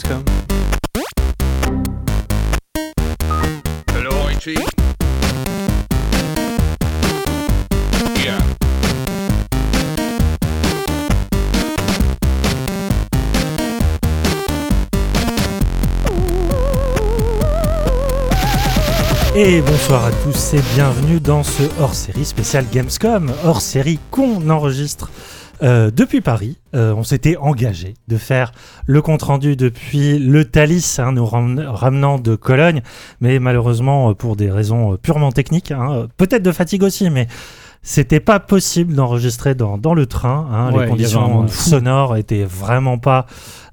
Gamescom. Hello, IT. Yeah. Et bonsoir à tous et bienvenue dans ce hors-série spécial Gamescom, hors-série qu'on enregistre euh, depuis Paris. Euh, on s'était engagé de faire le compte-rendu depuis le Thalys, hein, nous ram- ramenant de Cologne, mais malheureusement euh, pour des raisons euh, purement techniques, hein, euh, peut-être de fatigue aussi, mais c'était pas possible d'enregistrer dans, dans le train. hein, Ouais, les conditions sonores étaient vraiment pas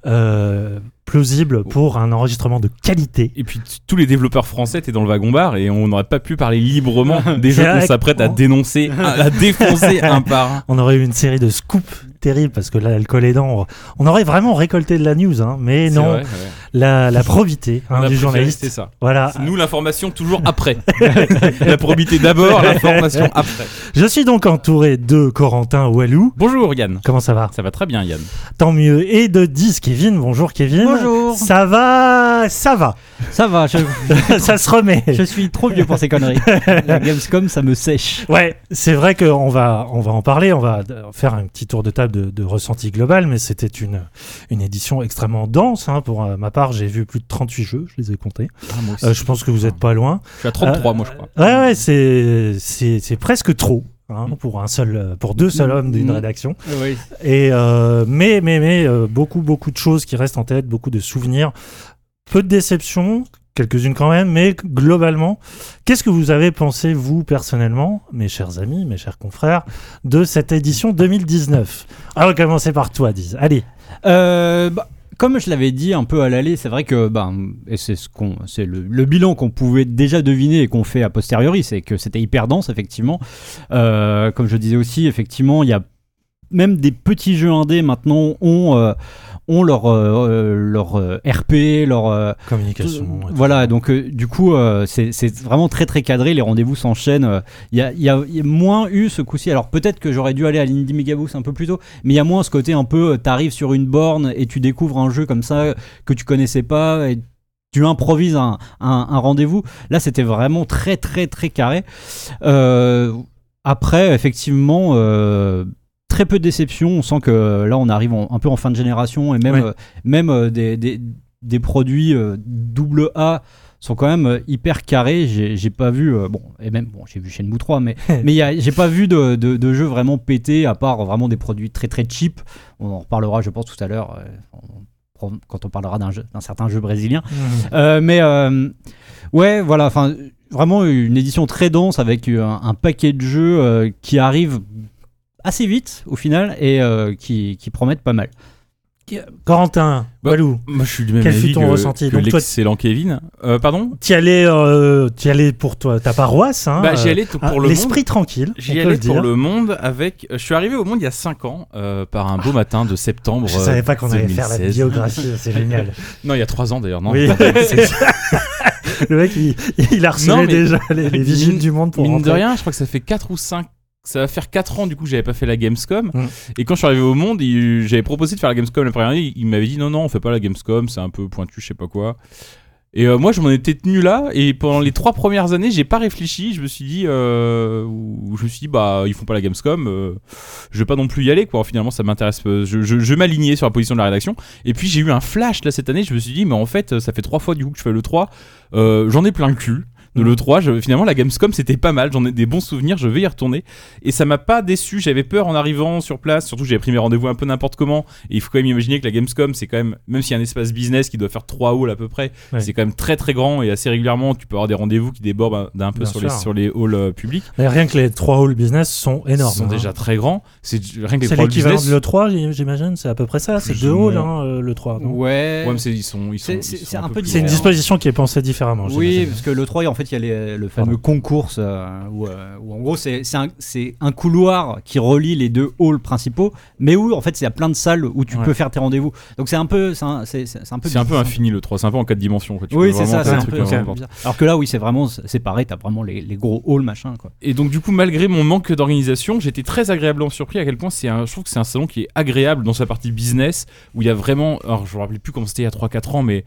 euh, plausibles pour un enregistrement de qualité. Et puis tous les développeurs français étaient dans le wagon bar et on n'aurait pas pu parler librement des jeux qu'on s'apprête à dénoncer, à, à défoncer un par un. On aurait eu une série de scoops terribles parce que là, collet dents, on aurait vraiment récolté de la news, hein, mais non, vrai, ouais. La, la probité hein, du journaliste. rester ça. Voilà. C'est Nous, l'information toujours après. la probité d'abord, l'information après. Je suis donc entouré de Corentin Walou. Bonjour Yann. Comment ça va Ça va très bien Yann. Tant mieux. Et de 10 Kevin. Bonjour Kevin. Bonjour. Ça va Ça va. Ça va, je, ça se remet. je suis trop vieux pour ces conneries. La Gamescom, ça me sèche. Ouais, c'est vrai qu'on va, on va en parler, on va faire un petit tour de table de, de ressenti global, mais c'était une, une édition extrêmement dense. hein. Pour euh, ma part, j'ai vu plus de 38 jeux, je les ai comptés. Euh, je pense que vous êtes pas loin. Je suis à 33 moi je crois. Ouais, ouais, c'est, c'est, c'est presque trop. hein, pour un seul, euh, pour deux seuls hommes d'une Mm. rédaction. Oui. Et euh, mais mais mais euh, beaucoup beaucoup de choses qui restent en tête, beaucoup de souvenirs, peu de déceptions, quelques-unes quand même, mais globalement, qu'est-ce que vous avez pensé vous personnellement, mes chers amis, mes chers confrères, de cette édition 2019 Ah, on va commencer par toi, Diz. Allez. Euh, bah, comme je l'avais dit un peu à l'aller, c'est vrai que bah, et c'est ce qu'on, c'est le, le bilan qu'on pouvait déjà deviner et qu'on fait a posteriori, c'est que c'était hyper dense effectivement. Euh, comme je disais aussi, effectivement, il y a même des petits jeux indés maintenant ont euh, ont leur euh, euh, leur euh, RP, leur euh, Communication. voilà, donc euh, du coup, euh, c'est c'est vraiment très très cadré. Les rendez-vous s'enchaînent. Il y, a, il y a- y a moins eu ce coup-ci. Alors peut-être que j'aurais dû aller à l'Indie Megaboost un peu plus tôt, mais il y a moins ce côté un peu. T'arrives sur une borne et tu découvres un jeu comme ça que tu connaissais pas et tu improvises un, un- un rendez-vous. Là, c'était vraiment très très très carré. Euh, après, effectivement. euh, Très peu de déception, on sent que euh, là on arrive en- un peu en fin de génération et même, Ouais. euh, même euh, des, des, des produits double A sont quand même hyper carrés. J'ai pas vu, euh, bon, et même, bon, j'ai vu Shenmue 3, mais, mais j'ai pas vu de, de, de jeux vraiment pétés, à part vraiment des produits très très cheap. On en reparlera, je pense, tout à l'heure, euh, quand on parlera d'un jeu- d'un certain jeu brésilien. Euh, mais ouais, voilà, enfin, vraiment une édition très dense avec un, un paquet de jeux qui arrivent assez vite au final et euh, qui, qui promettent pas mal. Corentin, Bah, Walou, Moi je suis du même Quel fut ton que, ressenti que Donc, toi- l'excellent Kevin. Euh, pardon t'y allais, euh, t'y allais pour toi, ta paroisse, hein, Bah j'y euh, allais ah, pour le l'esprit monde. tranquille. J'y allais pour dire. le monde avec. Je suis arrivé au monde il y a 5 ans euh, par un beau matin de septembre. Je savais pas qu'on allait 2016. faire la biographie, c'est génial. Non, il y a 3 ans d'ailleurs. Non. Oui. le mec, il, il a reçu Non, mais- déjà les, les vigiles Mine- du monde pour Mine rentrer. de rien, je crois que ça fait 4 ou 5 ça va faire 4 ans du coup que j'avais pas fait la Gamescom. Mm. et quand je suis arrivé au monde j'avais proposé de faire la Gamescom la première année il m'avait dit non non on fait pas la Gamescom c'est un peu pointu je sais pas quoi. Et euh, moi je m'en étais tenu là. Et pendant les trois premières années j'ai pas réfléchi. Je me suis dit euh, je me suis dit bah ils font pas la Gamescom euh, je vais pas non plus y aller quoi. Finalement ça m'intéresse je, je, je m'alignais sur la position de la rédaction. Et puis j'ai eu un flash là cette année. Je me suis dit mais en fait ça fait trois fois du coup que je fais le 3 euh, j'en ai plein le cul de Mm. l'E3. Je- Finalement, la Gamescom, c'était pas mal. J'en ai des bons souvenirs. Je vais y retourner. Et ça m'a pas déçu. J'avais peur en arrivant sur place. Surtout, j'avais pris mes rendez-vous un peu n'importe comment. Et il faut quand même imaginer que la Gamescom, c'est quand même, même s'il y a un espace business qui doit faire 3 halls à peu près, Ouais. c'est quand même très très grand. Et assez régulièrement, tu peux avoir des rendez-vous qui débordent d'un peu Bien sur les, sûr. sur les halls euh, publics. Mais rien que les trois halls business sont énormes. Ils sont hein. déjà très grands. C'est rien que les l'équivalent de l'E3, j'imagine, c'est à peu près ça. C'est deux halls, hein, euh, l'E3. non? Ouais. Ouais, mais ils sont, ils sont, C'est- un peu C'est une disposition qui est pensée différemment. Oui, parce que le 3, en fait, fait, il y a les- le fameux concours euh, où, euh, où, en gros, c'est un, couloir qui relie les deux halls principaux, mais où en fait, il y a plein de salles où tu Ouais. peux faire tes rendez-vous. Donc c'est un peu, c'est un, un peu, un infini le 3, c'est un peu en 4 dimensions. En fait. Tu Oui, c'est ça, c'est un peu. Alors que là, oui, c'est vraiment séparé. T'as vraiment les, les gros halls, machin, quoi. Et donc du coup, malgré mon manque d'organisation, j'étais très agréablement surpris à quel point c'est un, je trouve que c'est un salon qui est agréable dans sa partie business, où il y a vraiment, alors je me rappelle plus comment c'était il y a 3-4 ans, mais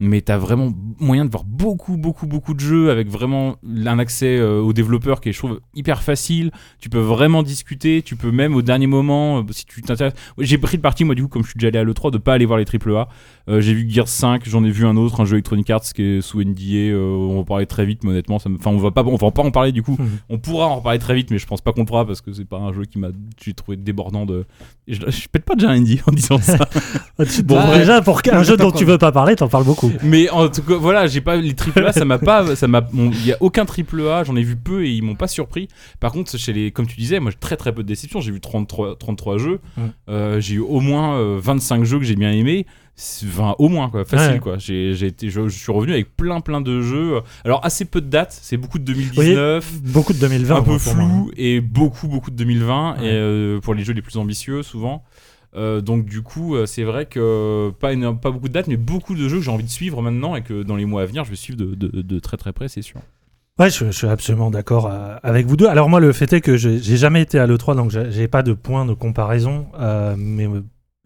mais t'as vraiment moyen de voir beaucoup beaucoup beaucoup de jeux avec vraiment un accès euh, aux développeurs qui est je trouve hyper facile. Tu peux vraiment discuter tu peux même au dernier moment euh, si tu t'intéresses. J'ai pris le parti moi du coup comme je suis déjà allé à l'E3 de pas aller voir les AAA j'ai vu Gears 5 j'en ai vu un autre un jeu Electronic Arts qui est sous NDA euh, on va en parler très vite mais honnêtement ça me- enfin on va pas on va pas en parler du coup Mhm. on pourra en reparler très vite mais je pense pas qu'on fera parce que c'est pas un jeu qui m'a j'ai trouvé débordant de je, je pète pas déjà un indie en disant ça Bon, Bah, déjà, pour un jeu dont tu veux pas parler, t'en parles beaucoup. Mais en tout cas, voilà, j'ai pas les triple A, ça m'a pas, ça m'a, bon, il y a aucun triple A, j'en ai vu peu et ils m'ont pas surpris. Par contre, chez les, comme tu disais, moi j'ai très très peu de déceptions. J'ai vu 33, 33 jeux. Euh, j'ai eu au moins euh, 25 jeux que j'ai bien aimés. C'est- Enfin, au moins quoi, facile Ouais. quoi. J'ai, j'ai été, je, je suis revenu avec plein plein de jeux. Alors assez peu de dates, c'est beaucoup de 2019. Beaucoup de 2020. un peu flou et beaucoup beaucoup de 2020 Ouais. et euh, pour les jeux les plus ambitieux souvent Euh, donc du coup euh, c'est vrai que pas, pas beaucoup de dates mais beaucoup de jeux que j'ai envie de suivre maintenant et que dans les mois à venir je vais suivre de, de- de très très près c'est sûr Ouais, je, je suis absolument d'accord avec vous deux. Alors moi, le fait est que j'ai jamais été à l'E3, donc j'ai pas de point de comparaison. euh, mais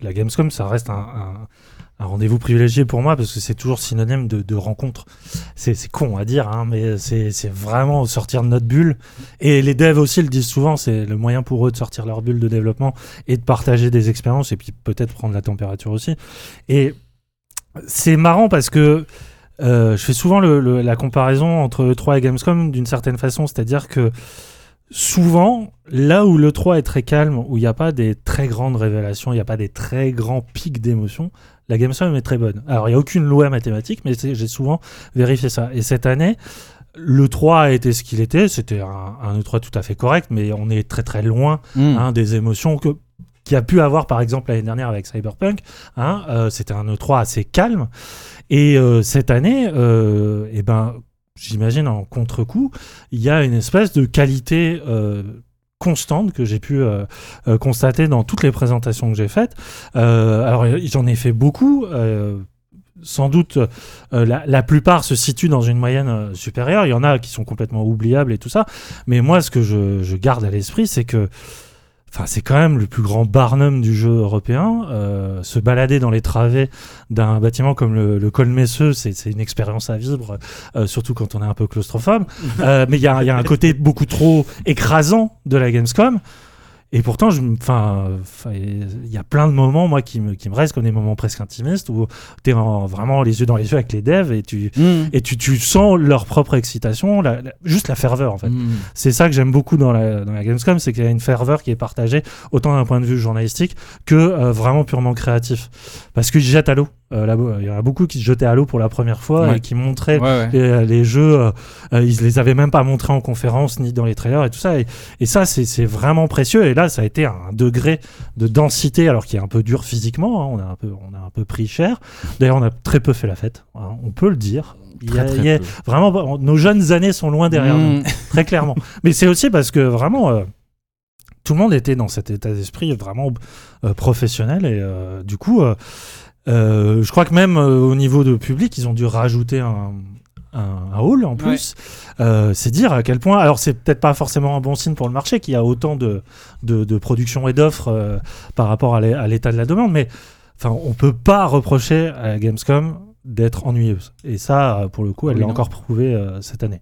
la Gamescom, ça reste un, un- un rendez-vous privilégié pour moi parce que c'est toujours synonyme de, de rencontre. C'est con à dire, hein, mais c'est vraiment sortir de notre bulle. Et les devs aussi le disent souvent, c'est le moyen pour eux de sortir leur bulle de développement et de partager des expériences et puis peut-être prendre la température aussi. Et c'est marrant parce que euh, je fais souvent le- le- la comparaison entre E3 et Gamescom d'une certaine façon, c'est-à-dire que souvent, là où l'E3 est très calme, où il n'y a pas des très grandes révélations, il n'y a pas des très grands pics d'émotion, la Gamescom est très bonne. Alors, il n'y a aucune loi mathématique, mais j'ai souvent vérifié ça. Et cette année, l'E3 a été ce qu'il était, c'était un, un E3 tout à fait correct, mais on est très très loin Mm. hein, des émotions que qu'il y a pu avoir par exemple l'année dernière avec Cyberpunk. Hein, euh, C'était un E3 assez calme. Et euh, cette année, euh, eh ben, j'imagine en contre-coup, il y a une espèce de qualité constante que j'ai pu euh, euh, constater dans toutes les présentations que j'ai faites. Euh, alors j'en ai fait beaucoup. sans doute, la, plupart se situent dans une moyenne supérieure. Il y en a qui sont complètement oubliables et tout ça. Mais moi, ce que je garde à l'esprit, c'est que Enfin, c'est quand même le plus grand Barnum du jeu européen. Euh, se balader dans les travées d'un bâtiment comme le, le Col Messeux, c'est une expérience à vivre, euh, surtout quand on est un peu claustrophobe. Euh, mais il y a, il y a un côté beaucoup trop écrasant de la Gamescom. Et pourtant, je, enfin, il y a plein de moments, moi, qui me, qui me restent comme des moments presque intimistes où tu es vraiment les yeux dans les yeux avec les devs et tu, Mm. et tu, tu sens leur propre excitation, la- la- juste la ferveur, en fait. Mm. C'est ça que j'aime beaucoup dans la, dans la Gamescom, c'est qu'il y a une ferveur qui est partagée autant d'un point de vue journalistique que euh, vraiment purement créatif. Parce qu'ils jettent à l'eau. Euh, là, il y en a beaucoup qui se jetaient à l'eau pour la première fois Ouais. et qui montraient ouais, ouais. les, les jeux. euh, euh, ils les avaient même pas montrés en conférence ni dans les trailers et tout ça. Et, et ça, c'est vraiment précieux. Et là, ça a été un degré de densité, alors qui est un peu dur physiquement. hein. On, a un peu, on a un peu pris cher. D'ailleurs, on a très peu fait la fête. hein. On peut le dire. Il y a- Très, très il y a- vraiment, nos jeunes années sont loin derrière nous Mm. très clairement. Mais c'est aussi parce que vraiment, euh, tout le monde était dans cet état d'esprit vraiment euh, professionnel et euh, du coup, euh, je crois que même euh, au niveau de public, ils ont dû rajouter un, un, un hall en plus. Euh, c'est dire à quel point. Alors, c'est peut-être pas forcément un bon signe pour le marché qu'il y a autant de, de, de production et d'offres par rapport à l'é- à l'état de la demande, mais enfin, on peut pas reprocher à Gamescom d'être ennuyeuse. Et ça, pour le coup, elle Oui, l'a encore prouvé cette année.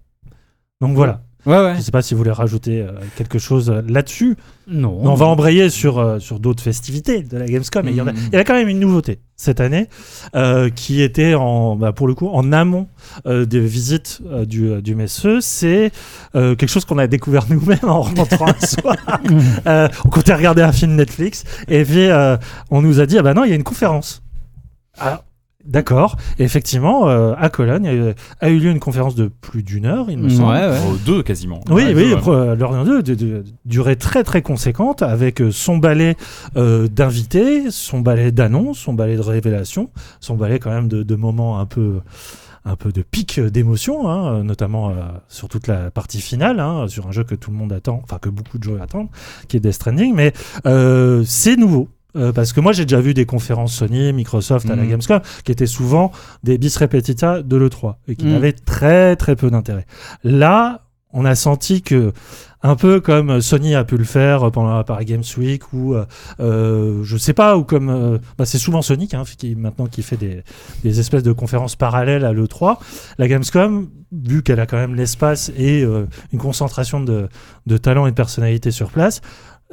Donc voilà. Ouais, ouais. Je sais pas si vous voulez rajouter euh, quelque chose euh, là-dessus. Non. Mais on va embrayer sur, euh, sur d'autres festivités de la Gamescom. Et il y en a- Mhm. il y, a quand même une nouveauté cette année qui était en, bah, pour le coup en amont des visites du, du Messeux. C'est quelque chose qu'on a découvert nous-mêmes en rentrant un soir. On comptait regarder un film Netflix et puis on nous a dit ah bah non il y a une conférence. Ah, D'accord. Et effectivement, euh, à Cologne, il y a eu- lieu une conférence de plus d'une heure, il me semble. Ouais, ouais. Oh, deux quasiment Oui, Ouais, oui, deux, ouais. euh, l'heure de, de, de durée très très conséquente avec euh, son balai euh, d'invités, son balai d'annonces, son balai de révélations, son balai quand même de, de moments un peu un peu de pic d'émotion, hein, notamment euh, sur toute la partie finale, hein, sur un jeu que tout le monde attend, enfin que beaucoup de joueurs attendent, qui est Death Stranding. Mais euh, c'est nouveau. Euh, parce que moi j'ai déjà vu des conférences Sony, Microsoft à la Mhm. Gamescom qui étaient souvent des bis repetita de l'E3 et qui Mhm. n'avaient très très peu d'intérêt. Là, on a senti que un peu comme Sony a pu le faire pendant la Paris Games Week ou euh, euh, je sais pas ou comme euh, bah, c'est souvent Sonic hein, qui maintenant qui fait des, des espèces de conférences parallèles à l'E3 la Gamescom vu qu'elle a quand même l'espace et euh, une concentration de, de talents et de personnalités sur place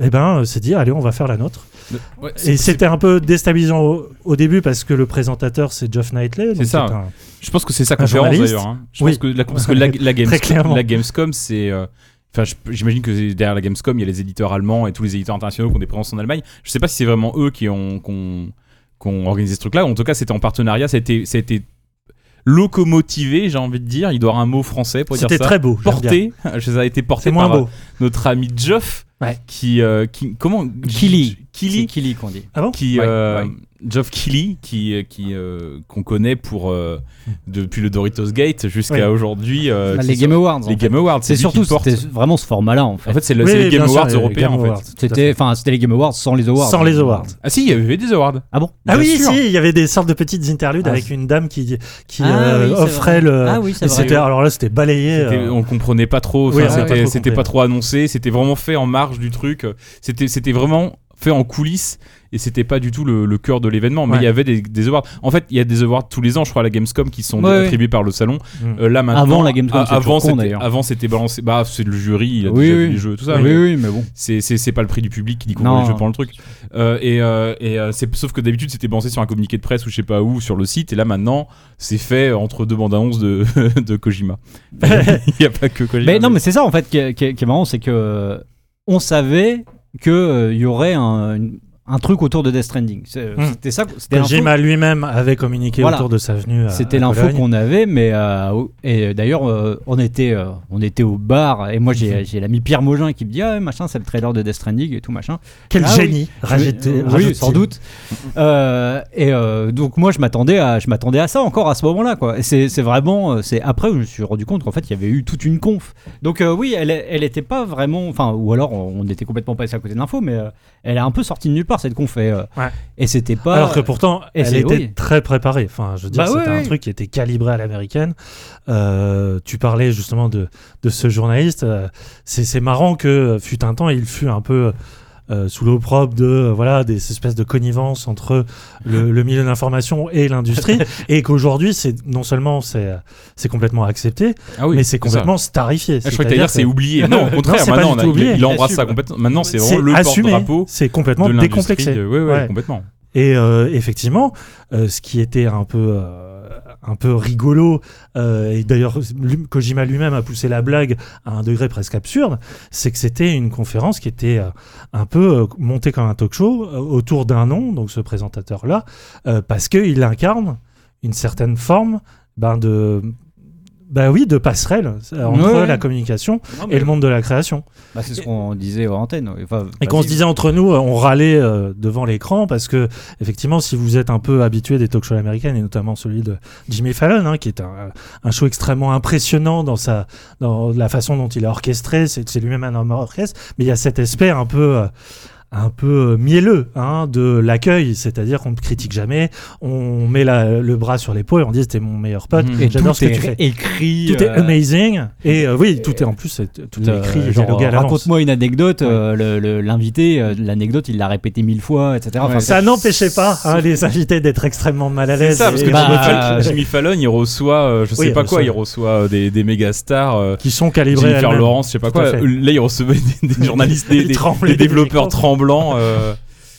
eh ben euh, s'est dit allez on va faire la nôtre Ouais, et c'est- c'était un peu déstabilisant au, au début parce que le présentateur c'est Geoff Knightley donc ça. un- Je pense que c'est sa conférence d'ailleurs. hein. Je Oui. pense que la, parce que la, Gamescom, c'est. euh, Enfin, j'imagine que derrière la Gamescom, il y a les éditeurs allemands et tous les éditeurs internationaux qui ont des présences en Allemagne. Je sais pas si c'est vraiment eux qui ont, qui ont, qui ont organisé ce truc-là. En tout cas, c'était en partenariat. Ça a été, ça a été locomotivé, j'ai envie de dire. Il doit y avoir un mot français pour dire ça. c'était très beau porté. Ça a été porté c'est par beau notre ami Geoff, Ouais. qui, euh, qui, comment, Killy. Killy, Killy qu'on dit. ah bon? Qui Ouais, euh, ouais. Geoff Keighley qui euh, qui euh, qu'on connaît pour euh, depuis le Doritos Gate jusqu'à aujourd'hui euh, Bah, les Game Awards. en les fait. Game Awards C'est surtout c'était vraiment ce format-là en fait. en fait c'est le- Oui, c'est les Game sûr, Awards européens Game en fait C'était, enfin, c'était les Game Awards sans les awards. sans les awards ah si il y avait des awards Ah bon? Ah oui, sûr. si, il y avait des sortes de petites interludes Ah, avec une dame qui, qui Ah oui, offrait le. Ah oui, c'était- Alors là, c'était balayé. On comprenait pas trop c'était pas trop annoncé c'était vraiment fait en marge du truc c'était c'était vraiment fait en coulisses et c'était pas du tout le, le cœur de l'événement mais Ouais. il y avait des, des awards en fait il y a des awards tous les ans je crois à la Gamescom qui sont Ouais, ouais. attribués par le salon Mm. Euh, là maintenant Avant la Gamescom, c'est avant c'était avant c'était balancé bah c'est le jury il a Oui, déjà oui. vu les jeux tout ça oui, mais- oui, mais bon. c'est c'est c'est pas le prix du public qui découvre Non. les jeux pendant le truc Euh, et euh, et euh, c'est sauf que d'habitude c'était balancé sur un communiqué de presse ou je sais pas où sur le site et là maintenant c'est fait entre deux bandes annonces de de Kojima il y a pas que Kojima Mais non, mais c'est ça en fait qui est, qui est- qui est marrant, c'est que euh, on savait que euh, y aurait un, un truc autour de Death Stranding. Hmm. C'était ça. C'était l'info- Kojima lui-même avait communiqué Voilà. autour de sa venue. C'était l'info qu'on avait, mais euh, et d'ailleurs euh, on était euh, on était au bar et moi j'ai j'ai l'ami Pierre Mogin qui me dit ah machin c'est le trailer de Death Stranding et tout machin. Quel Ah oui. génie Oui, rajoute-t-il. sans doute. Et donc moi je m'attendais à je m'attendais à ça encore à ce moment-là quoi. C'est vraiment c'est après où je me suis rendu compte qu'en fait il y avait eu toute une conf. Donc oui elle elle était pas vraiment enfin ou alors on était complètement passé à côté de l'info mais elle est un peu sortie de nulle part cette conf et, euh, Ouais. et c'était pas Alors que pourtant, Et elle était oui. très préparée. Enfin, je veux dire, Bah c'était oui, un oui. truc qui était calibré à l'américaine. Euh, tu parlais justement de, de ce journaliste. euh, c'est c'est marrant que fut un temps, il fut un peu euh, sous l'opprobre de euh, voilà des espèces de connivence entre le, le milieu d'information et l'industrie, et qu'aujourd'hui, c'est non seulement c'est c'est complètement accepté, ah oui mais c'est ça. complètement starifié. Ah, je crois que dire c'est oublié. Non, au contraire, pas maintenant, on a- il, il embrasse ça complètement. Maintenant, c'est vraiment le assumé, porte-drapeau c'est complètement de décomplexé. de- Ouais, ouais, Ouais. complètement. Et euh, effectivement, euh, ce qui était un peu, euh, un peu rigolo, euh, et d'ailleurs Kojima lui-même a poussé la blague à un degré presque absurde, c'est que c'était une conférence qui était euh, un peu euh, montée comme un talk show autour d'un nom, donc ce présentateur-là, parce qu'il incarne une certaine forme ben, de... Bah oui, de passerelle euh, entre Ouais, ouais. la communication Non, mais- et le monde de la création. Bah, c'est ce qu'on disait aux antennes. Enfin, Et qu'on se disait entre nous, euh, on râlait euh, devant l'écran parce que, effectivement, si vous êtes un peu habitué des talk shows américaines, et notamment celui de Jimmy Fallon, hein, qui est un, un show extrêmement impressionnant dans, sa, dans la façon dont il est orchestré, c'est c'est lui-même un homme orchestre, mais il y a cet aspect un peu. euh, un peu mielleux hein, de l'accueil, c'est-à-dire qu'on ne critique jamais, on met la- le bras sur l'épaule et on dit c'était mon meilleur pote. Et j'adore tout ce que tu fais. écrit. Tout est euh, amazing et euh, oui, tout est en plus c'est- tout est écrit genre, raconte-moi une anecdote. euh, le- le- L'invité, euh, l'anecdote, il l'a répété mille fois, etc. Enfin, Ça n'empêchait pas hein, les invités d'être extrêmement mal à C'est l'aise. ça, parce que Bah, Jimmy, euh, Fallon, il reçoit, euh, je sais pas quoi, reçoit- il reçoit euh, des, des méga stars. euh, qui sont calibrés Jennifer. Lawrence, je sais pas quoi. Là, il recevait des, des journalistes, des, des- développeurs tremblants. Euh,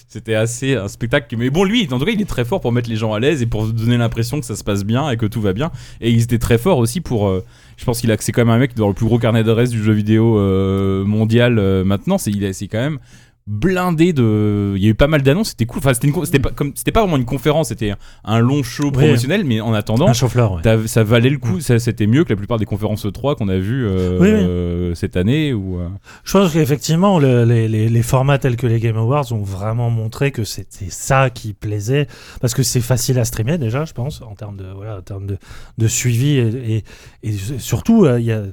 C'était assez un spectacle. Mais bon, lui, en tout cas, il est très fort pour mettre les gens à l'aise et pour donner l'impression que ça se passe bien et que tout va bien. Et il était très fort aussi pour. euh, je pense qu'il a, c'est quand même un mec avoir le plus gros carnet d'adresses du jeu vidéo euh, mondial maintenant. C'est, il c'est quand même blindé de. Il y a eu pas mal d'annonces, c'était cool. Enfin, c'était une c'était pas comme c'était pas vraiment une conférence, c'était un, long show promotionnel, mais en attendant, Un chauffeur, ouais. t'as- ça valait le coup. Ça, c'était mieux que la plupart des conférences 3 qu'on a vues euh, Oui, oui. euh, cette année. Ou euh, Je pense qu'effectivement, le- les, les- les formats tels que les Game Awards ont vraiment montré que c'était ça qui plaisait, parce que c'est facile à streamer déjà, je pense, en termes de, voilà, en termes de, de suivi, et, et- et surtout, euh, il y a,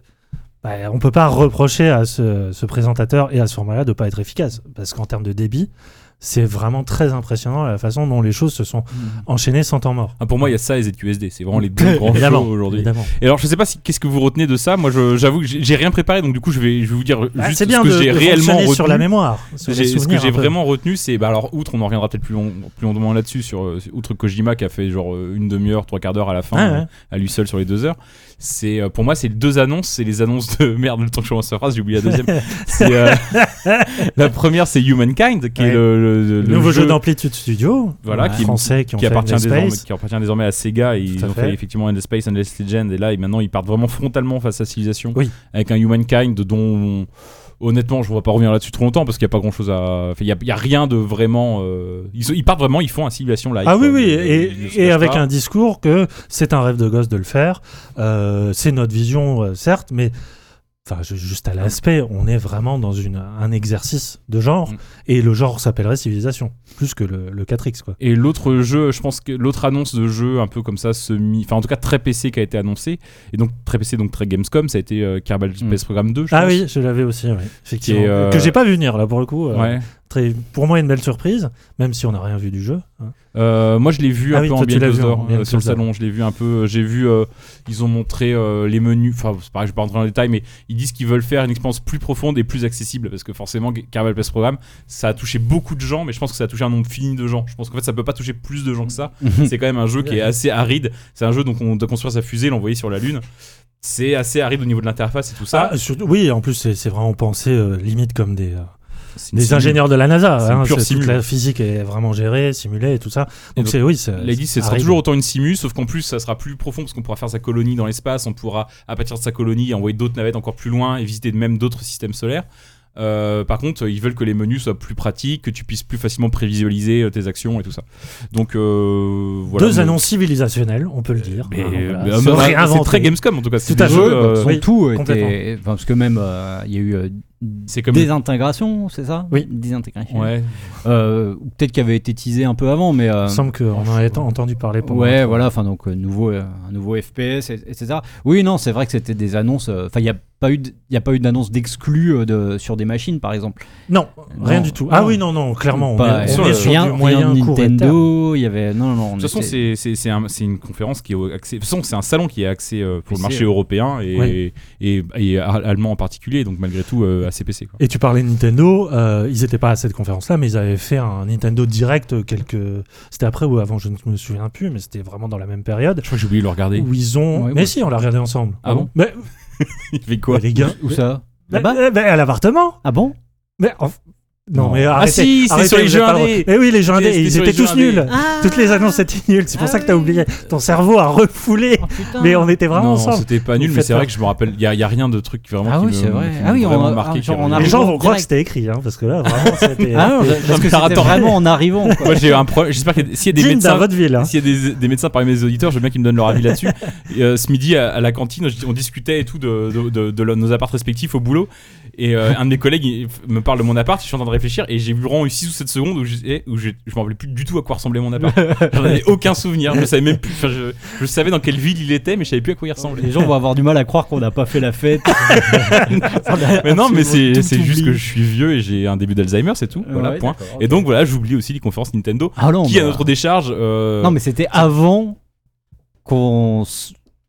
bah, on peut pas reprocher à ce, ce présentateur et à ce format-là de pas être efficace, parce qu'en termes de débit, c'est vraiment très impressionnant la façon dont les choses se sont enchaînées sans temps mort. ah, pour moi, il y a ça et ZQSD. C'est vraiment les deux grands Évidemment, shows aujourd'hui. évidemment. Et alors, je sais pas si qu'est-ce que vous retenez de ça? Moi, je- j'avoue que j'ai j'ai rien préparé, donc du coup, je vais, je vais vous dire Bah, juste c'est bien ce que de, j'ai de réellement retenu. sur la mémoire. sur les J'ai- ce que j'ai vraiment retenu, c'est bah alors outre, on en reviendra peut-être plus, long, plus longuement là-dessus sur euh, outre Kojima qui a fait genre euh, une demi-heure, trois quarts d'heure à la fin, ouais. euh, à lui seul sur les deux heures. C'est euh, pour moi c'est les deux annonces, c'est les annonces de merde. Le temps que je commence sa phrase, j'ai oublié la deuxième. c'est euh, la première, c'est Humankind qui Ouais. est le, le- le Le nouveau jeu jeu d'Amplitude Studio, Voilà, ouais, qui- français qui, appartient, désormais, Space. qui appartient désormais à Sega. Et ils ont fait. fait effectivement Endless Space, Endless Legend. Et là, et maintenant, ils partent vraiment frontalement face à Civilization. Oui. Avec un Humankind dont, honnêtement, je ne vais pas revenir là-dessus trop longtemps parce qu'il n'y a pas grand-chose à. enfin, Il n'y a, rien de vraiment. euh, Ils, partent vraiment, ils font un Civilization live. Ah oui, oui, et, avec pas. un discours que c'est un rêve de gosse de le faire. Euh, c'est notre vision, euh, certes, mais enfin, ju- juste à l'aspect, on est vraiment dans une, un exercice de genre, Mm. et le genre s'appellerait civilisation, plus que le, le 4X, quoi. Et l'autre jeu, je pense que l'autre annonce de jeu un peu comme ça, semi, enfin en tout cas très PC qui a été annoncé, et donc très PC, donc très Gamescom, ça a été euh, Kerbal Space Program 2. Je Ah pense. oui, je l'avais aussi, effectivement. Est, euh, Que j'ai pas vu venir, là, pour le coup. euh, Ouais. Très, pour moi, une belle surprise, même si on n'a rien vu du jeu. hein. Euh, moi, je l'ai vu Ah un oui, peu en tu l'as Behind vu Closed en Door, Behind euh, sur le salon. Je l'ai vu un peu. euh, J'ai vu, euh, ils ont montré euh, les menus. Enfin, c'est pareil, je vais pas rentrer dans les détails, mais ils disent qu'ils veulent faire une expérience plus profonde et plus accessible parce que forcément, Kerbal Space Program, ça a touché beaucoup de gens, mais je pense que ça a touché un nombre fini de gens. Je pense qu'en fait, ça peut pas toucher plus de gens que ça. c'est quand même un jeu qui est assez aride. C'est un jeu donc on doit construire sa fusée, l'envoyer sur la Lune. C'est assez aride au niveau de l'interface et tout ça. Ah, surtout- oui, en plus, c'est vraiment pensé euh, limite comme des, euh, des ingénieurs de la NASA. Hein, pure c'est- simu. toute la physique est vraiment gérée, simulée et tout ça. Donc, donc, c'est oui, c'est. Lady, ce c'est sera toujours autant une simu, sauf qu'en plus, ça sera plus profond parce qu'on pourra faire sa colonie dans l'espace, on pourra, à partir de sa colonie, envoyer d'autres navettes encore plus loin et visiter même d'autres systèmes solaires. Euh, par contre, ils veulent que les menus soient plus pratiques, que tu puisses plus facilement prévisualiser euh, tes actions et tout ça. Donc, euh, voilà. Deux Mais- annonces civilisationnelles, on peut le dire. mais- voilà. mais- Se mais- réinventer. c'est très Gamescom en tout cas. c'est Tout à jeux, euh, oui, tout était. enfin, parce que même, euh, il y a eu euh, c'est comme. désintégration, c'est ça? Oui. Désintégration. Ouais. Euh, ou peut-être qu'il avait été teasé un peu avant, mais. euh, Il me semble qu'on en a entendu parler pendant. Ouais, voilà, enfin donc euh, nouveau, euh, un nouveau FPS, et- etc. Oui, non, c'est vrai que c'était des annonces. euh, Enfin, il n'y a pas eu, il y a pas eu d'annonce d'exclus euh, de sur des machines, par exemple. Non, rien Non. du tout. Ah Non. oui, non, non, clairement. Pas- on est, sur on est le- sur rien, du moyen. Nintendo. Il y avait non, non, non. on De toute façon, c'est- c'est c'est un- c'est une conférence qui est axée. De toute façon, c'est un salon qui est axé euh, pour le marché européen et, et, allemand en particulier, donc malgré tout euh, assez PC. Quoi. Et tu parlais de Nintendo, euh, ils n'étaient pas à cette conférence-là, mais ils avaient fait un Nintendo Direct quelques. C'était après ou avant, je ne me souviens plus, mais c'était vraiment dans la même période. Je crois que j'ai oublié de le regarder. Où ils ont. Ouais, mais si, on l'a regardé ensemble. Ah bon? Mais Il fait quoi mais les gars. Où ça? Mais- Là-bas? mais- mais à l'appartement Ah bon? Mais. en- Non, Non. mais Ah arrêtez. si, c'est sur les jeux indés. Mais oui, les jeux indés, ils étaient tous nuls. Toutes les annonces étaient nulles, c'est pour Ah ça que t'as oui. oublié. Ton cerveau a refoulé. Oh. Mais on était vraiment non, ensemble. c'était pas nul, mais c'est vrai que je me rappelle. Il y, a- il y a rien de truc vraiment. Ah qui oui, c'est vrai. qui Ah oui, on marqué. ah, genre, on Les gens vont croire que c'était écrit, hein, parce que là, vraiment, c'était. Ah non, parce que c'était marathon. vraiment en arrivant. Moi, j'ai un problème. J'espère qu'il y a- s'il y a des médecins. hein. S'il y a des, médecins parmi mes auditeurs, je veux bien qu'ils me donnent leur avis là-dessus. Euh, ce midi, à, la cantine, on discutait et tout de nos apparts respectifs au boulot. Et euh, un de mes collègues il me parle de mon appart, je suis en train de réfléchir et j'ai vu vraiment eu 6 ou 7 secondes où, j'ai- où j'ai- je me rappelais plus du tout à quoi ressemblait mon appart. J'en avais aucun souvenir. Je savais même plus. enfin, je, je savais dans quelle ville il était, mais je savais plus à quoi il ressemblait. Les gens vont avoir du mal à croire qu'on n'a pas fait la fête. Mais non, mais c'est juste que je suis vieux et j'ai un début d'Alzheimer, c'est tout. Voilà, Ouais, point. Et donc voilà, j'oublie aussi les conférences Nintendo, Ah non, qui bah- à notre décharge. euh, Non, mais c'était avant qu'on.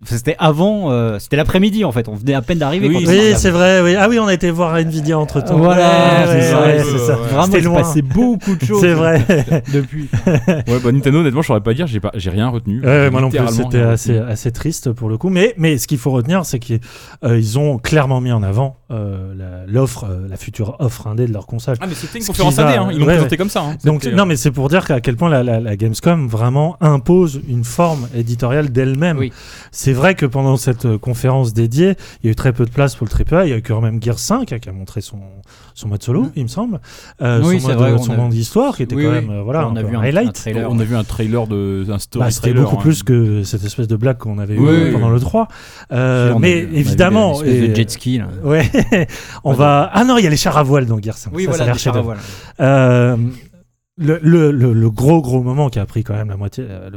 C'était avant. euh, C'était l'après-midi en fait. On venait à peine d'arriver. Oui, Oui, c'est vrai. Oui. Ah oui, on a été voir Nvidia entre temps. Voilà, c'est ça, ouais, c'est ouais, ça. ouais. Vraiment, C'était il passé beaucoup de choses. C'est vrai. Depuis. Ouais, bah Nintendo, honnêtement, je saurais pas dire, j'ai pas, j'ai rien retenu. Ouais, moi non plus, c'était assez, assez triste pour le coup. Mais, mais ce qu'il faut retenir, c'est qu'ils euh, ont clairement mis en avant euh, l'offre, la future offre indé de leur console. Ah, mais c'était une Ce conférence AD, hein. ils l'ont ouais, présenté comme ça. hein. Donc, non, mais c'est pour dire qu'à quel point la, la- la Gamescom vraiment impose une forme éditoriale d'elle-même. Oui. C'est c'est vrai que pendant cette euh, conférence dédiée, il y a eu très peu de place pour le AAA. Il y a eu quand même Gear 5 hein, qui a montré son, son mode solo, il me semble. Euh, Oui, son mode, vrai, son a- mode d'histoire qui était Oui, quand oui. même euh, voilà, On a vu un- highlight. un trailer. On a vu un trailer de un story Bah, c'était beaucoup hein. plus que cette espèce de blague qu'on avait eu Oui, euh, oui, pendant le 3. Euh, mais vu- évidemment. et- de jet ski. Là. Ouais, on va. Ah non, il y a les chars à voile dans Gear 5. Oui, ça, ça a l'air. Euh, le, le, le, le gros gros moment qui a pris quand même la moitié, euh,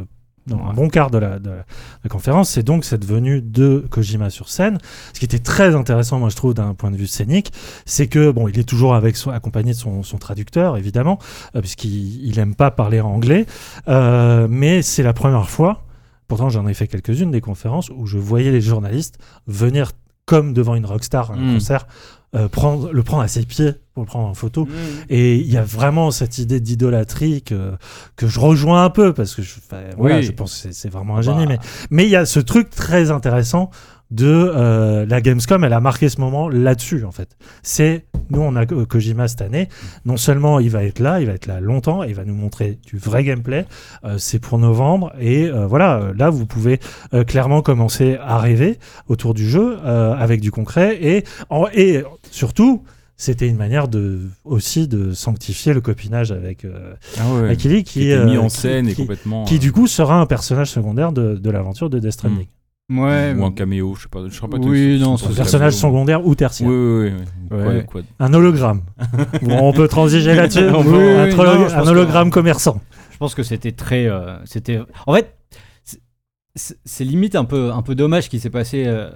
un bon quart de la, de la- la conférence, c'est donc cette venue de Kojima sur scène. Ce qui était très intéressant, moi je trouve, d'un point de vue scénique, c'est que bon, il est toujours avec accompagné de son, son traducteur, évidemment, euh, puisqu'il il aime pas parler anglais, Euh, mais c'est la première fois. Pourtant, j'en ai fait quelques-unes des conférences où je voyais les journalistes venir comme devant une rockstar, un Mm. concert, euh, prendre, le prendre à ses pieds pour le prendre en photo. Et il y a vraiment cette idée d'idolâtrie que, que je rejoins un peu parce que je, voilà, je pense que c'est- vraiment un génie. Bah, Mais mais il y a ce truc très intéressant de euh, la Gamescom, elle a marqué ce moment là-dessus en fait. C'est nous on a Ko- Kojima cette année. Non seulement il va être là, il va être là longtemps, il va nous montrer du vrai gameplay. Euh, c'est pour novembre et euh, voilà, là vous pouvez clairement commencer à rêver autour du jeu avec du concret et en- et surtout c'était une manière de aussi de sanctifier le copinage avec euh, Ah ouais. Akili qui, qui, était mis en qui- scène et complètement. qui, euh, du coup sera un personnage secondaire de, de l'aventure de Death Stranding. Ouais, ou un caméo, je sais pas. Je sais pas Oui, non, c'est Un personnage secondaire ou tertiaire. Oui, oui, oui. Ouais. Quoi- quoi- Un hologramme. bon, on peut transiger là-dessus. Un, Oui, non, hologramme commerçant. Je pense que c'était très. euh, c'était. En fait, c'est- limite un peu, un peu dommage ce qui s'est passé euh,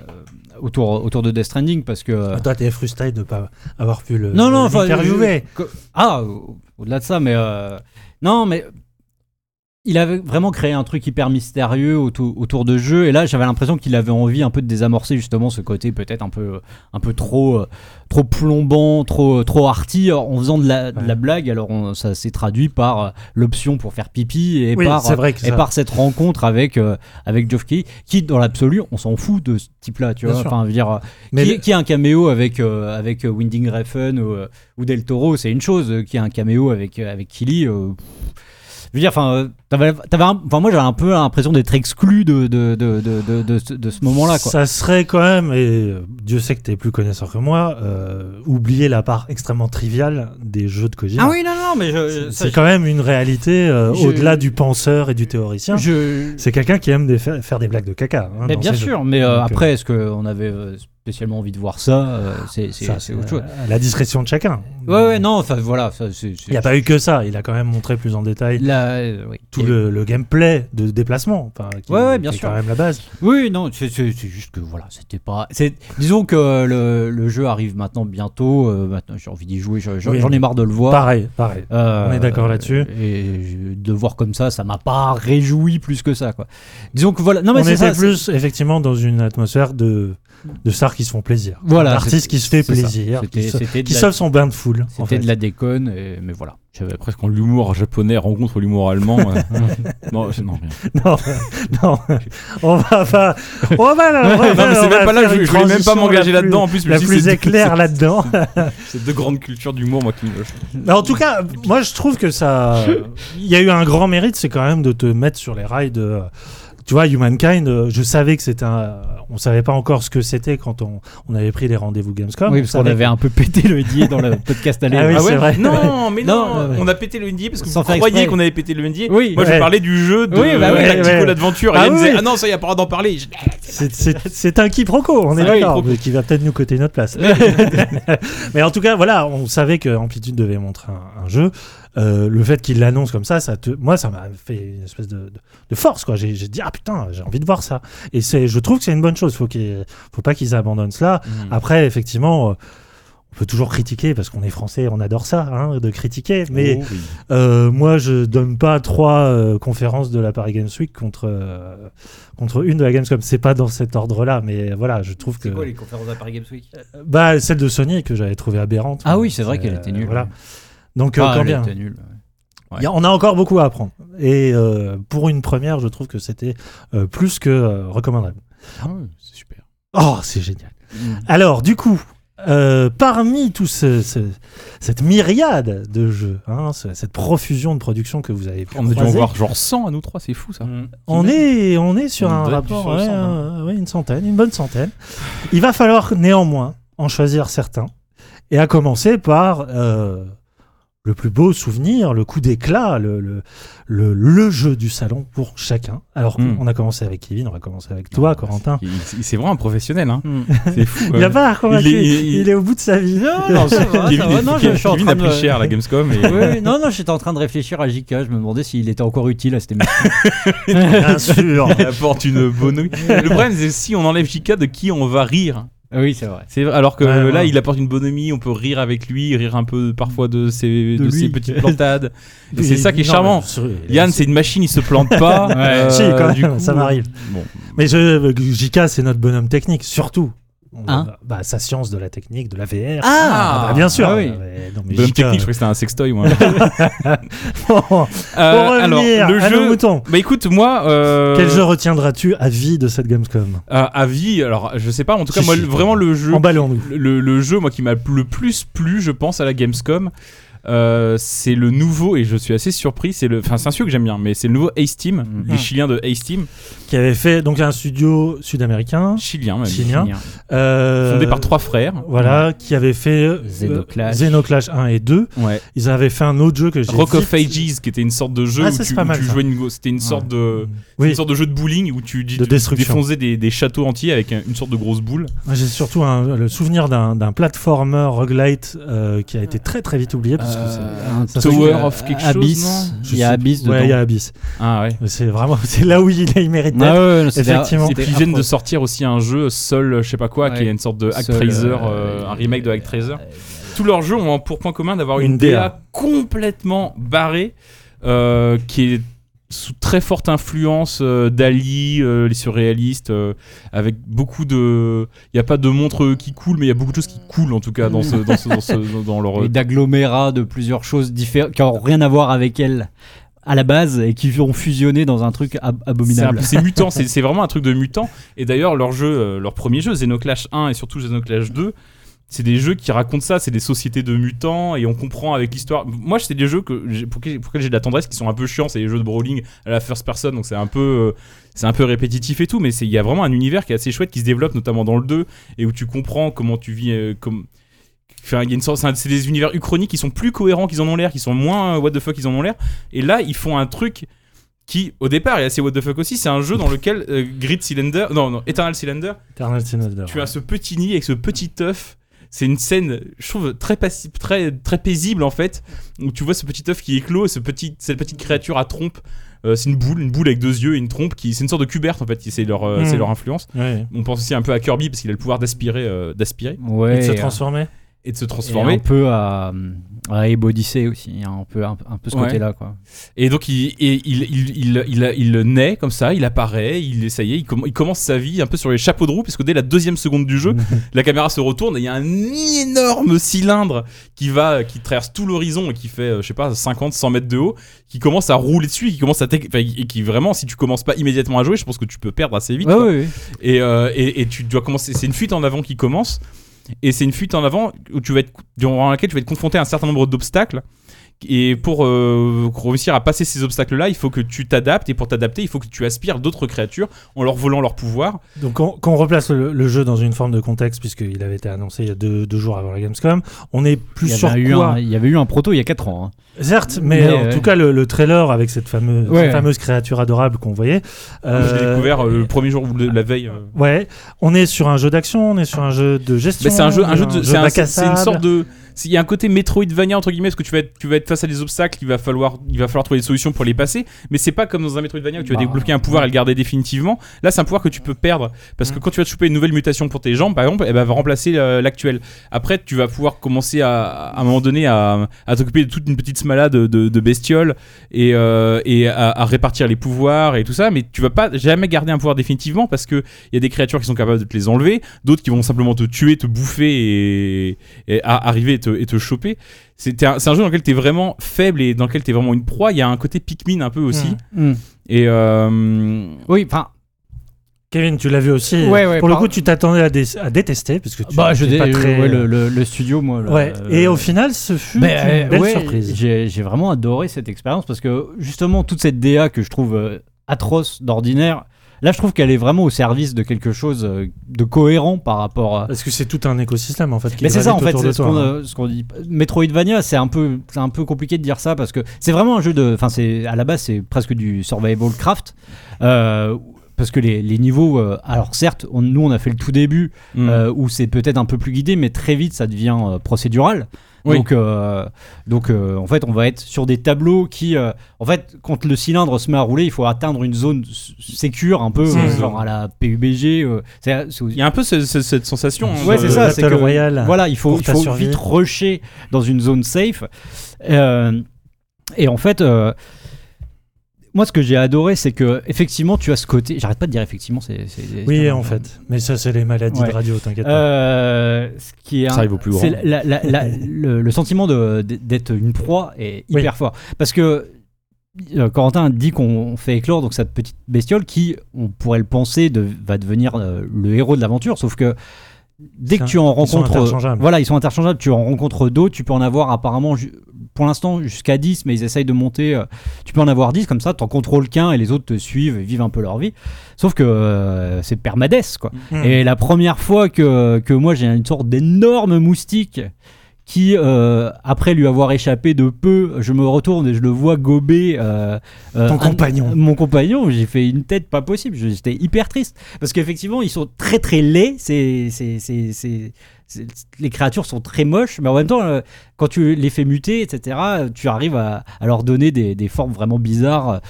autour, autour de Death Stranding parce que. euh, Toi, t'es frustré de ne pas avoir pu le non, non, enfin, l'interviewer. je- Ah, au- au-delà de ça, mais. euh, non, mais. Il avait vraiment créé un truc hyper mystérieux autour, autour de jeu et là j'avais l'impression qu'il avait envie un peu de désamorcer justement ce côté peut-être un peu un peu trop euh, trop plombant trop trop arty en faisant de la, de la blague. Alors on- ça s'est traduit par euh, l'option pour faire pipi et Oui, par vrai et ça- par cette rencontre avec euh, avec Geoff Keighley qui dans l'absolu on s'en fout de ce type là tu Bien vois. sûr. enfin je veux dire euh, Mais qui, le- qui a un caméo avec euh, avec Winding Refn ou, ou Del Toro c'est une chose. Qui a un caméo avec avec Killy euh, je veux dire enfin t'avais, t'avais un- enfin moi j'avais un peu l'impression d'être exclu de de, de, de, de, de ce- de ce moment là quoi Ça serait quand même, et euh, Dieu sait que t'es plus connaisseur que moi, euh, oublier la part extrêmement triviale des jeux de Kojima. ah oui non non mais je, ça, C'est quand même une réalité euh, Je- au-delà du penseur et du théoricien. je, C'est quelqu'un qui aime des fa- faire des blagues de caca. hein, mais bien jeux. sûr mais euh, Donc, après est-ce qu'on avait spécialement envie de voir ça euh, c'est c'est, ça, c'est autre chose La discrétion de chacun. ouais ouais non enfin voilà ça c'est, c'est- Il n'y a pas eu que ça. Il a quand même montré plus en détail Là, euh, oui. Tout Et- le, le gameplay de déplacement. enfin, qui, Ouais, ouais, bien qui est sûr. quand même la base. Oui, non, c'est juste que voilà, c'était pas. Disons que le, le jeu arrive maintenant bientôt. euh, maintenant, j'ai envie d'y jouer. Oui. J'en ai marre de le voir. Pareil, pareil. Euh, On est d'accord là-dessus. Et je- de voir comme ça, ça m'a pas réjoui plus que ça, quoi. Disons que voilà. Non, mais On c'est était ça. plus effectivement dans une atmosphère de, de stars qui se font plaisir. Voilà, D'artistes qui se fait plaisir, qui, se- qui la- son bain de foule. en C'était fait. de la déconne, et- mais voilà. J'avais Presque quand l'humour japonais rencontre l'humour allemand. euh, non, c'est- non, rien. Non, non, on va pas. On va, va- Non, mais c'est même pas là, je, je voulais même pas m'engager là-dedans. En plus, La plus éclair là-dedans. C'est de grandes cultures d'humour, moi qui me. En tout cas, moi je trouve que ça. Il y a eu un grand mérite, c'est quand même de te mettre sur les rails de. Tu vois, Humankind, euh, je savais que c'était un. On savait pas encore ce que c'était quand on, on avait pris les rendez-vous Gamescom. oui, On parce qu'on avait un peu pété le NDA dans le podcast aller. Ah oui, Ah ouais vrai. Non, mais non, on a pété le NDA parce que Sans vous croyez qu'on avait pété le NDA. Oui, Moi, je Ouais. parlais du jeu de Oui, bah Tactical ouais. Adventure. Ah et disait, ah non, ça, y a pas d'en parler. Je- C'est- C'est c'est un quiproquo, on est C'est un d'accord, qui va peut-être nous coter notre place. mais en tout cas, voilà, on savait que Amplitude devait montrer un, un jeu. Euh, le fait qu'il l'annonce comme ça, ça te, moi, ça m'a fait une espèce de, de, de force, quoi. J'ai dit, ah putain, j'ai envie de voir ça. Et c'est, je trouve que c'est une bonne chose. Faut qu'il, faut pas qu'ils abandonnent cela. Après, effectivement, euh, on peut toujours critiquer parce qu'on est français, on adore ça, hein, de critiquer. Mais Oh, oui. euh, moi, je donne pas trois euh, conférences de la Paris Games Week contre euh, contre une de la Gamescom. C'est pas dans cet ordre-là, mais voilà, je trouve que C'est quoi les conférences à Paris Games Week? Bah celle de Sony que j'avais trouvé aberrante. Ah oui, c'est vrai qu'elle était nulle. Voilà. Donc euh, Ah, quand bien. a- on a encore beaucoup à apprendre. Et euh, pour une première, je trouve que c'était euh, plus que recommandable. Ah c'est super. Oh, c'est génial. Mm. Alors, du coup, euh, parmi tout ce, ce- cette myriade de jeux, hein, ce- cette profusion de production que vous avez pu On a dû en voir genre 100 à nous trois, c'est fou ça. on est, on est sur On un rapport, ouais, hein. euh, ouais, une centaine, une bonne centaine. Il va falloir néanmoins en choisir certains, et à commencer par euh, le plus beau souvenir, le coup d'éclat, le, le, le, le jeu du salon pour chacun. Alors Mm. qu'on a commencé avec Kevin, on va commencer avec toi, Corentin. Il- il- C'est vraiment un professionnel, hein. Hmm. C'est fou. Il a pas convaincu, Il il est- est, il- au bout de sa vie. Non, non, ça va, ça Kevin, va. Non, je, je suis en Kevin train a de. pris cher à la Gamescom. Et... Oui, non, non, j'étais en train de réfléchir à JK. Je me demandais s'il était encore utile à cette émission. Bien sûr. Il apporte une bonne. Le problème, c'est si on enlève JK, de qui on va rire? Ah oui, c'est vrai. C'est vrai, alors que Ouais, là, ouais. il apporte une bonhomie, on peut rire avec lui, rire un peu parfois de ses, de De ses petites plantades. Et c'est ça qui est non, charmant. mais Yann, c'est une machine, il se plante pas. Euh, Si, quand même, coup, ça m'arrive. Bon. Mais je, JK, c'est notre bonhomme technique, surtout. Hein bah, sa science de la technique, de la VR. Ah, bah, bien sûr. ah oui. Mais non, mais technique, je crois que c'était un sextoy, moi. Bon, pour Euh, alors, revenir le à nos jeu. moutons. Bah écoute, moi. euh, Quel jeu retiendras-tu à vie de cette Gamescom à, à vie, alors je sais pas, en tout cas, Si, moi, vraiment le jeu. Emballons-nous. Le, le jeu, moi, qui m'a le plus plu, je pense, à la Gamescom, euh, c'est le nouveau, et je suis assez surpris, c'est le. Enfin, c'est un studio que j'aime bien, mais c'est le nouveau Ace Team, Mhm. les Chiliens de Ace Team. Qui avait fait donc un studio sud-américain. Chilien, même. Chilien. euh, Fondé par trois frères. Voilà, qui avait fait euh, Xenoclash. Xenoclash 1 et 2. Ouais. Ils avaient fait un autre jeu que j'ai Rock of Ages, qui était une sorte de jeu Ah, où ça, tu, c'est pas où mal, tu ça. jouais une C'était une sorte de. Oui, Une sorte de jeu de bowling où tu, tu De destruction. défonçais des, des châteaux entiers avec un- une sorte de grosse boule. Moi, j'ai surtout un- le souvenir d'un d'un platformer roguelite euh, qui a été très très vite oublié parce Euh, Tower of quelque chose, Abyss. non Il y a Abyss c'est- dedans. Ouais, il y a Abyss. Ah ouais. C'est vraiment, c'est là où il, il mérite d'être. Ah ouais, Effectivement. Et c'était puis ils viennent de sortir aussi un jeu Sol, je sais pas quoi, qui est une sorte de Seul, Actraiser, euh, euh, un remake de Actraiser. euh, Tous leurs jeux ont pour point commun d'avoir une, Une DA, DA. complètement barrée, euh, qui est sous très forte influence euh, d'Ali, euh, les surréalistes, euh, avec beaucoup de. Il n'y a pas de montre qui coule, mais il y a beaucoup de choses qui coulent en tout cas dans, ce, dans, ce- dans, ce- dans leur. et d'agglomérat de plusieurs choses différentes qui n'ont rien à voir avec elle à la base et qui ont fusionné dans un truc ab- abominable. C'est mutant, c'est vraiment un truc de mutant. Et d'ailleurs, leur jeu, leur premier jeu, Xenoclash 1 et surtout Xenoclash 2, c'est des jeux qui racontent ça, c'est des sociétés de mutants et on comprend avec l'histoire. Moi, c'est des jeux que pour lesquels j'ai de la tendresse qui sont un peu chiants, c'est les jeux de brawling à la first person, donc c'est un peu euh, c'est un peu répétitif et tout, mais il y a vraiment un univers qui est assez chouette qui se développe notamment dans le 2 et où tu comprends comment tu vis euh, comme Enfin, il y a une sorte, c'est des univers uchroniques qui sont plus cohérents qu'ils en ont l'air, qui sont moins euh, what the fuck qu'ils en ont l'air. Et là, ils font un truc qui, au départ, est assez what the fuck aussi. C'est un jeu dans lequel euh, Grid Cylinder, non, non, Eternal Cylinder, Eternal Cylinder. tu as ce petit nid avec ce petit œuf. C'est une scène, je trouve, très, passi- très, très paisible en fait, où tu vois ce petit œuf qui éclot, et ce petit, cette petite créature à trompe. Euh, c'est une boule, une boule avec deux yeux et une trompe qui, c'est une sorte de cuberte en fait, c'est leur, euh, Mm. c'est leur influence. Ouais. On pense aussi un peu à Kirby parce qu'il a le pouvoir d'aspirer, euh, d'aspirer Ouais, Et de se transformer. Et de se et transformer. un peu à, à Abe Odyssey aussi, a un peu, un, un peu ce Ouais. côté-là. quoi. Et donc il, et il, il, il, il, naît comme ça, il apparaît, il, ça y est, il, comm- il commence sa vie un peu sur les chapeaux de roue, puisque dès la deuxième seconde du jeu, la caméra se retourne et il y a un énorme cylindre qui va, qui traverse tout l'horizon et qui fait, euh, je sais pas, 50, 100 mètres de haut, qui commence à rouler dessus, qui commence à, et qui vraiment, si tu commences pas immédiatement à jouer, je pense que tu peux perdre assez vite. Ouais, ouais. Et, euh, et, et tu dois commencer. C'est une fuite en avant qui commence. Et c'est une fuite en avant où tu vas être, durant laquelle tu vas être confronté à un certain nombre d'obstacles. Et pour euh, réussir à passer ces obstacles-là, il faut que tu t'adaptes. Et pour t'adapter, il faut que tu aspires d'autres créatures en leur volant leur pouvoir. Donc, on- quand on replace le, le jeu dans une forme de contexte, puisqu'il avait été annoncé il y a deux, deux jours avant la Gamescom, on est Il plus y, sur avait eu quoi un, il y avait eu un proto il y a 4 ans. hein. Certes, mais, Mais, en ouais. tout cas, le, le trailer avec cette fameuse, Ouais. cette fameuse créature adorable qu'on voyait. Moi, je l'ai euh, découvert euh, le premier jour ou le- la veille. euh. Ouais, on est sur un jeu d'action, on est sur un jeu de gestion. Mais c'est un jeu, un jeu, de- c'est un- bac à c'est une sorte de. c'est- Il y a un côté Metroidvania entre guillemets, parce que tu vas être, tu vas être face à des obstacles, il va falloir, il va falloir trouver des solutions pour les passer. Mais c'est pas comme dans un Metroidvania où tu vas Bah, débloquer un pouvoir et le garder définitivement. Là, c'est un pouvoir que tu peux perdre parce que Mm. quand tu vas te choper une nouvelle mutation pour tes jambes, par exemple, elle va remplacer euh, l'actuelle. Après, tu vas pouvoir commencer à, à un moment donné à, à t'occuper de toute une petite smala de, bestioles et, euh, et à, à répartir les pouvoirs et tout ça. Mais tu vas pas jamais garder un pouvoir définitivement parce que il y a des créatures qui sont capables de te les enlever, d'autres qui vont simplement te tuer, te bouffer et, et à- arriver et te, et te choper. C'est un, c'est un jeu dans lequel tu es vraiment faible et dans lequel tu es vraiment une proie. Il y a un côté Pikmin un peu aussi. Mm. Mm. Et euh, Oui, enfin. Kevin, tu l'as vu aussi. Ouais, ouais, Pour le coup, tu t'attendais à, dé- à détester parce que tu Bah, je pas très. ouais, le, le- le studio, moi. le- Ouais. euh, Et au final, ce fut une euh, belle ouais, surprise. J'ai vraiment adoré cette expérience parce que justement toute cette DA que je trouve euh, atroce d'ordinaire, là je trouve qu'elle est vraiment au service de quelque chose euh, de cohérent par rapport à. Parce que c'est tout un écosystème en fait. Qui Mais c'est ça en fait, ce qu'on hein. ce qu'on dit. Metroidvania, c'est un peu, c'est un peu compliqué de dire ça parce que c'est vraiment un jeu de, enfin c'est à la base c'est presque du survival craft. Euh, parce que les, les niveaux, euh, alors certes, on- nous on a fait le tout début Mm. euh, où c'est peut-être un peu plus guidé, mais très vite ça devient euh, procédural. Oui. Donc, donc en fait, on va être sur des tableaux qui, en fait, quand le cylindre se met à rouler, il faut atteindre une zone sécure, un peu genre à la PUBG. Il y a un peu ce- ce- cette sensation. hein, Ouais, c'est ça. C'est que Royale voilà, il faut, il faut vite rusher dans une zone safe. Et en fait, moi, ce que j'ai adoré, c'est que effectivement, tu as ce côté. J'arrête pas de dire effectivement. C'est. Oui, en fait. Mais ça, c'est les maladies Ouais. de radio, t'inquiète pas. Euh, ce qui est Ça un- arrive au plus grand. la- la- la- le, le sentiment d'être une proie est Oui. hyper fort parce que euh, Corentin dit qu'on fait éclore donc cette petite bestiole qui on pourrait le penser de- va devenir euh, le héros de l'aventure sauf que dès que un- tu en ils sont rencontres interchangeables. voilà ils sont interchangeables tu en rencontres d'autres tu peux en avoir apparemment pour l'instant jusqu'à 10 mais ils essayent de monter euh, tu peux en avoir 10 comme ça t'en contrôles qu'un et les autres te suivent et vivent un peu leur vie sauf que euh, c'est permades quoi Hmm. et la première fois que, que moi j'ai une sorte d'énorme moustique qui, euh, après lui avoir échappé de peu, je me retourne et je le vois gober euh, Ton un- compagnon. Mon compagnon, j'ai fait une tête pas possible. J'étais hyper triste parce qu'effectivement ils sont très très laids. C'est, c'est, c'est- c'est- les créatures sont très moches, mais en même temps, euh, quand tu les fais muter, etc., tu arrives à, à leur donner des, des formes vraiment bizarres.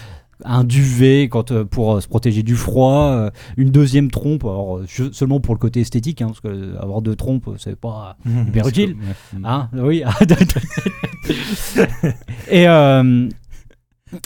Un duvet quand, euh, pour euh, se protéger du froid, une deuxième trompe, alors seulement pour le côté esthétique, hein, parce que avoir deux trompes, c'est pas Mhm. hyper utile. Ouais. Hein, oui. Et euh,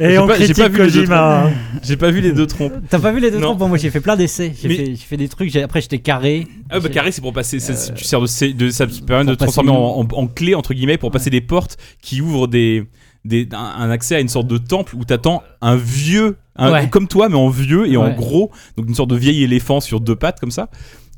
Et J'ai on pas- critique pas vu les deux Kojima. hein. J'ai pas vu les deux trompes. t'as pas vu les deux Non. trompes Bon, Moi, j'ai fait plein d'essais. J'ai Mais- fait, des trucs. Après, j'étais carré. Ah bah carré c'est pour passer, c'est- tu sers de, de ça te permet de transformer en, en- en clé entre guillemets pour passer des portes qui ouvrent des, des un, un accès à une sorte de temple où t'attends un vieux, un- Ouais. comme toi mais en vieux et en gros, donc une sorte de vieil éléphant sur deux pattes comme ça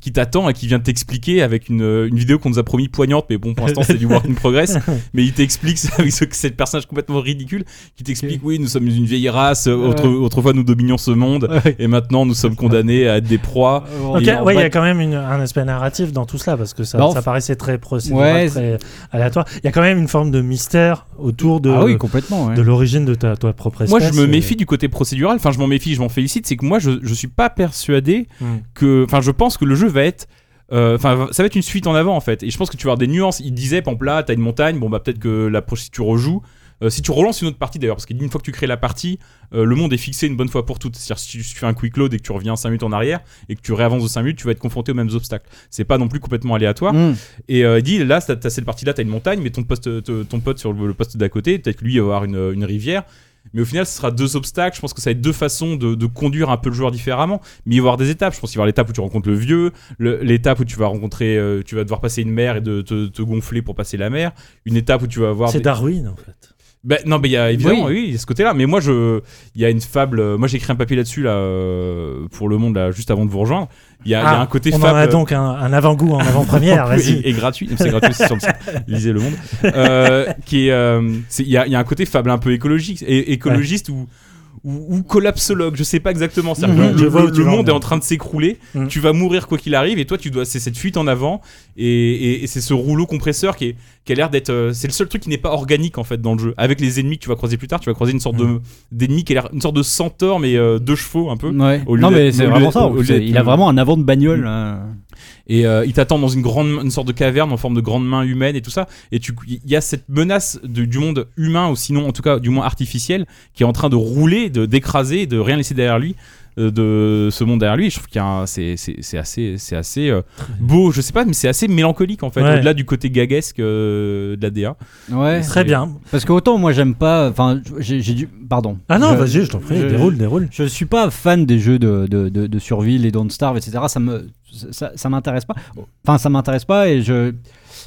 qui t'attend et qui vient t'expliquer avec une, une vidéo qu'on nous a promis poignante mais bon pour l'instant c'est du work in progress mais il t'explique ça avec ce, ce personnage complètement ridicule qui t'explique oui nous sommes une vieille race autre- Ouais. autrefois nous dominions ce monde Ouais. et maintenant nous sommes condamnés à être des proies Ok, ouais, il y a quand même une- un aspect narratif dans tout cela parce que ça, ça paraissait très procédural, Ouais, très aléatoire. Il y a quand même une forme de mystère autour de, ah oui, complètement. ouais. de l'origine de ta, ta propre espèce. Moi, je me et- méfie du côté procédural. Enfin, je m'en méfie, je m'en félicite. C'est que moi, je, je suis pas persuadé Hmm. que. Enfin, je pense que le jeu va être. euh, Enfin, ça va être une suite en avant en fait. Et je pense que tu vas avoir des nuances. Il disait, par exemple, là, t'as une montagne. Bon, bah, peut-être que la prochaine, si tu rejoues. euh, si tu relances une autre partie d'ailleurs, parce qu'il dit une fois que tu crées la partie, euh, le monde est fixé une bonne fois pour toutes. C'est-à-dire si tu fais un quick load et que tu reviens 5 minutes en arrière et que tu réavances de 5 minutes, tu vas être confronté aux mêmes obstacles. C'est pas non plus complètement aléatoire. Mm. Et il dit là, t'as cette partie-là, t'as une montagne, mais ton, poste, te- ton pote sur le, poste d'à côté, peut-être que lui il va avoir une, une rivière. Mais au final, ce sera deux obstacles. Je pense que ça va être deux façons de, de conduire un peu le joueur différemment. Mais il va y avoir des étapes. Je pense qu'il va y avoir l'étape où tu rencontres le vieux, l'étape où tu vas rencontrer, euh, tu vas devoir passer une mer et de te, te gonfler pour passer la mer. Une étape où tu vas avoir. C'est des- Darwin en fait. Ben, non, mais il y a évidemment, Oui. oui, il y a ce côté-là. Mais moi, je, il y a une fable. euh, Moi, j'ai écrit un papier là-dessus là euh, pour le Monde là juste avant de vous rejoindre. Il y a, il y a Ah, un côté on fable. en a donc un, un avant-goût en avant-première, vas-y. Et, et gratuit, c'est gratuit sur le site. Lisez le monde. Euh, qui est, euh, il y, a, il y a un côté fable un peu écologique, et, écologiste ou, ou, ou collapsologue, je sais pas exactement. C'est-à-dire Mhm, que je le, vois le- le monde est en train de s'écrouler, Mhm. tu vas mourir quoi qu'il arrive, et toi tu dois, c'est cette fuite en avant, et, et- et c'est ce rouleau compresseur qui, est, qui a l'air d'être, euh, c'est le seul truc qui n'est pas organique en fait dans le jeu. Avec les ennemis que tu vas croiser plus tard, tu vas croiser une sorte Mhm. de d'ennemi qui a l'air une sorte de centaure mais euh, deux chevaux un peu. Ouais. Au lieu Non, mais c'est vraiment ça. au lieu Il a vraiment un avant de bagnole. hein. Et euh, il t'attend dans une grande une sorte de caverne en forme de grande main humaine et tout ça et tu il y a cette menace de- du monde humain ou sinon en tout cas du moins artificiel qui est en train de rouler de d'écraser de rien laisser derrière lui euh, de ce monde derrière lui Et je trouve qu'il y a un- c'est c'est c'est assez c'est assez euh, beau je sais pas mais c'est assez mélancolique en fait Ouais. au-delà du côté gaguesque euh, de la DA Ouais. Très bien. Parce que autant moi j'aime pas. Enfin, j'ai j'ai dû. Pardon. Ah non, Je- vas-y, je t'en prie, je- déroule, déroule. Je suis pas fan des jeux de, de, de, de survie, les Don't Starve, etc. Ça me ça, ça m'intéresse pas. Enfin, ça m'intéresse pas et je.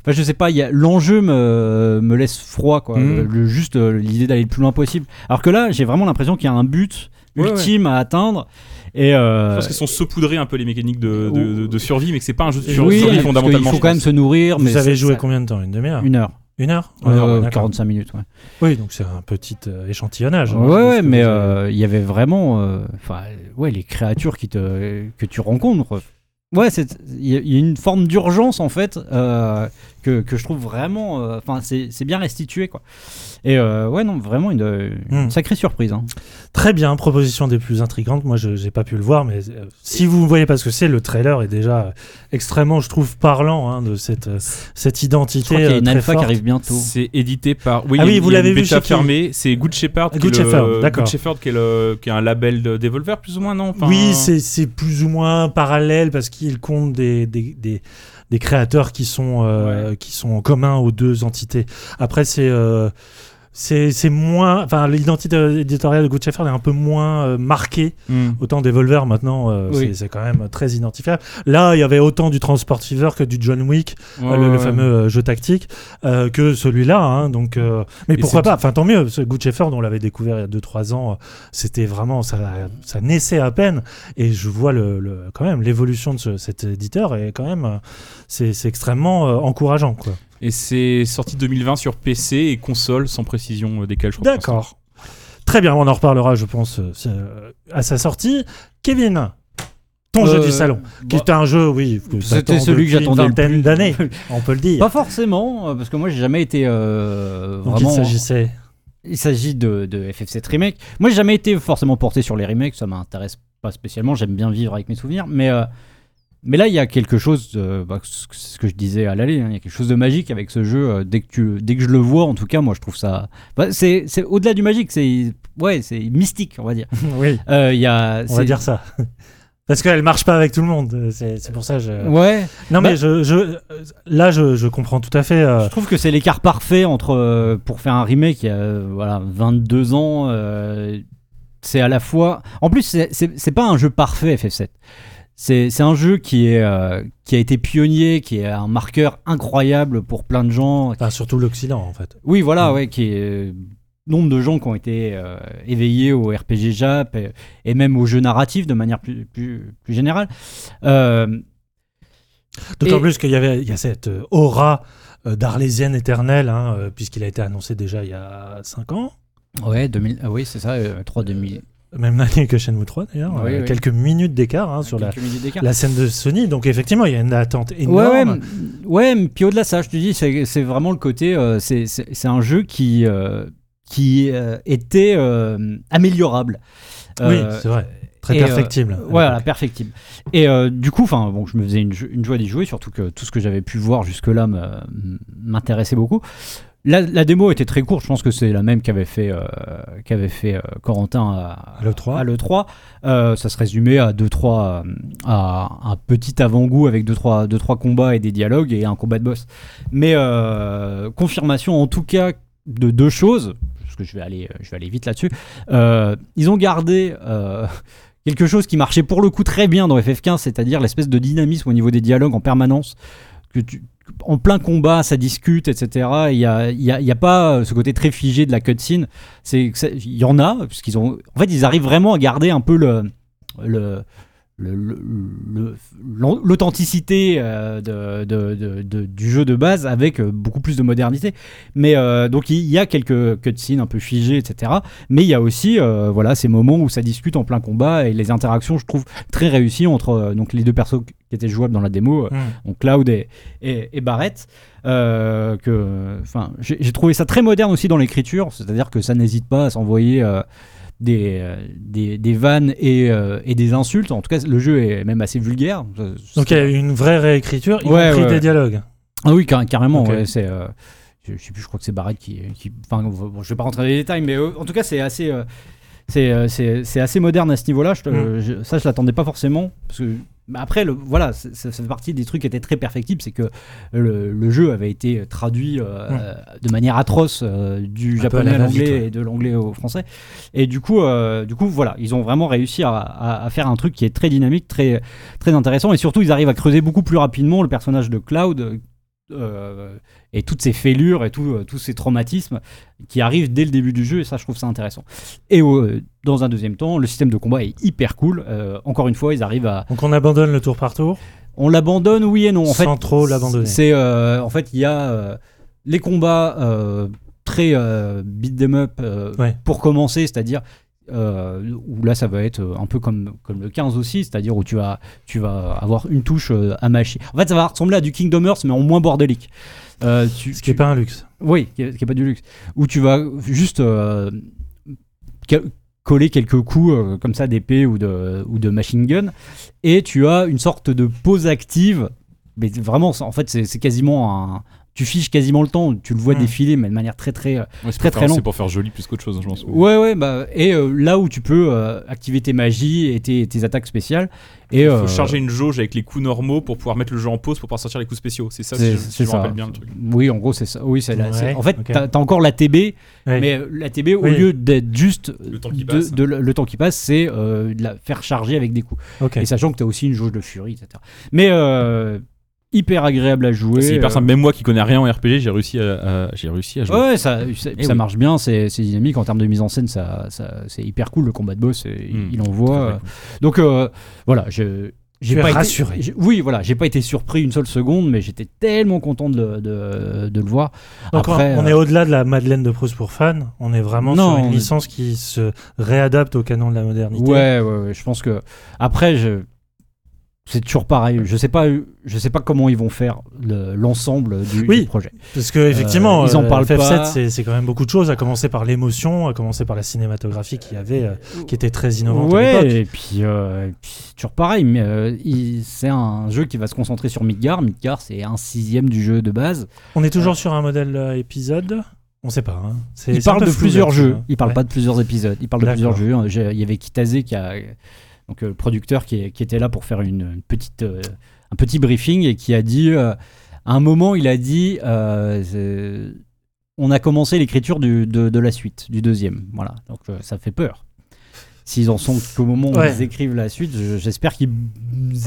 Enfin, je sais pas, il y a- l'enjeu me, me laisse froid, quoi. Mhm. Le, juste euh, l'idée d'aller le plus loin possible. Alors que là, j'ai vraiment l'impression qu'il y a un but Ouais, ultime à atteindre Et Je euh, pense qu'ils sont saupoudrés un peu les mécaniques de, de, de- de survie, mais que c'est pas un jeu de sur- oui, survie parce fondamentalement. qu'il faut je quand même se nourrir. mais Vous avez joué ça- combien de temps Une demi-heure Une heure. Une heure Une heure, ouais, d'accord. 45 minutes, ouais. Oui, donc c'est un petit euh, échantillonnage. hein, Ouais, mais avez- euh, il y avait vraiment, euh, enfin, ouais, les créatures qui te, que tu rencontres. Ouais, il y a une forme d'urgence en fait euh, que, que je trouve vraiment, euh, enfin, c'est, c'est bien restitué quoi. Et euh, ouais, non, vraiment une, une Hmm. sacrée surprise. hein. Très bien, proposition des plus intrigantes. Moi, je n'ai pas pu le voir, mais euh, si vous ne voyez pas ce que c'est, le trailer est déjà extrêmement, je trouve, parlant hein, de cette, cette Je identité crois qu'il y a une alpha qui arrive bientôt. C'est édité par. Oui, Ah il y a- oui, il vous l'avez vu chez qui fermée. C'est Good Shepherd. qui Good Shepherd, d'accord. Good Shepherd, qui est, le, qui est un label de Devolver, plus ou moins, non? Enfin, Oui, c'est c'est plus ou moins parallèle parce qu'il compte des, des, des, des créateurs qui sont, euh, qui sont communs aux deux entités. Après, c'est. C'est c'est moins. Enfin, l'identité éditoriale de Good Shepherd est un peu moins euh, marquée. Hmm. Autant Devolver maintenant, euh, Oui. c'est- quand même très identifiable. Là, il y avait autant du Transport Fever que du John Wick, euh, le, fameux jeu tactique, que celui-là. hein, donc, mais Et pourquoi pas? Enfin, tant mieux. Ce Good Shepherd, on l'avait découvert il y a 2-3 ans. C'était vraiment ça, ça naissait à peine. Et je vois le, le- quand même l'évolution de ce- cet éditeur et quand même, c'est c'est extrêmement encourageant, quoi. Et c'est sorti 2020 sur PC et console, sans précision euh, desquelles je crois. D'accord. Très bien, on en reparlera, je pense, euh, euh, à sa sortie. Kevin, ton jeu du salon, qui bah, est un jeu, oui, que C'était celui que j'attendais une vingtaine d'années, on peut le dire. Pas forcément, parce que moi j'ai jamais été euh, Donc il vraiment. s'agissait. Il s'agit de, de FF7 Remake. Moi, j'ai jamais été forcément porté sur les remakes, ça m'intéresse pas spécialement, j'aime bien vivre avec mes souvenirs, mais, euh, mais là, il y a quelque chose, de- bah, ce que- ce que je disais à l'aller, hein, il y a quelque chose de magique avec ce jeu, euh, dès, que tu, dès que je le vois, en tout cas, moi, je trouve ça... bah, c'est c'est au-delà du magique, c'est ouais, c'est mystique, on va dire. oui, Euh, y a, on va c'est- dire ça. Parce qu'elle marche pas avec tout le monde. C'est c'est pour ça que je. Ouais, Non, Bah- mais je, je, euh, là, je, je comprends tout à fait. euh, Je trouve que c'est l'écart parfait entre euh, pour faire un remake il y a euh, voilà 22 ans. euh, c'est à la fois. En plus, c'est- c'est c'est pas un jeu parfait FF7. C'est un jeu qui est euh, qui a été pionnier, qui est un marqueur incroyable pour plein de gens. enfin, surtout l'Occident, en fait. Oui, voilà, Mm. ouais, qui est euh, nombre de gens qui ont été euh, éveillés au RPG Jap et, et même au jeu narratif de manière plus plus, plus générale. Euh, D'autant Et- plus qu'il y avait il y a cette aura d'Arlésienne éternelle, hein, puisqu'il a été annoncé déjà il y a 5 ans. ouais, 2000, ah oui, c'est ça, euh, 3 2000. Même année que Shenmue 3 d'ailleurs, Oui, euh, oui. quelques minutes d'écart hein, sur la, scène de Sony. Donc effectivement, il y a une attente Ouais, énorme. ouais, ouais, mais puis au-delà de ça, je te dis, c'est vraiment le côté. euh, c'est- un jeu qui, euh, qui euh, était améliorable. oui, c'est vrai. Très perfectible. Voilà, perfectible. Et du coup, enfin, bon, je me faisais une, jo- une joie d'y jouer, surtout que tout ce que j'avais pu voir jusque-là m'intéressait beaucoup. La, la démo était très courte, je pense que c'est la même qu'avait fait, euh, qu'avait fait euh, Corentin à, À l'E3. à l'E3. Euh, ça se résumait à deux trois, euh, à un petit avant-goût avec deux trois, deux, trois combats et des dialogues et un combat de boss. Mais confirmation en tout cas de deux choses, parce que je vais aller, je vais aller vite là-dessus. Ils ont gardé quelque chose qui marchait pour le coup très bien dans FF15, c'est-à-dire l'espèce de dynamisme au niveau des dialogues en permanence. Que tu, en plein combat, ça discute, etc. Il n'y a, y a, y a pas euh, ce côté très figé de la cutscene. Il y en a, puisqu'ils ont. En fait, ils arrivent vraiment à garder un peu le. le l'authenticité euh, de, de- de- de- du jeu de base avec euh, beaucoup plus de modernité mais euh, donc il y a quelques cutscenes un peu figées etc mais il y a aussi euh, voilà ces moments où ça discute en plein combat et les interactions je trouve très réussies entre euh, donc les deux persos qui étaient jouables dans la démo euh, Mm. donc Cloud et, et, et Barrett. que, enfin, j'ai trouvé ça très moderne aussi dans l'écriture, c'est-à-dire que ça n'hésite pas à s'envoyer des, euh, des, des vannes et, euh, et des insultes. En tout cas, le jeu est même assez vulgaire. Donc il y a une vraie réécriture, y Ouais, compris ouais, des ouais. dialogues. Ah oui, car- carrément. C'est, euh, je, je sais plus, je crois que c'est Barrett qui, qui enfin, bon, je vais pas rentrer dans les détails, mais euh, en tout cas, c'est assez. c'est, c'est, c'est assez moderne à ce niveau-là. Je Mm. je- ça, je l'attendais pas forcément. Parce que, mais après, le, voilà, ça, ça fait partie des trucs qui étaient très perfectibles. C'est que le, le jeu avait été traduit euh, de manière atroce euh, du Un japonais à à la l'anglais ouais. et de l'anglais au français. Et du coup, euh, du coup, voilà, ils ont vraiment réussi à, à- à faire un truc qui est très dynamique, très, très intéressant. Et surtout, ils arrivent à creuser beaucoup plus rapidement le personnage de Cloud, euh, et toutes ces fêlures et tout, euh, tous ces traumatismes qui arrivent dès le début du jeu, et ça, je trouve ça intéressant. Et euh, dans un deuxième temps, le système de combat est hyper cool. Euh, encore une fois, ils arrivent à. Donc on abandonne le tour par tour? On l'abandonne, oui et non. En fait, sans trop l'abandonner. c'est euh, en fait il y a les combats très beat them up Ouais. pour commencer, c'est-à-dire euh, où là ça va être un peu comme comme le 15 aussi, c'est-à-dire où tu vas tu vas avoir une touche à mâcher. En fait, ça va ressembler à du Kingdom Hearts mais en moins bordélique. Euh, tu, Ce qui est pas un luxe. oui, qui est, qui est pas du luxe. Où tu vas juste euh, coller quelques coups euh, comme ça d'épée ou de, ou de machine gun, et tu as une sorte de pause active. Mais vraiment, en fait, c'est quasiment un. Tu fiches quasiment le temps, tu le vois Hmm. défiler, mais de manière très très. euh, Ouais, Très, pour très faire- long. C'est pour faire joli plus qu'autre chose, je pense. Ouais, ouais, bah. Et euh, là où tu peux euh, activer tes magies et tes, tes attaques spéciales. Et, Il euh, faut charger une jauge avec les coups normaux pour pouvoir mettre le jeu en pause pour pouvoir sortir les coups spéciaux. C'est ça, si C'est- je, c'est si je me ça. rappelle bien le truc. Oui, en gros, c'est ça. Oui, c'est Ouais, En fait, ok. t'as as encore la TB, Ouais. mais la TB, au Oui. lieu d'être juste Le temps qui de- passe. de le, le temps qui passe, c'est euh, de la faire charger avec des coups. Et sachant que tu as aussi une jauge de furie, etc. Mais euh, hyper agréable à jouer. C'est hyper euh, simple. Même moi qui connais rien en RPG, j'ai réussi à, à- j'ai réussi à jouer. Ouais, ça, ça, Eh ça oui. marche bien, c'est dynamique en termes de mise en scène, ça, ça- c'est hyper cool le combat de boss, et Mm. il envoie. Euh, donc euh, voilà, je j'ai pas été- rassuré. j'ai- oui, voilà, j'ai pas été surpris une seule seconde, mais j'étais tellement content de, le- de, de le voir. Donc Après, on euh, est au-delà de la Madeleine de Proust pour fans, on est vraiment Non, sur une est- licence qui se réadapte au canon de la modernité. Ouais, ouais, ouais, je pense que après, je... c'est toujours pareil. Je sais pas, je sais pas comment ils vont faire le- l'ensemble du, Oui. du projet. Parce que effectivement, ils en euh, parlent FF7, pas. c'est quand même beaucoup de choses, à commencer par l'émotion, à commencer par la cinématographie qui avait, euh, qui était très innovante à l'époque. Ouais, et puis, euh, puis toujours pareil, mais euh, c'est un jeu qui va se concentrer sur Midgar. Midgar, c'est un sixième du jeu de base. On est toujours sur un modèle euh, épisode? On sait pas. hein. Il parle de plusieurs jeux. hein. Il parle Ouais. pas de plusieurs épisodes. Il parle de plusieurs jeux. Il y avait Kitase qui a donc euh, le producteur qui, est- qui était là pour faire une, une petite euh, un petit briefing et qui a dit euh, à un moment il a dit on a commencé l'écriture de, de la suite du deuxième. Voilà. Donc ça fait peur. S'ils en sont qu'au moment où Ouais. ils écrivent la suite, je- j'espère qu'ils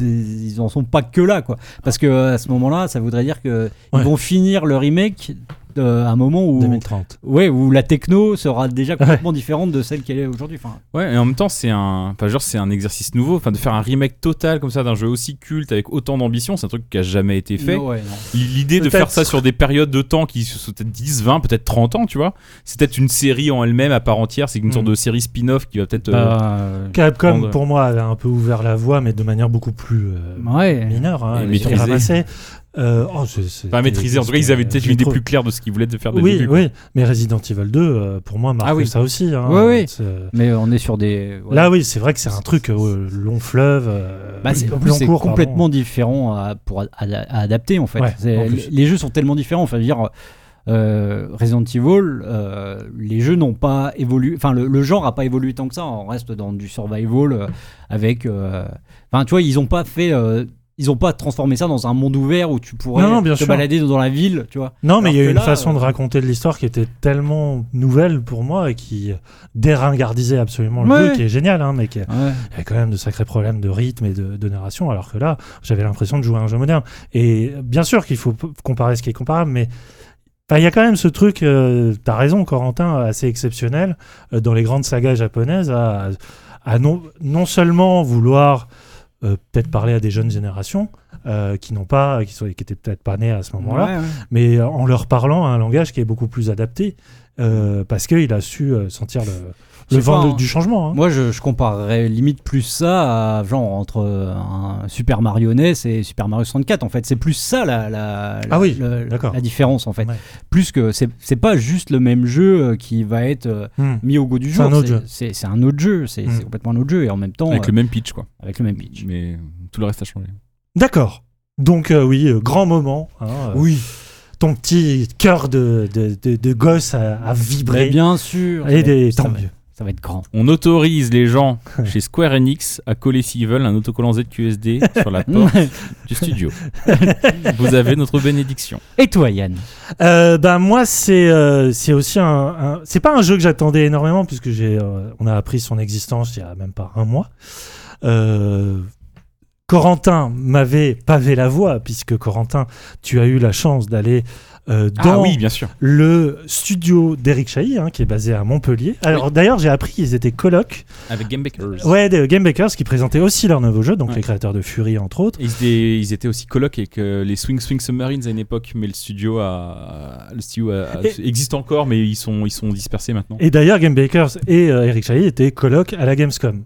ils en sont pas que là quoi. Parce que à ce moment-là, ça voudrait dire que Ouais. vont finir le remake euh, à un moment où 2030. Ouais, où la techno sera déjà complètement différente de celle qu'elle est aujourd'hui. Enfin, Ouais, et en même temps, c'est un, enfin, genre, c'est un exercice nouveau. Enfin, de faire un remake total comme ça d'un jeu aussi culte avec autant d'ambition, c'est un truc qui a jamais été fait. non, ouais, non. L'idée de faire ça sur des périodes de temps qui sont peut-être 10, 20, peut-être 30 ans, tu vois. C'est peut-être une série en elle-même à part entière. C'est une sorte Mm. de série spin-off qui va peut-être. euh, Bah, euh, Capcom, Prendre- pour moi, avait un peu ouvert la voie, mais de manière beaucoup plus euh, ouais. mineure. Hein, Et Elle maîtrisée. était ramassée. Euh, oh, Pas maîtrisé. En tout cas, ils avaient peut-être une idée trop- plus claire de ce qu'ils voulaient de faire dès Oui, début. oui, mais Resident Evil 2, euh, pour moi, marque Ah oui. ça aussi. hein. Ouais, oui. C'est- Mais on est sur des. ouais. Là, oui, c'est vrai que c'est un truc euh, long fleuve. euh, Bah, c'est, complètement différent à, pour à, à adapter en fait. Ouais, en les, jeux sont tellement différents. Enfin, je veux dire, euh, Resident Evil, euh, les jeux n'ont pas évolué. Enfin, le, le genre a pas évolué tant que ça. On reste dans du survival euh, avec. euh, Enfin, tu vois, ils ont pas fait. Ils ont pas transformé ça dans un monde ouvert où tu pourrais Non, non, bien te sûr. balader dans la ville, tu vois. Non, mais il y a une là, façon de euh, raconter de l'histoire qui était tellement nouvelle pour moi et qui déringardisait absolument le Ouais. jeu, qui est génial, hein, mais qui Ouais. il y avait quand même de sacrés problèmes de rythme et de, de narration, alors que là, j'avais l'impression de jouer à un jeu moderne. Et bien sûr qu'il faut comparer ce qui est comparable, mais enfin, il y a quand même ce truc, euh, t'as raison, Corentin, assez exceptionnel euh, dans les grandes sagas japonaises à, à non, non seulement vouloir euh, peut-être parler à des jeunes générations euh, qui n'ont pas, qui, sont, qui étaient peut-être pas nés à ce moment-là, Ouais, ouais. mais en leur parlant un langage qui est beaucoup plus adapté euh, parce qu'il a su euh, sentir le, le vent pas, de- hein. du changement. hein. Moi, je, je comparerais limite plus ça à genre entre euh, un Super Mario NES et Super Mario 64. En fait, c'est plus ça la, la, la- Ah oui, d'accord. la différence en fait. Ouais. Plus que c'est c'est pas juste le même jeu euh, qui va être euh, Hmm. mis au goût du C'est jour. un autre jeu. C'est c'est un autre jeu. C'est Mm. c'est complètement un autre jeu et en même temps Avec euh, le même pitch, quoi. avec le même pitch. Mais tout le reste a changé. D'accord. Donc euh, oui, euh, grand moment. hein, euh, Oui, Ton petit cœur de, de, de, de gosse a, a vibré. mais bien sûr. Et ça, des- tant va- mieux. Ça va être grand. On autorise les gens chez Square Enix à coller s'ils veulent un autocollant ZQSD sur la porte du studio. Vous avez notre bénédiction. et toi, Yann? Euh, ben moi c'est euh, c'est aussi un, un- c'est pas un jeu que j'attendais énormément puisque j'ai euh, on a appris son existence il y a même pas un mois. Euh, Corentin m'avait pavé la voie, puisque Corentin, tu as eu la chance d'aller euh, Ah dans oui, bien sûr. le studio d'Eric Chahi, hein, qui est basé à Montpellier. Alors d'ailleurs, j'ai appris qu'ils étaient colocs, Avec Game Bakers. ouais, des Game Bakers, qui présentaient aussi leur nouveau jeu, donc Ouais. les créateurs de Fury entre autres. Ils étaient, ils étaient aussi coloc avec euh, les Swing Swing Submarines à une époque, mais le studio, a, le studio a- a- Et- existe encore, mais ils sont, ils sont dispersés maintenant. Et d'ailleurs, Game Bakers et euh, Eric Chahi étaient colocs à la Gamescom.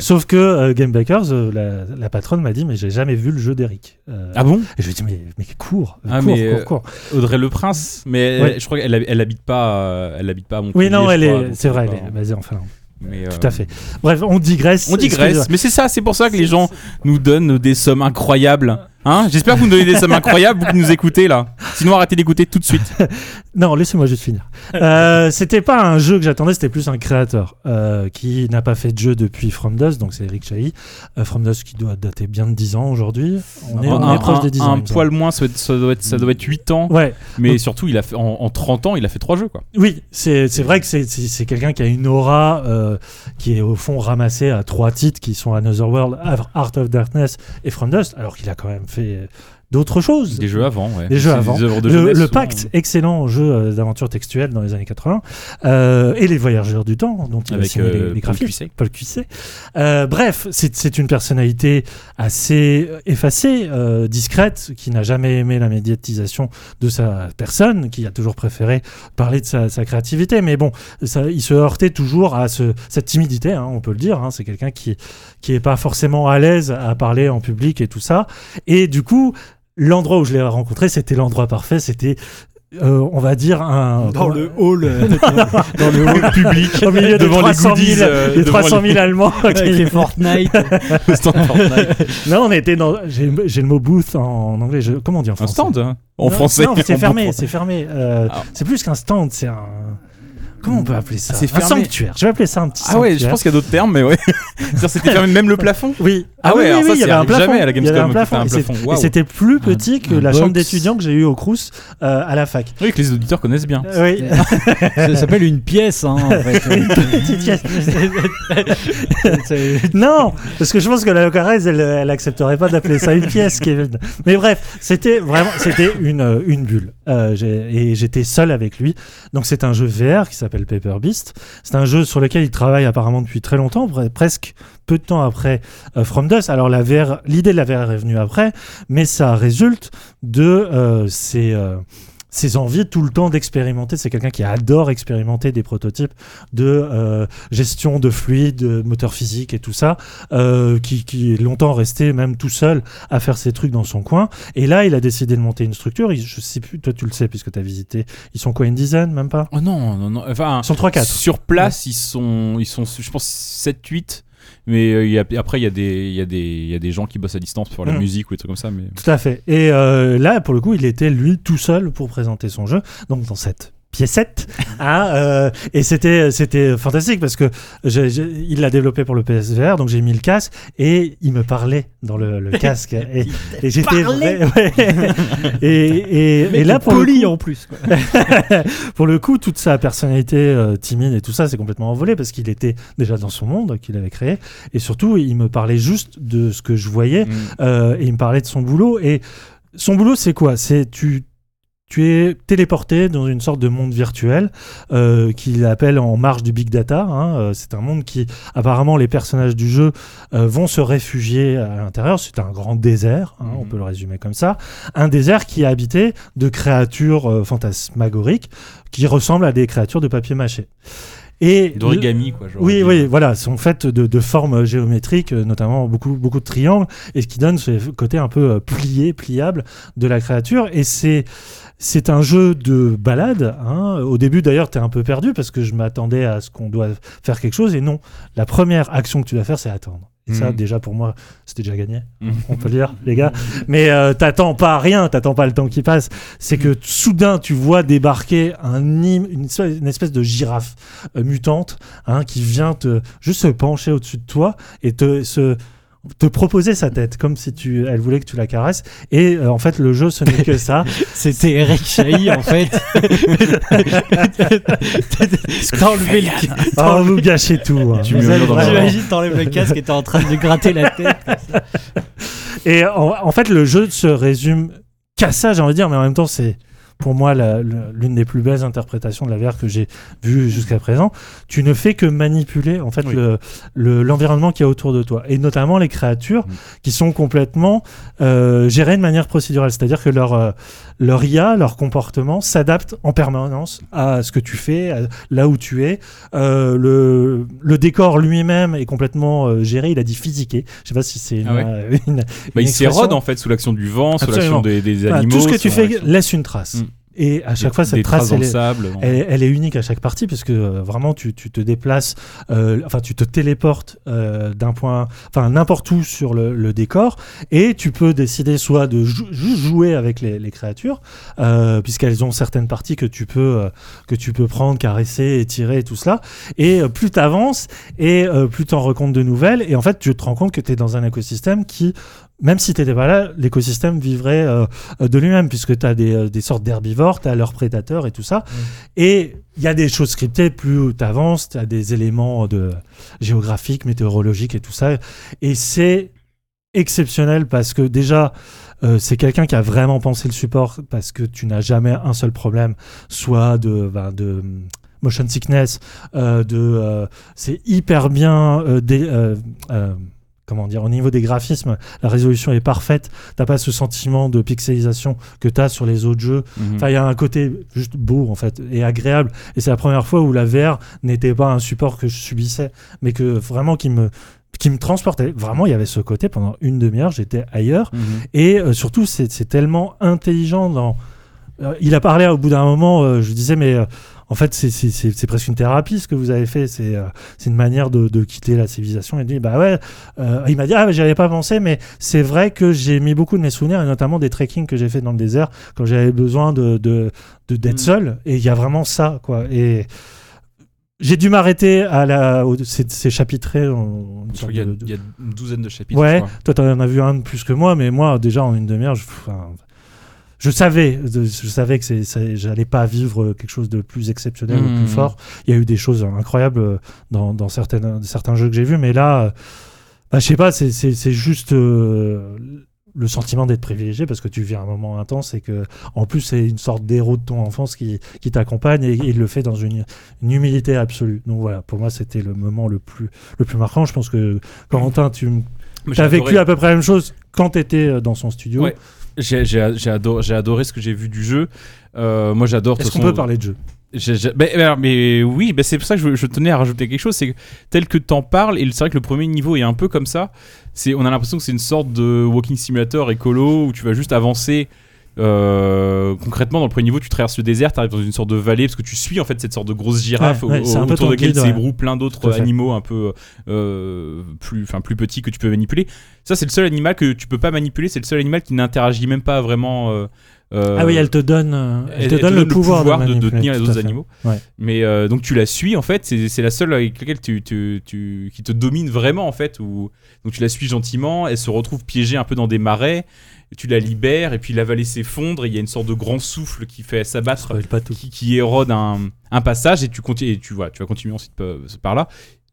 Sauf que euh, Game Bakers, euh, la, la patronne m'a dit, mais j'ai jamais vu le jeu d'Eric. Euh, Ah bon? Et je lui ai dit, mais, mais cours, Ah, cours, mais, cours, euh, cours. Audrey Le Prince, mais Ouais. elle- je crois qu'elle elle habite pas, euh, elle habite pas à Montpellier. Oui, non, elle crois, est, c'est vrai, pas- elle est basée en Finlande. mais, euh, Tout à fait. Bref, on digresse. On digresse, mais c'est ça, c'est pour ça que les gens nous donnent des sommes incroyables. Hein J'espère que vous nous donnez des sommes incroyables, vous qui nous écoutez là. Sinon, arrêtez d'écouter tout de suite. Non, laissez-moi juste finir. Euh, c'était pas un jeu que j'attendais, c'était plus un créateur euh, qui n'a pas fait de jeu depuis From Dust, donc c'est Eric Chahi. Euh, From Dust qui doit dater bien de 10 ans aujourd'hui. On est, on un, est proche un- des 10 un ans. semble. poil moins, ça doit, être, ça, doit être, ça doit être 8 ans. Ouais, Mais Donc- surtout, il a fait, en, en 30 ans, il a fait 3 jeux quoi. oui, c'est c'est vrai que c'est- quelqu'un qui a une aura euh, qui est au fond ramassée à trois titres qui sont Another World, Art of Darkness et From Dust, alors qu'il a quand même fait euh, d'autres choses. Des jeux avant, ouais. Des jeux avant. œuvres de le, souvent. Pacte, excellent jeu euh, d'aventure textuelle dans les années 80, euh, et les Voyageurs du Temps, dont il a Avec signé euh, les, les Paul graphismes. Cuisset. Paul Cuisset. Euh, bref, c'est c'est une personnalité assez effacée, euh, discrète, qui n'a jamais aimé la médiatisation de sa personne, qui a toujours préféré parler de sa, sa créativité. Mais bon, ça, il se heurtait toujours à ce, cette timidité, hein, on peut le dire. hein. c'est quelqu'un qui qui est pas forcément à l'aise à parler en public et tout ça. Et du coup, l'endroit où je l'ai rencontré, c'était l'endroit parfait. C'était euh, on va dire un Dans le hall, euh, dans le hall public au milieu Devant des les 300 000, goodies, euh, des devant 300 000 les- Allemands. avec qui- les Fortnite. Le stand Fortnite. Non, on était dans. J'ai j'ai le mot booth en anglais. Je- comment on dit en Un français stand hein, en Non, français. Non, c'est fermé. C'est fermé. Euh, Ah. C'est plus qu'un stand. C'est un. Comment on peut appeler ça C'est Un fermé. sanctuaire. Je vais appeler ça un petit Ah ouais, je sanctuaire. pense qu'il y a d'autres termes, mais ouais. C'est-à-dire, c'était fermé même le plafond. Oui. Ah ouais, oui, alors oui, ça, il y ça avait un plafond. jamais à la Il y avait un plafond. Et c'est- plafond. Et c'était plus petit que un la box. chambre d'étudiants que j'ai eue au Crous euh, à la fac. Oui, que les auditeurs connaissent bien. Euh, oui. Ça s'appelle une pièce, hein, en fait. Petite pièce. C'est- Non, parce que je pense que la Locarez, elle, elle accepterait pas d'appeler ça une pièce, Kevin. Mais bref, c'était vraiment, c'était une, euh, une bulle. Euh, j'ai- et j'étais seul avec lui. Donc c'est un jeu VR qui s'appelle Paper Beast. C'est un jeu sur lequel il travaille apparemment depuis très longtemps, pre- presque peu de temps après euh, From Dust. Alors l'idée de la VR est venue après, mais ça résulte de euh, ces euh, ses envies tout le temps d'expérimenter. C'est quelqu'un qui adore expérimenter des prototypes de euh, gestion de fluide, de moteur physique et tout ça, euh, qui, qui est longtemps resté même tout seul à faire ses trucs dans son coin. Et là, il a décidé de monter une structure. Il- je sais plus, toi tu le sais puisque tu as visité. Ils sont quoi, une dizaine, même pas? Oh non, non, non. Enfin, Ils sont 3-4. sur place, ils sont, ils sont, je pense 7-8. Mais euh, il y a- après, il y, a des- y, a des- il y a des gens qui bossent à distance pour la Mm. musique ou des trucs comme ça. Mais Tout à fait. Et euh, là, pour le coup, il était lui tout seul pour présenter son jeu, donc dans cette piécette. hein, euh, et c'était c'était fantastique parce que il l'a développé pour le PSVR, donc j'ai mis le casque et il me parlait dans le, le casque et, et j'étais ouais. et, et, et là pour le poli coup, en plus. quoi. pour le coup, toute sa personnalité euh, timide et tout ça, c'est complètement envolé parce qu'il était déjà dans son monde qu'il avait créé. Et surtout, il me parlait juste de ce que je voyais Mm. euh, et il me parlait de son boulot. Et son boulot, c'est quoi? C'est tu. Tu es téléporté dans une sorte de monde virtuel euh, qu'il appelle en marge du big data. hein. Euh, C'est un monde qui, apparemment, les personnages du jeu euh, vont se réfugier à l'intérieur. C'est un grand désert, hein, on Mhm. peut le résumer comme ça. Un désert qui est habité de créatures euh, fantasmagoriques qui ressemblent à des créatures de papier mâché. Et d'origami, quoi. j'aurais oui, oui, voilà, sont faites de, de formes géométriques, notamment beaucoup, beaucoup de triangles, et ce qui donne ce côté un peu plié, pliable de la créature. Et c'est, c'est un jeu de balade. Hein. Au début, d'ailleurs, tu es un peu perdu parce que je m'attendais à ce qu'on doit faire quelque chose, et non. La première action que tu dois faire, c'est attendre. Et ça, Mhm. déjà, pour moi, c'était déjà gagné. Mhm. On peut le dire, les gars. Mais euh, t'attends pas à rien, t'attends pas le temps qui passe. C'est que soudain, tu vois débarquer un une espèce de girafe euh, mutante hein, qui vient te juste se pencher au-dessus de toi et te se te proposer sa tête comme si tu elle voulait que tu la caresses et euh, en fait le jeu ce n'est que ça C'était Eric Chahi en fait. T'as enlevé le casque. oh vous gâchez tout hein. J'imagine t'enlèves le casque et t'es en train de lui gratter la tête. Et en, en fait, le jeu se résume qu'à ça, j'ai envie de dire, mais en même temps, c'est pour moi l'une des plus belles interprétations de la VR que j'ai vue jusqu'à présent. Tu ne fais que manipuler en fait Oui. le- le- l'environnement qui est autour de toi, et notamment les créatures Mm. qui sont complètement euh, gérées de manière procédurale, c'est-à-dire que leur euh, leur IA, leur comportement s'adapte en permanence à ce que tu fais, à là où tu es. Euh, le, le décor lui-même est complètement euh, géré, il a dit physiqué. Je sais pas si c'est une, Ah ouais. euh, une- Bah, une il s'érode en fait sous l'action du vent, sous l'action des, des Voilà, animaux. tout ce que tu fais laisse une trace. Mm. Et à chaque des- fois, cette trace, elle le est, sable. elle, elle est unique à chaque partie parce que euh, vraiment tu, tu te déplaces, euh, enfin tu te téléportes euh, d'un point, enfin n'importe où sur le, le décor et tu peux décider soit de jou- juste jouer avec les, les créatures euh, puisqu'elles ont certaines parties que tu peux euh, que tu peux prendre, caresser, étirer et tout cela. Et plus tu avances et euh, plus tu en recomptes de nouvelles et en fait tu te rends compte que tu es dans un écosystème qui même si tu n'étais pas là, l'écosystème vivrait euh, de lui-même, puisque tu as des, euh, des sortes d'herbivores, tu as leurs prédateurs et tout ça. Et il y a des choses scriptées, plus tu avances, tu as des éléments de géographiques, météorologiques et tout ça. Et c'est exceptionnel parce que déjà, euh, c'est quelqu'un qui a vraiment pensé le support parce que tu n'as jamais un seul problème, soit de, ben, de motion sickness, euh, de c'est hyper bien dé- euh, euh, comment dire au niveau des graphismes, la résolution est parfaite. T'as pas ce sentiment de pixelisation que tu as sur les autres jeux. Mhm. Enfin, il y a un côté juste beau en fait et agréable. Et c'est la première fois où la VR n'était pas un support que je subissais, mais que vraiment qui me qui me transportait. Vraiment, il y avait ce côté pendant une demi-heure, j'étais ailleurs. Mhm. Et euh, surtout, c'est tellement intelligent dans. Euh, il a parlé au bout d'un moment, euh, je disais, mais euh, en fait, c'est- presque une thérapie ce que vous avez fait. C'est euh, une manière de, de quitter la civilisation. Il dit, bah ouais. Euh, il m'a dit, ah, j'y avais pas pensé, mais c'est vrai que j'ai mis beaucoup de mes souvenirs, et notamment des trekking que j'ai fait dans le désert quand j'avais besoin de de- de- d'être Mm. seul. Et il y a vraiment ça, quoi. Et. J'ai dû m'arrêter à la. C'est chapitré. en- y a- de- de- il y, a une douzaine de chapitres. Ouais, toi t'en as vu un de plus que moi, mais moi déjà en une demi-heure, je, enfin, je savais, je savais que c'est, j'allais pas vivre quelque chose de plus exceptionnel ou Mhm. plus fort. Il y a eu des choses incroyables euh, dans, dans certaines, certains jeux que j'ai vus, mais là, euh, bah, je sais pas, c'est, juste euh, le sentiment d'être privilégié parce que tu vis un moment intense et que en plus c'est une sorte d'héros de ton enfance qui, qui t'accompagne et, il le fait dans une, une humilité absolue. Donc voilà, pour moi c'était le moment le plus, le plus marquant. Je pense que Corentin, tu T'as vécu à peu près la même chose quand t'étais dans son studio. Ouais. J'ai adoré, adoré ce que j'ai vu du jeu. Euh, moi, j'adore. Est-ce qu'on peut parler de jeu? mais, mais mais oui, bah, c'est pour ça que je, je tenais à rajouter quelque chose. C'est que tel que t'en parles, et c'est vrai que le premier niveau est un peu comme ça. C'est, on a l'impression que c'est une sorte de walking simulator écolo où tu vas juste avancer. Euh, concrètement, dans le premier niveau, tu traverses le désert, tu arrives dans une sorte de vallée parce que tu suis en fait cette sorte de grosse girafe Ouais, ouais, au- c'est un peu autour de laquelle s'ébrouent plein d'autres animaux un peu euh, plus, enfin plus petits que tu peux manipuler. Ça, c'est le seul animal que tu peux pas manipuler. C'est le seul animal qui n'interagit même pas vraiment. Euh, Ah oui, elle te donne, euh, elle, elle, te donne le pouvoir, de, tenir les autres animaux. Ouais. Mais euh, donc tu la suis en fait, c'est c'est la seule avec laquelle tu, tu, tu- qui te domine vraiment en fait. Où, donc tu la suis gentiment, elle se retrouve piégée un peu dans des marais, tu la libères et puis la vallée s'effondre et il y a une sorte de grand souffle qui fait s'abattre, qui, qui érode un, un passage et tu continues, et tu vois, tu vas continuer ensuite par là.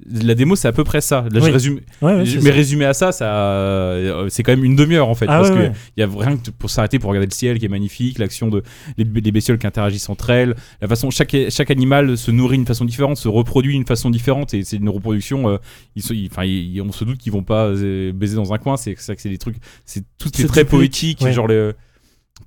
La démo c'est à peu près ça. Là je résume, Ouais, ouais, je- mais ça. résumé à ça, ça euh, c'est quand même une demi-heure en fait Ah parce ouais, que il y a rien que pour s'arrêter pour regarder le ciel qui est magnifique, l'action de les, les bestioles qui interagissent entre elles, la façon chaque chaque animal se nourrit d'une façon différente, se reproduit d'une façon différente et c'est une reproduction. euh, ils se- ils- enfin, ils- on se doute qu'ils vont pas euh, baiser dans un coin. C'est ça que c'est des trucs. C'est tout est très poétique, genre le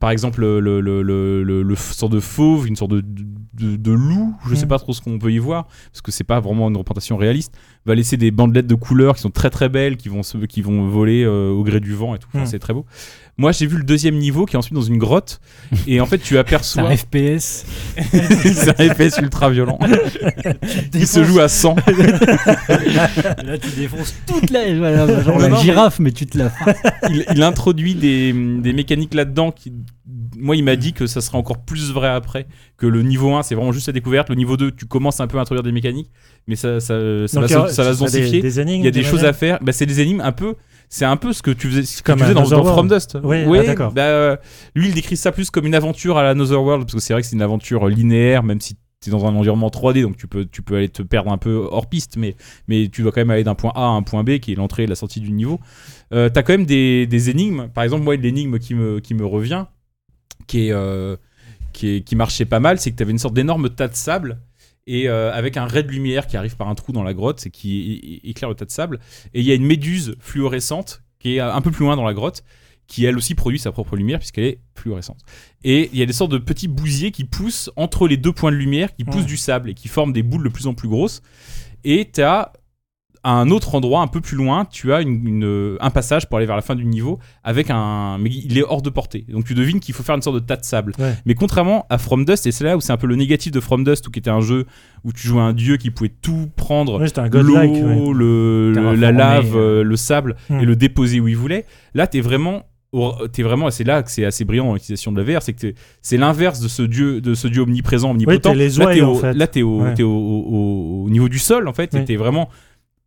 par exemple, le, le, le, sorte de fauve, une sorte de, de, de loup, je sais Mm. pas trop ce qu'on peut y voir, parce que c'est pas vraiment une représentation réaliste, va laisser des bandelettes de couleurs qui sont très très belles, qui vont, se, qui vont voler euh, au gré du vent et tout. Enfin, Mm. C'est très beau. Moi, j'ai vu le deuxième niveau qui est ensuite dans une grotte, et en fait, tu C'est aperçois. un FPS. c'est un FPS ultra violent. Il se joue à 100. Là, tu défonces toute la, voilà, genre Non, la girafe, mais tu te la. il, il introduit des, des mécaniques là-dedans qui. Moi, il m'a dit que ça serait encore plus vrai après. Que le niveau 1, c'est vraiment juste la découverte. Le niveau 2, tu commences un peu à introduire des mécaniques. Mais ça, ça, ça, Donc, va, il y a- se- va des- densifier. Des, énigmes, Il y a des choses à faire. Bah, c'est des énigmes un peu. C'est un peu ce que tu faisais, ce que Comme tu faisais dans, dans. From Dust. Oui, ah, d'accord. bah, euh, lui, il décrit ça plus comme une aventure à la Another World. Parce que c'est vrai que c'est une aventure linéaire, même si es dans un environnement 3D, donc tu peux, tu peux aller te perdre un peu hors piste, mais, mais tu dois quand même aller d'un point A à un point B, qui est l'entrée et la sortie du niveau. Euh, T'as quand même des, des énigmes. Par exemple, moi, l'énigme qui me, qui me revient, qui, est, euh, qui, est, qui marchait pas mal, c'est que tu avais une sorte d'énorme tas de sable. Et euh, avec un ray de lumière qui arrive par un trou dans la grotte, c'est qui éclaire le tas de sable. Et il y a une méduse fluorescente qui est un peu plus loin dans la grotte, qui elle aussi produit sa propre lumière puisqu'elle est fluorescente. Et il y a des sortes de petits bousiers qui poussent entre les deux points de lumière, qui poussent Ouais. du sable et qui forment des boules de plus en plus grosses. Et tu as à un autre endroit, un peu plus loin, tu as une- une- un passage pour aller vers la fin du niveau avec un. Mais il est hors de portée. Donc tu devines qu'il faut faire une sorte de tas de sable. Ouais. Mais contrairement à From Dust, et c'est là où c'est un peu le négatif de From Dust, où qui était un jeu où tu jouais un dieu qui pouvait tout prendre Ouais, un l'eau, ouais. le, la lave, euh. euh, le sable Hmm. et le déposer où il voulait. Là, t'es vraiment, au- t'es vraiment, et c'est là que c'est assez brillant dans l'utilisation de la VR, c'est que c'est l'inverse de ce dieu, de ce dieu omniprésent, omnipotent. t'es les là, t'es ouailles, en au, fait. au, Ouais. au, au- au niveau du sol en fait, et Oui. t'es vraiment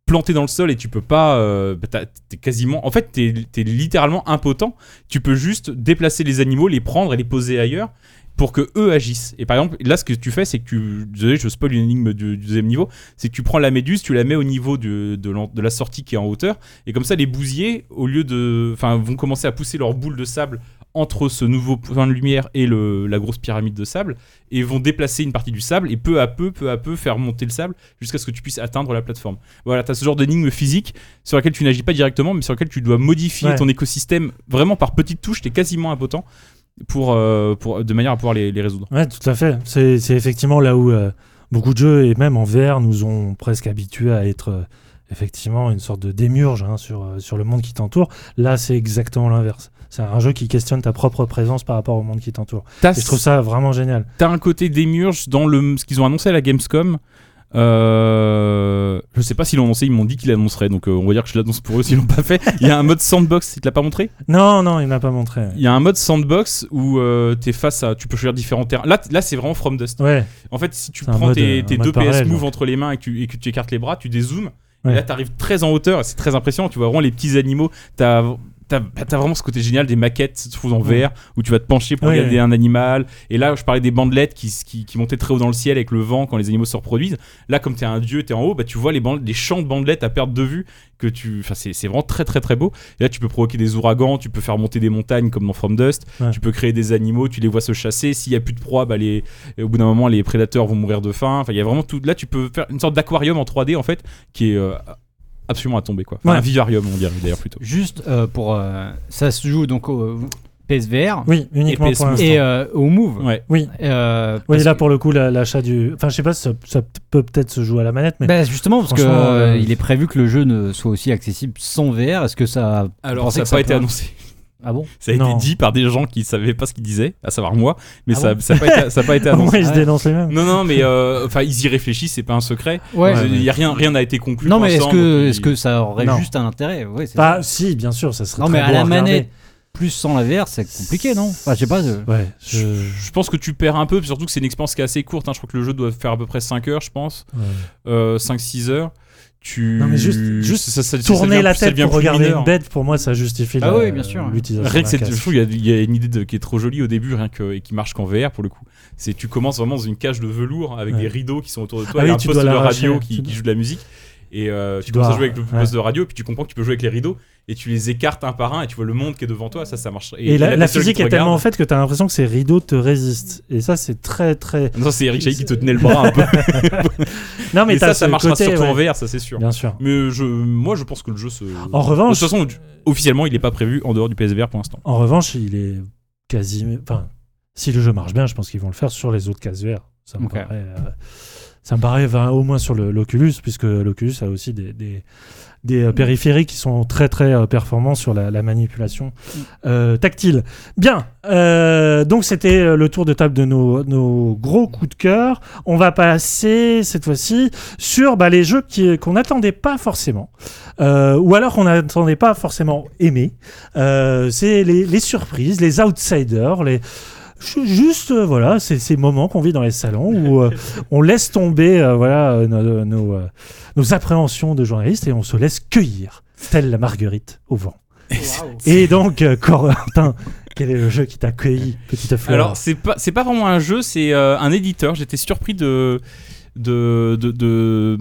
planté dans le sol et tu peux pas, euh, bah, t'es quasiment, en fait, t'es es littéralement impotent. Tu peux juste déplacer les animaux, les prendre et les poser ailleurs pour que eux agissent. Et par exemple, là, ce que tu fais, c'est que tu, désolé, je spoil une énigme du, deuxième niveau, c'est que tu prends la méduse, tu la mets au niveau de, de la sortie qui est en hauteur, et comme ça, les bousiers, au lieu de, enfin, vont commencer à pousser leurs boules de sable entre ce nouveau point de lumière et le, la grosse pyramide de sable, et vont déplacer une partie du sable, et peu à peu, peu à peu, faire monter le sable jusqu'à ce que tu puisses atteindre la plateforme. Voilà, tu as ce genre d'énigme physique sur laquelle tu n'agis pas directement, mais sur laquelle tu dois modifier Ouais. ton écosystème vraiment par petites touches, tu es quasiment impotent. Pour, euh, pour, de manière à pouvoir les, les résoudre. Ouais, tout à fait. C'est effectivement là où euh, beaucoup de jeux, et même en VR, nous ont presque habitués à être euh, effectivement une sorte de démiurge hein, sur, sur le monde qui t'entoure. Là, c'est exactement l'inverse. C'est un jeu qui questionne ta propre présence par rapport au monde qui t'entoure. Et je trouve ça vraiment génial. t'as un côté démiurge dans le, ce qu'ils ont annoncé à la Gamescom. Euh, je sais pas s'ils l'ont annoncé, ils m'ont dit qu'ils l'annonceraient, donc euh, on va dire que je l'annonce pour eux s'ils l'ont pas fait. Il y a un mode sandbox, il te l'a pas montré? Non, non, il m'a pas montré. Il y a un mode sandbox où euh, t'es face à. Tu peux choisir différents terrains. Là, là c'est vraiment From Dust. Ouais, En fait, si tu prends mode, tes, euh, tes deux PS Move entre les mains et que, tu, et que tu écartes les bras, tu dézoomes. Ouais. Et là, t'arrives très en hauteur, et c'est très impressionnant. Tu vois vraiment les petits animaux. T'as. T'as bah, t'as vraiment ce côté génial des maquettes je trouve, en. VR où tu vas te pencher pour Ouais, regarder ouais. un animal. Et là, je parlais des bandelettes qui, qui, qui montaient très haut dans le ciel avec le vent quand les animaux se reproduisent. Là, comme t'es un dieu, t'es en haut, bah, tu vois les, champs de bandelettes à perte de vue. que tu Enfin, c'est vraiment très très très beau. Et là, tu peux provoquer des ouragans, tu peux faire monter des montagnes comme dans From Dust. Ouais. Tu peux créer des animaux, tu les vois se chasser. S'il y a plus de proie, bah, les, au bout d'un moment, les prédateurs vont mourir de faim. Enfin, il y a vraiment tout. Là, tu peux faire une sorte d'aquarium en 3D en fait, qui est euh, absolument à tomber quoi. Enfin, Ouais. Un vivarium, on dirait d'ailleurs plutôt. Juste euh, pour. euh, ça se joue donc au PSVR oui, uniquement PS pour Move. l'instant. et euh, au Move. Ouais. Oui, Euh, oui là que- pour le coup, la- l'achat du. Enfin, je sais pas, si ça, ça peut peut-être se jouer à la manette, mais. Bah, justement, parce que euh, euh, il est prévu que le jeu ne soit aussi accessible sans VR. Est-ce que ça. Alors, ça n'a pas été peut- annoncé. Ah bon Ça a Non. été dit par des gens qui savaient pas ce qu'ils disaient, à savoir moi, mais Ah ça bon n'a pas, ça pas été Au moins, annoncé. ils se dénoncent les mêmes. Non, non, mais euh, enfin, ils y réfléchissent, c'est pas un secret. Ouais. Ouais, Il y a rien, rien n'a été conclu. Non, mais est-ce que, est-ce que ça aurait Non. juste un intérêt ouais, Bah, ça. si, bien sûr, ça serait Non, très mais à la manette, plus sans la VR, c'est compliqué, non Enfin, je sais pas. je- Ouais, Je, je. je pense que tu perds un peu, surtout que c'est une expérience qui est assez courte. hein. Je crois que le jeu doit faire à peu près 5 heures, je pense. ouais. Euh, 5-6 heures. Tu... Non, mais juste- juste ça, ça- ça Tourner devient- la tête pour regarder mineur. une bête, pour moi, ça justifie Ah la- oui, bien sûr. l'utilisation. Rien que y a- il y, a une idée de- qui est trop jolie au début, rien que, et qui marche qu'en VR pour le coup. C'est tu commences vraiment dans une cage de velours avec Ouais. des rideaux qui sont autour de toi, Ah a oui, un tu poste dois de radio qui, qui dois- joue de la musique. Et euh, tu, Tu commences à dois- jouer avec le ouais. poste de radio, puis tu comprends que tu peux jouer avec les rideaux, et tu les écartes un par un, et tu vois le monde qui est devant toi, ça, ça marche. Et, la, physique est te tellement regarde- faite que tu as l'impression que ces rideaux te résistent. Et ça, c'est très, très. Non, c'est Eric qui te tenait le bras un peu. Non, mais, Mais ça, ça marchera côté, surtout en. VR, ça c'est sûr. Bien sûr. Mais je, moi, je pense que le jeu se. En revanche- de toute façon, officiellement, il n'est pas prévu en dehors du PSVR pour l'instant. En revanche, il est quasi. Enfin, si le jeu marche bien, je pense qu'ils vont le faire sur les autres cases VR. Ça me paraît. euh, Ça me paraît enfin, au moins sur l'Oculus, puisque l'Oculus a aussi des, des, des, euh, périphériques qui sont très très euh, performants sur la, la manipulation euh, tactile. Bien, euh, donc c'était le tour de table de nos, nos gros coups de cœur. On va passer cette fois-ci sur bah, les jeux qu'on n'attendait pas forcément, euh, ou alors qu'on n'attendait pas forcément aimer. Euh, C'est les, les surprises, les outsiders, les Juste, euh, voilà, c'est ces moments qu'on vit dans les salons où euh, on laisse tomber euh, voilà, nos, nos, nos appréhensions de journalistes et on se laisse cueillir, telle la marguerite au vent. Et donc, euh, Corentin Quel est le jeu qui t'a accueilli, petite fleur Alors, c'est pas, c'est pas vraiment un jeu, c'est euh, un éditeur. J'étais surpris de. De, de, de-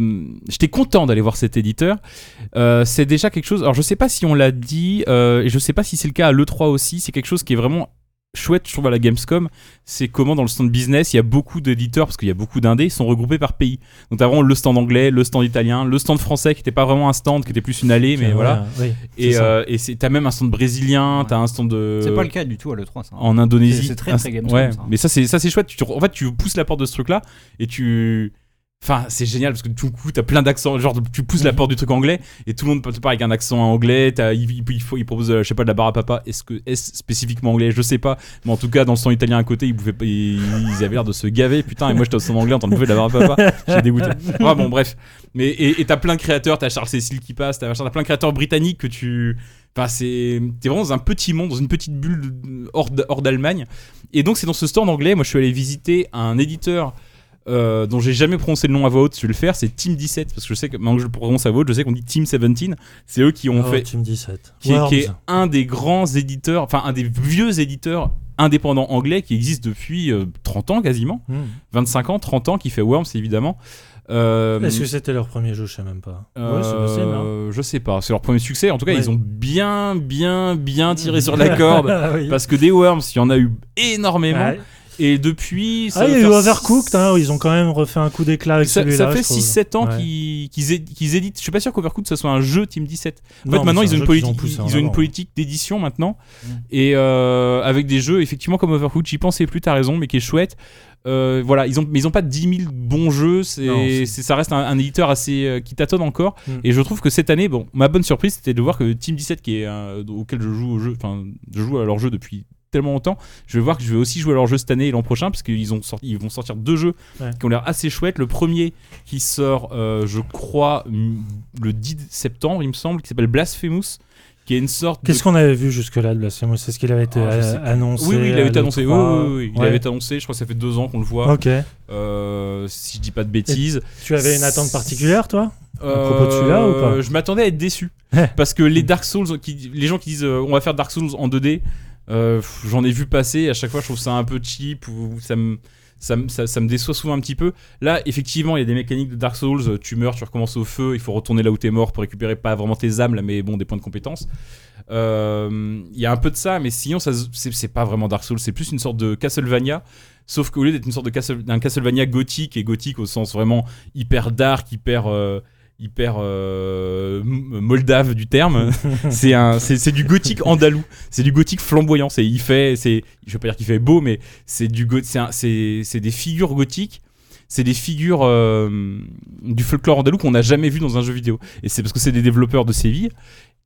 j'étais content d'aller voir cet éditeur. Euh, c'est déjà quelque chose. Alors, je sais pas si on l'a dit, euh, et je sais pas si c'est le cas à l'E3 aussi. C'est quelque chose qui est vraiment chouette, je trouve, à la Gamescom. C'est comment, dans le stand business, il y a beaucoup d'éditeurs, parce qu'il y a beaucoup d'indés, sont regroupés par pays. Donc, t'as vraiment le stand anglais, le stand italien, le stand français, qui était pas vraiment un stand, qui était plus une allée, mais Ouais, voilà. oui, Et euh, et c'est- t'as même un stand brésilien, Ouais. t'as un stand de. C'est pas le cas du tout à l'E3, ça. en Indonésie. C'est- c'est très, très Gamescom, Ouais, ça. mais ça c'est ça c'est chouette. Tu, en fait, tu pousses la porte de ce truc-là et tu. Enfin, c'est génial parce que tout coup, t'as plein d'accents. Genre, tu pousses la porte du truc anglais et tout le monde te parle avec un accent anglais. T'as- il, il, il faut, il propose, euh, je sais pas, de la barre à papa. Est-ce que est spécifiquement anglais? Je sais pas. Mais en tout cas, dans le son italien à côté, ils, bouffaient, pas- ils, ils avaient l'air de se gaver. Putain, et moi j'étais au son anglais en train de bouffer de la barre à papa. J'ai dégoûté. Ah bon, bref. Mais et t'as plein de créateurs. T'as Charles Cécile qui passe. T'as plein de créateurs britanniques que tu. Enfin, c'est. T'es vraiment dans un petit monde, dans une petite bulle hors d'Allemagne. Et donc, c'est dans ce stand anglais. Moi, je suis allé visiter un éditeur euh, dont j'ai jamais prononcé le nom à voix haute. Je vais le faire. C'est Team 17. Parce que je sais que maintenant que je le prononce à voix haute, je sais qu'on dit Team 17. C'est eux qui ont Oh, fait. Team 17. Qui est, qui est un des grands éditeurs, enfin, un des vieux éditeurs indépendants anglais qui existe depuis euh, 30 ans quasiment. Hmm. 25 ans, 30 ans, qui fait Worms évidemment. Euh, Est-ce que c'était leur premier jeu? Je sais même pas. euh, Ouais, c'est possible. hein. je sais pas, c'est leur premier succès. En tout cas, Ouais. ils ont bien, bien, bien tiré sur la corde. Oui. Parce que des Worms, il y en a eu énormément. Ouais. Et depuis. ça Ah, il y a eu Overcooked, hein, où ils ont quand même refait un coup d'éclat avec Ça, celui-là. ça fait je trouve. 6-7 ans Ouais. qu'ils éditent. Je suis pas sûr qu'Overcooked ça soit un jeu Team 17. En Non, fait, maintenant ils ont un une politique, ils ont une politique d'édition maintenant, Mm. et euh, avec des jeux effectivement comme Overcooked. J'y pensais plus, t'as raison, mais qui est chouette. Euh, voilà, ils ont, mais ils ont pas 10 000 bons jeux. C'est- ça reste un, un éditeur assez euh, qui tâtonne encore. Mm. Et je trouve que cette année, bon, ma bonne surprise, c'était de voir que Team 17, qui est un- auquel je joue au jeu, enfin, je joue à leur jeu depuis tellement longtemps, je vais voir que je vais aussi jouer à leur jeu cette année et l'an prochain parce qu'ils ont sorti, ils vont sortir deux jeux Ouais. qui ont l'air assez chouettes. Le premier qui sort, euh, je crois, le 10 septembre, il me semble, qui s'appelle Blasphemous, qui est une sorte de Qu'est-ce qu'on avait vu jusque-là de Blasphemous? C'est ce qu'il avait été Ah, annoncé. oui, oui, il à avait été annoncé. Oui, l'E3. oui, oui, il Ouais. avait été annoncé. Je crois que ça fait deux ans qu'on le voit. Ok. Euh, si je dis pas de bêtises. Tu avais une attente particulière, toi? Euh, propos de celui-là ou pas? Je m'attendais à être déçu. parce que les Dark Souls, qui, les gens qui disent euh, on va faire Dark Souls en 2D, euh, j'en ai vu passer. À chaque fois, je trouve ça un peu cheap ça me. Ça, ça- ça me déçoit souvent un petit peu. Là, effectivement, il y a des mécaniques de Dark Souls. euh, Tu meurs, tu recommences au feu. Il faut retourner là où t'es mort pour récupérer pas vraiment tes âmes, là, mais bon, des points de compétence. Euh, Il y a un peu de ça, mais sinon, c'est pas vraiment Dark Souls. C'est plus une sorte de Castlevania. Sauf qu'au lieu d'être une sorte de Castle- d'un Castlevania gothique, et gothique au sens vraiment hyper dark, hyper. Hyper euh, moldave du terme. C'est un c'est du gothique andalou. C'est du gothique flamboyant. C'est il fait c'est je veux pas dire qu'il fait beau mais c'est du c'est des figures gothiques. C'est des figures euh, du folklore andalou qu'on n'a jamais vu dans un jeu vidéo. Et c'est parce que c'est des développeurs de Séville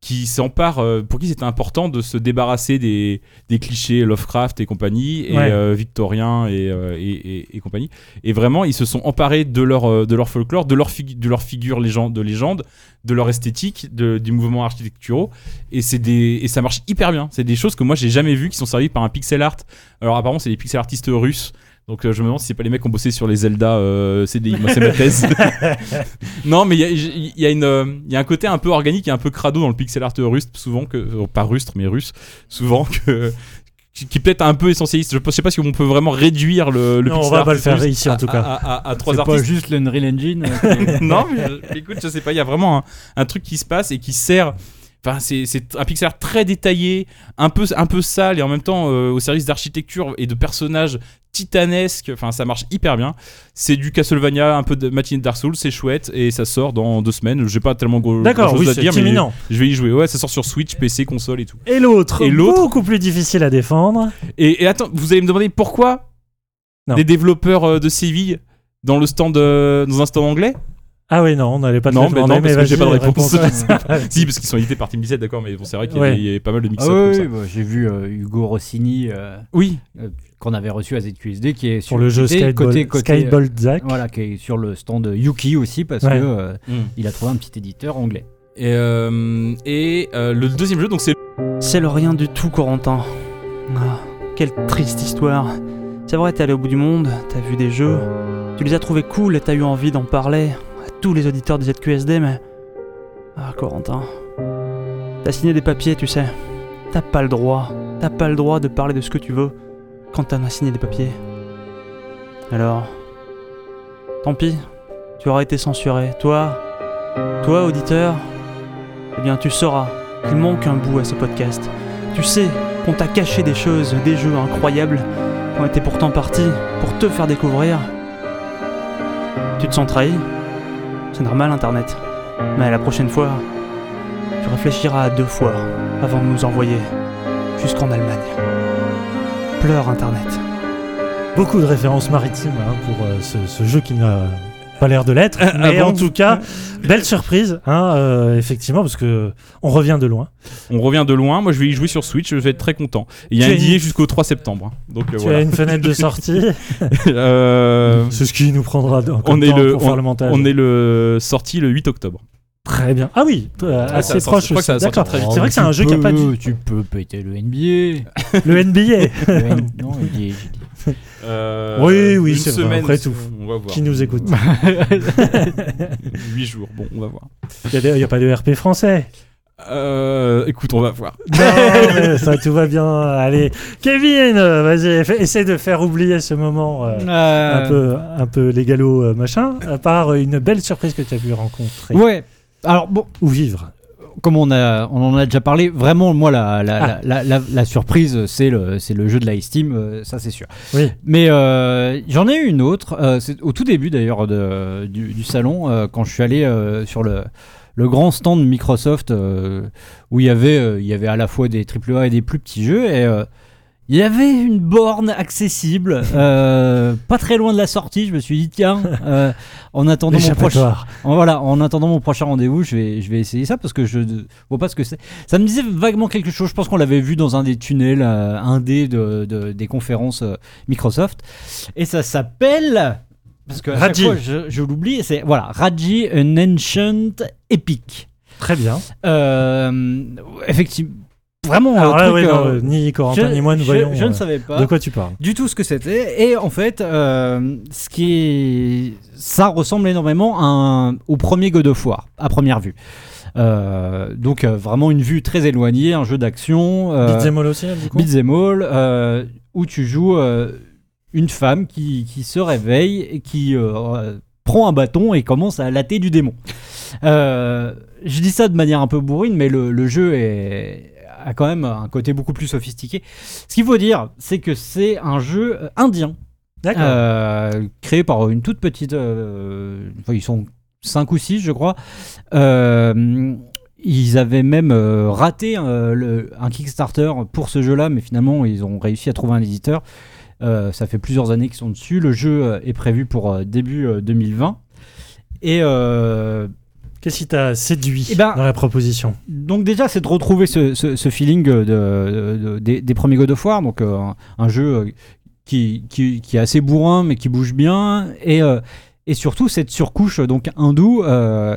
qui s'emparent euh, pour qui c'était important de se débarrasser des, des clichés Lovecraft et compagnie et Ouais. euh, victoriens et, euh, et, et- et compagnie. Et vraiment ils se sont emparés de leur de leur folklore de leur de leur figure légende de légende de leur esthétique de, du mouvement architecturaux. Et c'est des et ça marche hyper bien. C'est des choses que moi j'ai jamais vues qui sont servies par un pixel art. Alors apparemment c'est des pixel artistes russes donc euh, je me demande si c'est pas les mecs qui ont bossé sur les Zelda euh, CDI moi c'est ma thèse non mais il y a, il y, a une, euh, il y a un côté un peu organique et un peu crado dans le pixel art russe souvent que euh, pas rustre mais russe souvent que qui peut-être un peu essentialiste je sais pas si on peut vraiment réduire le, le Non, on pixel va art pas le faire russe ici, en à- tout cas. à, à- à trois C'est pas artistes juste l'Unreal Engine. euh, non, mais je- écoute, je sais pas, il y a vraiment un, un truc qui se passe et qui sert. Enfin, c'est un pixel art très détaillé, un peu, un peu sale et en même temps euh, au service d'architecture et de personnages titanesques. Enfin, ça marche hyper bien. C'est du Castlevania, un peu de matinée de Dark Souls, c'est chouette et ça sort dans deux semaines. J'ai pas tellement gros D'accord, oui, à c'est dire, mais imminent. je vais y jouer. Ouais, ça sort sur Switch, PC, console et tout. Et l'autre, Et l'autre beaucoup plus difficile à défendre. Et, et attends, vous allez me demander pourquoi Non. des développeurs euh, de Séville dans le stand, euh, dans un stand anglais? Ah oui, non, on n'allait pas te Non, le mais non, parce que j'ai pas de réponse. réponds-toi. Si, parce qu'ils sont édités par Team 17, d'accord, mais bon, c'est vrai qu'il y, Ouais. y avait pas mal de Ah mix-up oui, bah, j'ai vu euh, Hugo Rossini euh, Oui, euh, qu'on avait reçu à ZQSD qui est Pour sur le jeu Skateball Zack. voilà qui est sur le stand Yuki aussi parce Ouais. que euh, il a trouvé un petit éditeur anglais. Et, euh, et euh, le deuxième jeu, donc c'est C'est le rien du tout, Corentin. Ah, quelle triste histoire. C'est vrai, t'es allé au bout du monde, t'as vu des jeux, tu les as trouvés cool et t'as eu envie d'en parler les auditeurs des ZQSD, mais. Ah, Corentin. T'as signé des papiers, tu sais. T'as pas le droit. T'as pas le droit de parler de ce que tu veux quand t'en as signé des papiers. Alors, tant pis, tu auras été censuré. Toi, toi auditeur, eh bien tu sauras qu'il manque un bout à ce podcast. Tu sais qu'on t'a caché des choses, des jeux incroyables, qui ont été pourtant partis pour te faire découvrir. Tu te sens trahi C'est normal Internet. Mais la prochaine fois, tu réfléchiras deux fois avant de nous envoyer jusqu'en Allemagne. Pleure Internet. Beaucoup de références maritimes hein, pour euh, ce, ce jeu qui n'a pas l'air de l'être. mais bon en tout cas, belle surprise, hein, euh, effectivement, parce que on revient de loin. On revient de loin. Moi, je vais y jouer sur Switch. Je vais être très content. Et Il y a Tu un une- jusqu'au 3 septembre. hein. Donc euh, Tu voilà. as une fenêtre de sortie. Euh, C'est ce qui nous prendra on est temps le pour faire le montage. on est le sorti le 8 octobre. Très bien. Ah oui, euh, assez proche je crois que ça va aussi. sortir D'accord. très vite. C'est vrai que c'est un jeu qui a pas du Tu peux péter le NBA. le NBA. Le N- non, NBA, Oui, oui, une c'est vrai, semaine, après tout. On va voir. qui nous écoute. 8 jours. Bon, on va voir. Il n'y a, pas de RP français. Euh, écoute, on va voir. Non, ça tout va bien. Allez, Kevin, euh, vas-y, essaie de faire oublier ce moment. euh, Euh, Un peu, un peu légalo euh, machin, à part euh, une belle surprise que tu as pu rencontrer Ouais. Alors bon, ou vivre. Comme on, a, on en a déjà parlé, vraiment, moi, la, la, Ah. la, surprise, c'est le, le jeu de la Steam, euh, ça c'est sûr. Oui. Mais euh, j'en ai eu une autre, euh, c'est au tout début d'ailleurs du, du salon, euh, quand je suis allé sur le, le grand stand Microsoft, où il y, avait, il y avait à la fois des AAA et des plus petits jeux, et il y avait une borne accessible, euh, pas très loin de la sortie, je me suis dit, tiens, euh, en attendant mon prochain... Voilà, en attendant mon prochain rendez-vous, je vais, je vais essayer ça parce que je ne vois pas ce que c'est. Ça me disait vaguement quelque chose. Je pense qu'on l'avait vu dans un des tunnels, euh, un des de, de- des conférences euh, Microsoft. Et ça s'appelle. Parce que à chaque Raji. fois, je, je l'oublie. C'est voilà, Raji, an Ancient Epic. Très bien. Effectivement, vraiment. Alors un là, truc, oui, non, euh, ni Corentin je, ni moi nous je- voyons je ne euh, savais pas de quoi tu parles. du tout ce que c'était. Et en fait, euh, ce qui ça ressemble énormément à un- au premier God of War à première vue. Euh, donc euh, vraiment une vue très éloignée, un jeu d'action. euh, Beat'em all aussi, du coup Beat'em all, euh, où tu joues euh, une femme qui, qui se réveille et qui euh, euh, prend un bâton et commence à latter du démon. Euh, je dis ça de manière un peu bourrine, mais le, le jeu est, a quand même un côté beaucoup plus sophistiqué. Ce qu'il faut dire, c'est que c'est un jeu euh, indien, euh, créé par une toute petite... euh, enfin, ils sont 5 ou 6, je crois. Euh, ils avaient même raté le- un Kickstarter pour ce jeu-là, mais finalement, ils ont réussi à trouver un éditeur. Ça fait plusieurs années qu'ils sont dessus. Le jeu est prévu pour début euh, 2020. Et euh, Qu'est-ce qui t'a séduit Eh ben- dans la proposition? donc déjà, c'est de retrouver ce, ce- ce feeling de, de- de- des, des premiers God of War, donc euh, un, un jeu euh, qui, qui, qui est assez bourrin mais qui bouge bien, et, euh, et surtout cette surcouche donc hindoue. euh,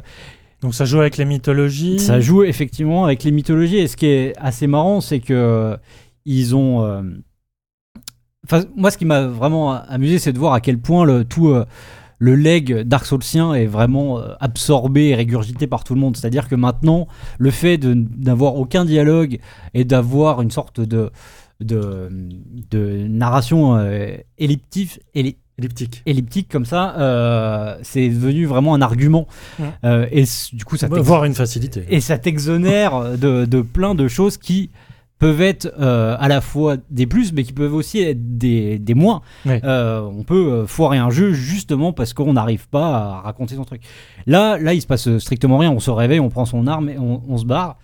Donc ça joue avec les mythologies? ça joue effectivement avec les mythologies. Et ce qui est assez marrant, c'est que ils ont. Enfin, moi, ce qui m'a vraiment amusé, c'est de voir à quel point le tout. Le leg Dark Soulsien est vraiment euh, absorbé et régurgité par tout le monde. C'est-à-dire que maintenant, le fait d'avoir aucun dialogue et d'avoir une sorte de, de, de narration euh, elliptique, elli- elliptique. elliptique comme ça, euh, c'est devenu vraiment un argument. Ouais. Euh, et du coup, ça Bah, Voire une facilité. et ça t'exonère de, de plein de choses qui peuvent être euh, à la fois des plus, mais qui peuvent aussi être des, des moins. Ouais. Euh, on peut euh, foirer un jeu justement parce qu'on n'arrive pas à raconter son truc. Là, là, il se passe strictement rien. On se réveille, on prend son arme et on, on se barre.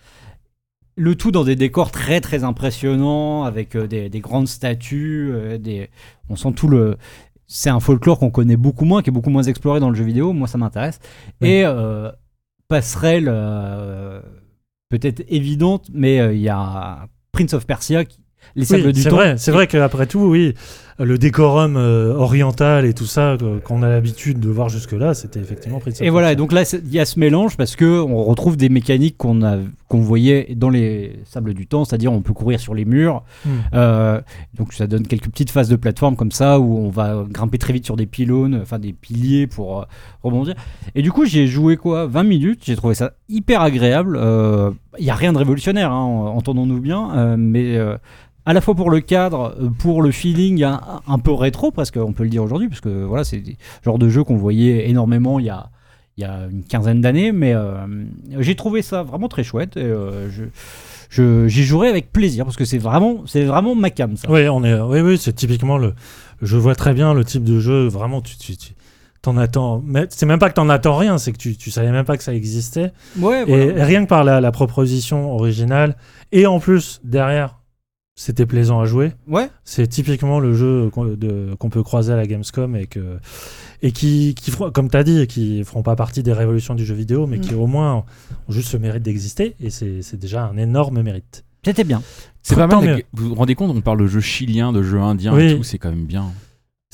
Le tout dans des décors très très impressionnants, avec des, des grandes statues. des... On sent tout le. C'est un folklore qu'on connaît beaucoup moins, qui est beaucoup moins exploré dans le jeu vidéo. Moi, ça m'intéresse. Oui. Et euh, passerelle euh, peut-être évidente, mais euh, il y a Prince of Persia, les sables Oui, du c'est vrai, c'est vrai qu'après tout, oui, le décorum euh, oriental et tout ça que- qu'on a l'habitude de voir jusque-là, c'était effectivement Prince of Et voilà, Persia. donc là, il y a ce mélange parce que on retrouve des mécaniques qu'on a, qu'on voyait dans les sables du temps, c'est-à-dire on peut courir sur les murs. Hmm. Euh, donc ça donne quelques petites phases de plateforme comme ça où on va grimper très vite sur des pylônes, enfin des piliers pour euh, rebondir. Et du coup, j'ai joué quoi? 20 minutes, j'ai trouvé ça hyper agréable. Euh, Il y a rien de révolutionnaire, hein, entendons-nous bien, euh, mais euh, à la fois pour le cadre, euh, pour le feeling un, un peu rétro, presque, on peut le dire aujourd'hui, parce que voilà, c'est le genre de jeu qu'on voyait énormément il y a, il y a une quinzaine d'années, mais euh, j'ai trouvé ça vraiment très chouette. Et, euh, je, j'y jouerai avec plaisir, parce que c'est vraiment, c'est vraiment ma cam, ça. Oui, on est, oui, oui, c'est typiquement le. Je vois très bien le type de jeu. Vraiment, tu, tu, t'en attends. Mais c'est même pas que t'en attends rien, c'est que tu, tu savais même pas que ça existait. Ouais, Et rien que par la, la proposition originale, et en plus derrière, c'était plaisant à jouer. ouais. C'est typiquement le jeu qu'on peut croiser à la Gamescom et que et qui, comme tu as dit, qui feront pas partie des révolutions du jeu vidéo, mais Mm. qui au moins ont juste ce mérite d'exister et c'est déjà un énorme mérite. C'était bien. C'est pas mal. Vous vous rendez compte, on parle de jeux chiliens, de jeux indiens Oui. et tout, c'est quand même bien.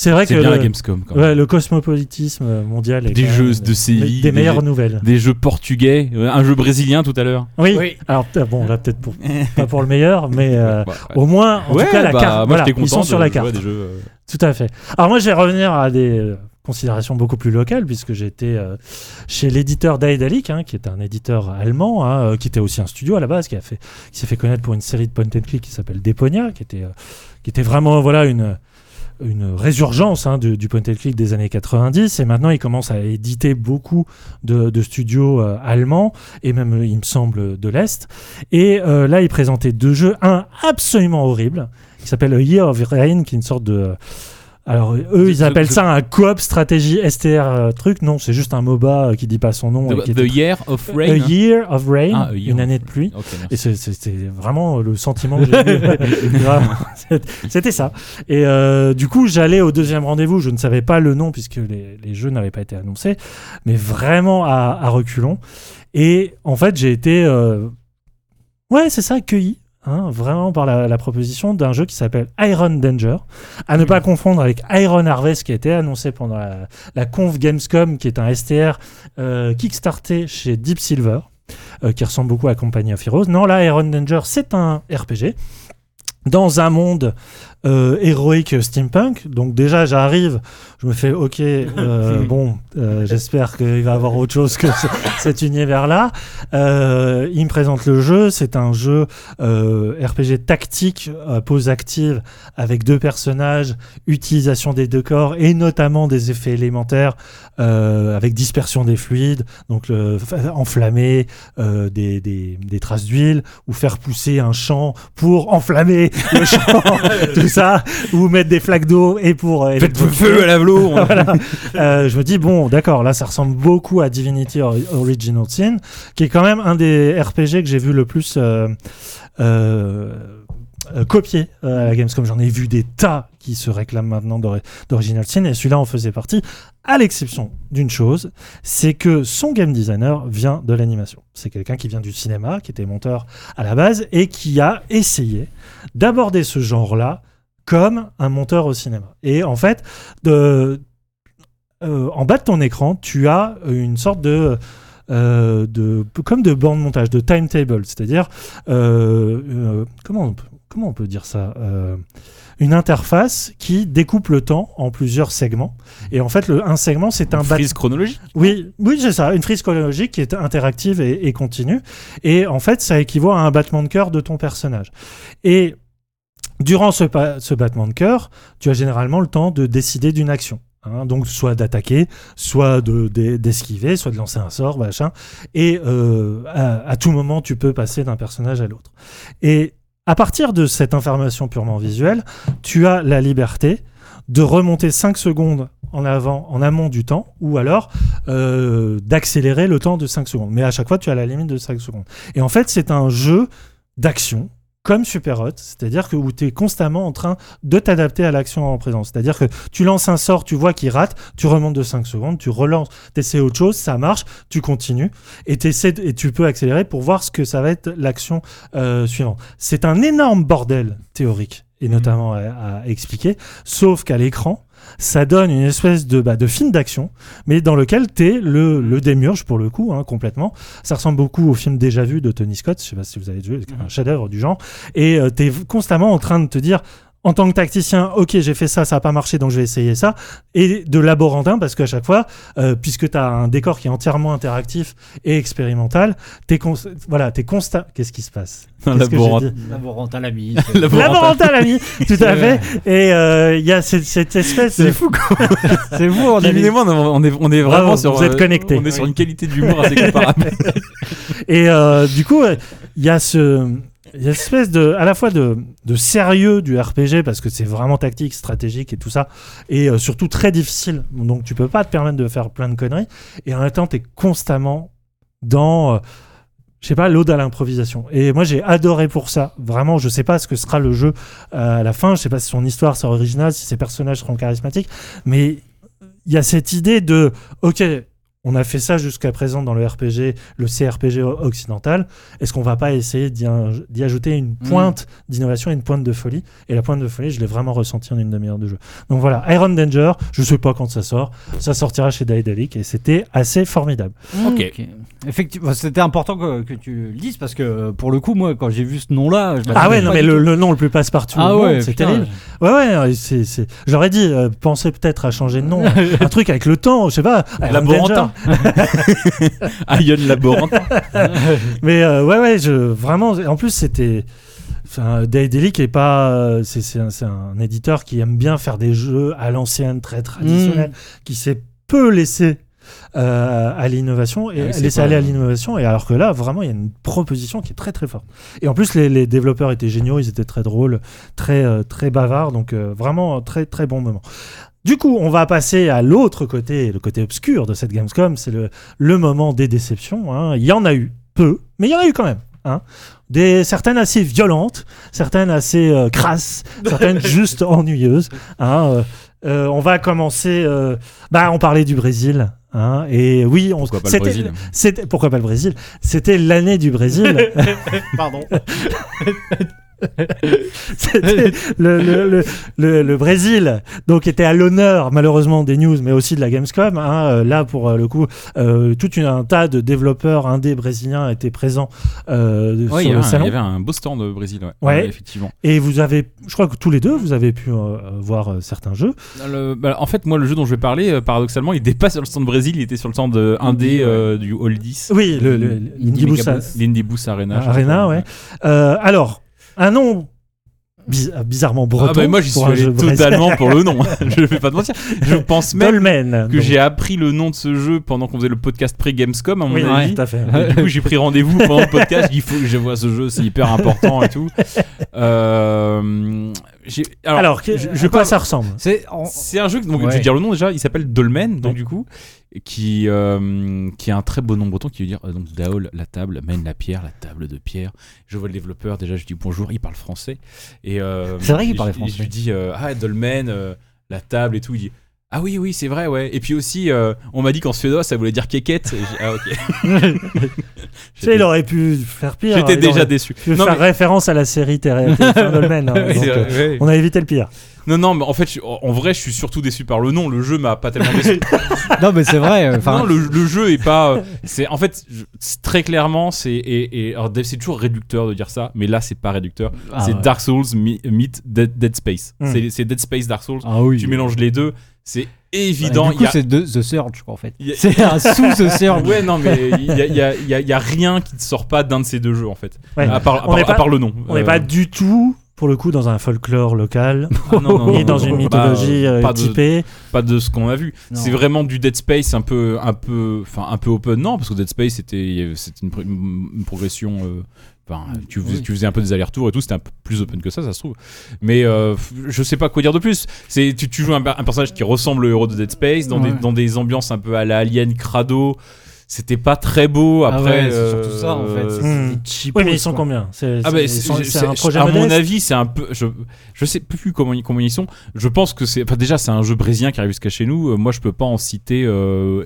C'est vrai que C'est bien le, la Gamescom quand ouais, le cosmopolitisme mondial est Des jeux même de Séville, des, des meilleures jeux- nouvelles. Des jeux portugais, euh, un jeu brésilien tout à l'heure. Oui. Oui. Alors bon là peut-être pour pas pour le meilleur, mais euh, Bah, au moins en ouais, tout cas la bah, carte. moi voilà, j'étais ils sont de sur la carte. des jeux. euh, Tout à fait. Alors moi, je vais revenir à des euh, considérations beaucoup plus locales, puisque j'étais euh, chez l'éditeur Daedalic, hein, qui est un éditeur allemand, hein, euh, qui était aussi un studio à la base, qui a fait, qui s'est fait connaître pour une série de point and click qui s'appelle Deponia, qui était, euh, qui était vraiment voilà une une résurgence hein, du, du point and click des années 90 et maintenant il commence à éditer beaucoup de, studios euh, allemands et même euh, il me semble de l'est. Et euh, là il présentait deux jeux. Un absolument horrible qui s'appelle Year of Rain qui est une sorte de alors eux ils appellent ça un coop stratégie STR euh, truc non c'est juste un MOBA euh, qui dit pas son nom et The, qui The était- Year of A Rain. hein. Year of Rain Ah, A Year une of année de pluie et c'était vraiment le sentiment que j'ai C'était ça. Et euh, du coup, j'allais au deuxième rendez-vous. Je ne savais pas le nom puisque les, les jeux n'avaient pas été annoncés, mais vraiment à, à reculons. Et en fait, j'ai été, euh, ouais, c'est ça, accueilli. Hein, vraiment par la, la proposition d'un jeu qui s'appelle Iron Danger, à ne pas confondre avec Iron Harvest qui a été annoncé pendant la, la conf Gamescom, qui est un STR euh, kickstarté chez Deep Silver euh, qui ressemble beaucoup à Company of Heroes. Non, là, Iron Danger, c'est un RPG dans un monde euh, héroïque steampunk. Donc déjà, j'arrive, je me fais, ok, euh, bon, euh, j'espère qu'il va y avoir autre chose que ce- cet univers-là. Euh, il me présente le jeu. C'est un jeu euh, RPG tactique, euh, pose active, avec deux personnages, utilisation des deux corps et notamment des effets élémentaires euh, avec dispersion des fluides, donc le, enflammer euh, des, des, des traces d'huile ou faire pousser un champ pour enflammer le champ, ça, ou mettre des flaques d'eau et pour euh, Faites feu à la velo. on- voilà. Euh, je me dis bon d'accord là ça ressemble beaucoup à Divinity Or- Original Sin qui est quand même un des RPG que j'ai vu le plus euh, euh, euh, copié euh, à la Gamescom j'en ai vu des tas qui se réclament maintenant d'Ori- d'Original Sin et celui-là en faisait partie à l'exception d'une chose c'est que son game designer vient de l'animation c'est quelqu'un qui vient du cinéma qui était monteur à la base et qui a essayé d'aborder ce genre là comme un monteur au cinéma et en fait de euh, en bas de ton écran, tu as une sorte de, euh, de comme de bande montage, de timetable, c'est-à-dire euh, euh, comment on peut, comment on peut dire ça Euh, Une interface qui découpe le temps en plusieurs segments. Et en fait, le, un segment, c'est un Une frise chronologique. oui, oui, c'est ça, une frise chronologique qui est interactive et, et continue. Et en fait, ça équivaut à un battement de cœur de ton personnage. Et durant ce, battement de cœur, tu as généralement le temps de décider d'une action. hein. donc soit d'attaquer, soit de d'e- d'esquiver, soit de lancer un sort, machin. Et euh, à, à tout moment, tu peux passer d'un personnage à l'autre. Et à partir de cette information purement visuelle, tu as la liberté de remonter 5 secondes en avant, en amont du temps, ou alors euh, d'accélérer le temps de 5 secondes. Mais à chaque fois, tu as la limite de 5 secondes. Et en fait, c'est un jeu d'action comme Super Hot, c'est-à-dire que où tu es constamment en train de t'adapter à l'action en présence. C'est-à-dire que tu lances un sort, tu vois qu'il rate, tu remontes de 5 secondes, tu relances, tu autre chose, ça marche, tu continues et, et tu peux accélérer pour voir ce que ça va être l'action euh, suivante. C'est un énorme bordel théorique et notamment à expliquer, sauf qu'à l'écran, ça donne une espèce de, bah, de film d'action, mais dans lequel t'es le, le démiurge pour le coup, hein, complètement. Ça ressemble beaucoup au film Déjà Vu de Tony Scott, je sais pas si vous avez vu, c'est un chef-d'œuvre du genre, et euh, t'es constamment en train de te dire en tant que tacticien, ok, j'ai fait ça, ça n'a pas marché, donc je vais essayer ça. Et de laborantin, parce qu'à chaque fois, euh, puisque tu as un décor qui est entièrement interactif et expérimental, t'es con- voilà, t'es constat. Qu'est-ce qui se passe? J'ai laborantin. l'ami. Laborantin. L'ami Tout à fait. Et euh, il y a cette, cette espèce. C'est fou quoi. C'est vous, on moi, on est, on est Bravo, vraiment sur. vous êtes euh, connectés. On est sur une qualité d'humour assez comparable. Et euh, du coup, euh, il y a ce. Il y a une espèce de, à la fois de, de sérieux du RPG parce que c'est vraiment tactique, stratégique et tout ça, et euh, surtout très difficile. Donc tu peux pas te permettre de faire plein de conneries. Et en même temps, tu es constamment dans, euh, je sais pas, l'ode à l'improvisation. Et moi, j'ai adoré pour ça. Vraiment, je sais pas ce que sera le jeu euh, à la fin. Je sais pas si son histoire sera originale, si ses personnages seront charismatiques, mais il y a cette idée de, ok, on a fait ça jusqu'à présent dans le RPG, le CRPG occidental. Est-ce qu'on va pas essayer d'y ajouter une pointe d'innovation et une pointe de folie? Et la pointe de folie, je l'ai vraiment ressenti en une demi-heure de jeu. Donc voilà, Iron Danger, je sais pas quand ça sort. Ça sortira chez Daedalic et c'était assez formidable. Ok. Effectivement, c'était important que, que tu le dises parce que euh, pour le coup, moi, quand j'ai vu ce nom-là, je Ah m'attendais ouais, non pas mais du le, tout. le nom le plus passe-partout Ah monde, ouais, c'est putain. terrible. Ouais, ouais, c'est, c'est... j'aurais dit, euh, pensez peut-être à changer de nom. un truc avec le temps, je sais pas. Iron Laborantin. Danger. Ion Laborantin. Mais euh, ouais, ouais, je, vraiment, en plus, c'était. Enfin, Daedalic est pas. euh, C'est, un, un éditeur qui aime bien faire des jeux à l'ancienne, très traditionnels, qui s'est peu laissé euh, à l'innovation et Ah laisser aller à l'innovation. Et alors que là, vraiment, il y a une proposition qui est très très forte. Et en plus, les, les développeurs étaient géniaux, ils étaient très drôles, très euh, très bavards, donc euh, vraiment très très bon moment. Du coup, on va passer à l'autre côté, le côté obscur de cette Gamescom, c'est le, le moment des déceptions. hein. Il y en a eu peu, mais il y en a eu quand même. hein. Des, certaines assez violentes, certaines assez euh, crasses, certaines juste ennuyeuses. hein. Euh, euh, on va commencer. euh, bah, on parlait du Brésil. hein, et oui, on. Pourquoi pas le c'était- Brésil? C'était pourquoi pas le Brésil? C'était l'année du Brésil. Pardon. C'était le, le, le, le, le Brésil, donc était à l'honneur malheureusement des news, mais aussi de la Gamescom. hein. Euh, là, pour euh, le coup, euh, tout une- un tas de développeurs indés brésiliens étaient présents euh, Ouais, il sur le un, il salon. y avait un beau stand au Brésil, ouais. Ouais. effectivement. Et vous avez, je crois que tous les deux, vous avez pu euh, voir certains jeux. Le- bah, en fait, moi, le jeu dont je vais parler, paradoxalement, il était pas sur le stand Brésil, il était sur le stand indé du Hall 10. Oui, Boost Arena. Arena, ouais. Alors, un nom biz- bizarrement breton. Ah bah, moi, j'y suis allé totalement pour le nom. je vais pas te mentir. Je pense même Dolmen. que j'ai appris le nom de ce jeu pendant qu'on faisait le podcast pré-Gamescom, à mon Oui, avis. tout à fait. Du coup, j'ai pris rendez-vous pendant le podcast. Il faut que je vois ce jeu, c'est hyper important et tout. Euh, alors, Alors, je- à je quoi ça ressemble? C'est un jeu, donc je vais dire le nom déjà, il s'appelle Dolmen, donc Ouais. du coup, qui, euh, qui a un très beau nom breton qui veut dire euh, donc Daol, la table, mène la pierre, la table de pierre. Je vois le développeur, déjà je dis bonjour, il parle français. Et, euh, C'est vrai qu'il parlait français. Je lui dis euh, Ah, Dolmen, euh, la table et tout. Il dit Ah oui, oui, c'est vrai, ouais. Et puis aussi, euh, on m'a dit qu'en suédois ça voulait dire dit, ah, ok. Tu sais, il aurait pu faire pire. J'étais Il déjà déçu. pu Non, faire mais- référence à la série Terre- Dolmen. hein. Euh, on a évité le pire. Non, non, mais en fait, je- en vrai, je suis surtout déçu par le nom. Le jeu m'a pas tellement déçu. Non, mais c'est vrai. euh, Enfin, non, le, le jeu est pas. euh, C'est en fait je- très clairement c'est et, c'est toujours réducteur de dire ça, mais là c'est pas réducteur. ah, c'est ouais. Dark Souls meet Dead, Dead Space. Hmm. C'est- C'est Dead Space Dark Souls. Ah oui. Tu mélanges les deux, c'est Ouais, évident. A- c'est de The Surge, quoi, en fait. A- C'est un sous The Surge. Ouais, non, mais il y a, y a- y a- y a rien qui ne sort pas d'un de ces deux jeux en fait. Ouais. À, part, à, On part, n'est pas- à part le nom. On n'est Euh, pas du tout, pour le coup, dans un folklore local, ah, non, non, ni dans non, une mythologie bah, euh, pas de- typée. pas de ce qu'on a vu. C'est vraiment du Dead Space un peu, un peu, enfin un peu open. Non, parce que Dead Space c'était, c'était une, pr- une progression. euh, Enfin, tu, faisais, Oui. tu faisais un peu des allers-retours et tout, c'était un peu plus open que ça, ça se trouve. Mais euh, je sais pas quoi dire de plus. C'est, tu, tu joues un, per- un personnage qui ressemble au héros de Dead Space dans, Ouais. des, dans des ambiances un peu à la Alien Crado. C'était pas très beau. Ah Après, ouais, c'est euh, surtout ça, en fait. C'est- Hmm. c'est cheapos, Oui, mais ils sont quoi. combien C'est ah bah, c'est- un projet à mon avis, c'est un peu. Je, je sais plus comment, ils- comment ils sont. Je pense que c'est. Enfin, déjà, c'est un jeu brésilien qui arrive jusqu'à chez nous. Euh, moi, je peux pas en citer. euh,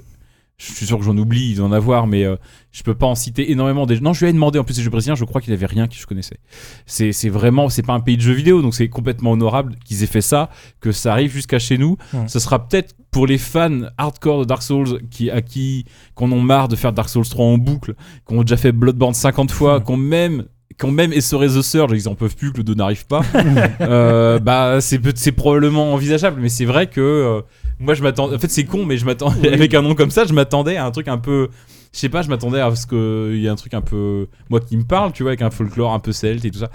je suis sûr que j'en oublie, il doit en avoir, mais euh, je peux pas en citer énormément. Des... Non, je lui ai demandé en plus ces jeux brésiliens, je crois qu'il avait rien que je connaissais. C'est c'est vraiment, c'est pas un pays de jeux vidéo, donc c'est complètement honorable qu'ils aient fait ça, que ça arrive jusqu'à chez nous. Ce sera peut-être pour les fans hardcore de Dark Souls qui, à qui qu'on ont marre de faire Dark Souls 3 en boucle, qui ont déjà fait Bloodborne 50 fois, ont même quand même essoré The Surge qu'ils en peuvent plus que le 2 n'arrive pas, euh, bah c'est probablement envisageable. Mais c'est vrai que euh, moi je m'attends. En fait, c'est con, mais je m'attends avec un nom comme ça, je m'attendais à un truc un peu. Je sais pas, je m'attendais à ce qu'il y ait un truc un peu. Moi qui me parle, tu vois, avec un folklore un peu celte et tout ça.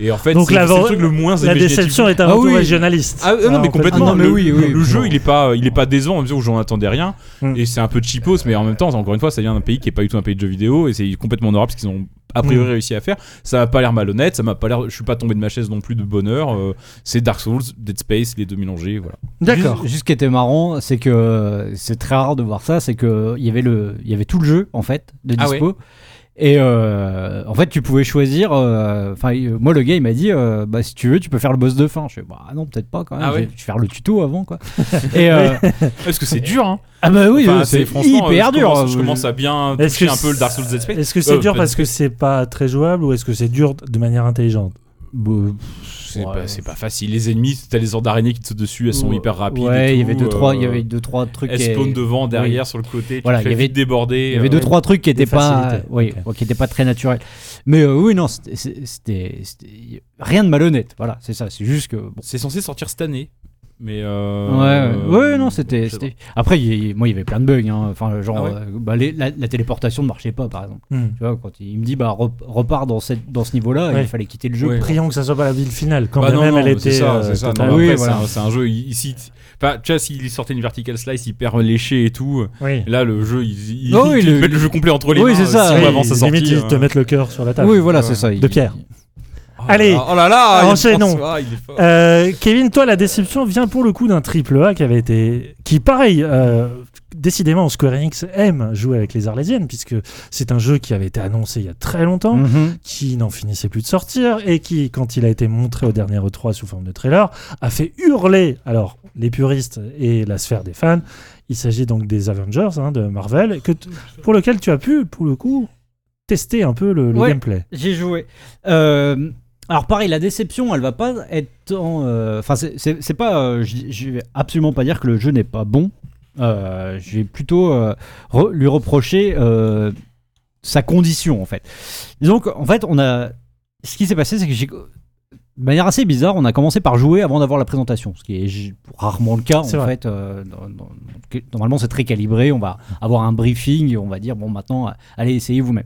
Et en fait, Donc c'est la- c'est le truc le moins La déception est Ah avant tout oui. régionaliste. Ah euh, non Ah, mais complètement. Ah non, mais le, oui, oui, le jeu il est pas il est pas décevant en mesure où j'en attendais rien Mm. et c'est un peu cheapos mais en même temps encore une fois ça vient d'un pays qui est pas du tout un pays de jeux vidéo et c'est complètement en Europe ce qu'ils ont a priori Mm. réussi à faire. Ça m'a pas l'air malhonnête, ça m'a pas l'air je suis pas tombé de ma chaise non plus de bonheur. euh, c'est Dark Souls, Dead Space, les deux mélangés voilà. D'accord. Juste, juste ce qui était marrant, c'est que c'est très rare de voir ça, c'est que il y avait le, il y avait tout le jeu en fait de Ah dispo. Et euh, en fait, tu pouvais choisir. euh, Enfin, euh, moi, le gars, il m'a dit, euh, bah, si tu veux, tu peux faire le boss de fin. Je fais, bah non, peut-être pas quand même. Ah je, ouais vais, je vais faire le tuto avant, quoi. et euh, Parce que c'est dur hein. ah bah oui, Enfin, c'est franchement, hyper euh, je dur. commence- je commence à bien Est-ce toucher que un peu le Dark c'est- Souls. Est-ce que c'est Euh, dur parce que c'est pas très jouable ou est-ce que c'est dur de manière intelligente? C'est Ouais. pas, c'est pas facile. Les ennemis, t'as les ordres d'araignées qui te sautent dessus, elles sont Ouais, hyper rapides. Ouais, il y avait deux trois, il y euh, avait deux trois trucs. Elles spawnent devant, derrière, sur le côté. Voilà, il y avait-. Il y avait euh, deux trois trucs qui étaient pas, facilités. oui, qui étaient pas très naturels. Mais euh, oui, non, c'était- rien de malhonnête. Voilà, c'est ça. C'est juste que bon. C'est censé sortir cette année. Mais euh, Ouais, ouais, ouais, non, euh, c'était. Après, il moi, il y avait plein de bugs. hein. Enfin, genre, Ah ouais euh, bah, les- la, la téléportation ne marchait pas, par exemple. Hmm. Tu vois, quand il, il me dit, bah, rep- repars dans, cette, dans ce niveau-là, Ouais. il fallait quitter le jeu. Ouais. Prions que ça soit pas la ville finale, quand Bah non, même non, elle était. c'est ça, euh, c'est ça. Oui, voilà. c'est un- c'est un, jeu ici. Enfin, tu vois, s'il sortait une vertical slice hyper léché et tout, Oui. là le jeu, il, il, Oh oui, il met le jeu complet entre les Oui, mains. c'est ça, oui, avant sa limite, sortie. ils te mettent le cœur sur la table. Oui, voilà, Ouais. c'est ça. il- De pierre. Oh Allez, oh là là, il enchaînons. François, il est fort. Euh, Kevin, toi, la déception vient pour le coup d'un triple A qui avait été. qui, pareil, euh, décidément, Square Enix aime jouer avec les Arlésiennes, puisque c'est un jeu qui avait été annoncé il y a très longtemps, Mhm. qui n'en finissait plus de sortir, et qui, quand il a été montré au dernier E3 sous forme de trailer, a fait hurler, alors, les puristes et la sphère des fans. Il s'agit donc des Avengers hein, de Marvel, que pour lequel tu as pu, pour le coup, tester un peu le, le Ouais. gameplay. J'ai joué. Euh, alors pareil, la déception, elle va pas être en, euh, Enfin, c'est- pas. euh, je vais absolument pas dire que le jeu n'est pas bon. Euh, je vais plutôt euh, re- lui reprocher sa condition en fait. Disons qu'en fait, on a. Ce qui s'est passé, c'est que j'ai. De manière assez bizarre, on a commencé par jouer avant d'avoir la présentation, ce qui est rarement le cas en vrai. fait. euh, dans- dans- que- normalement, c'est très calibré. On va avoir un briefing et on va dire bon, maintenant, allez, essayez vous-même.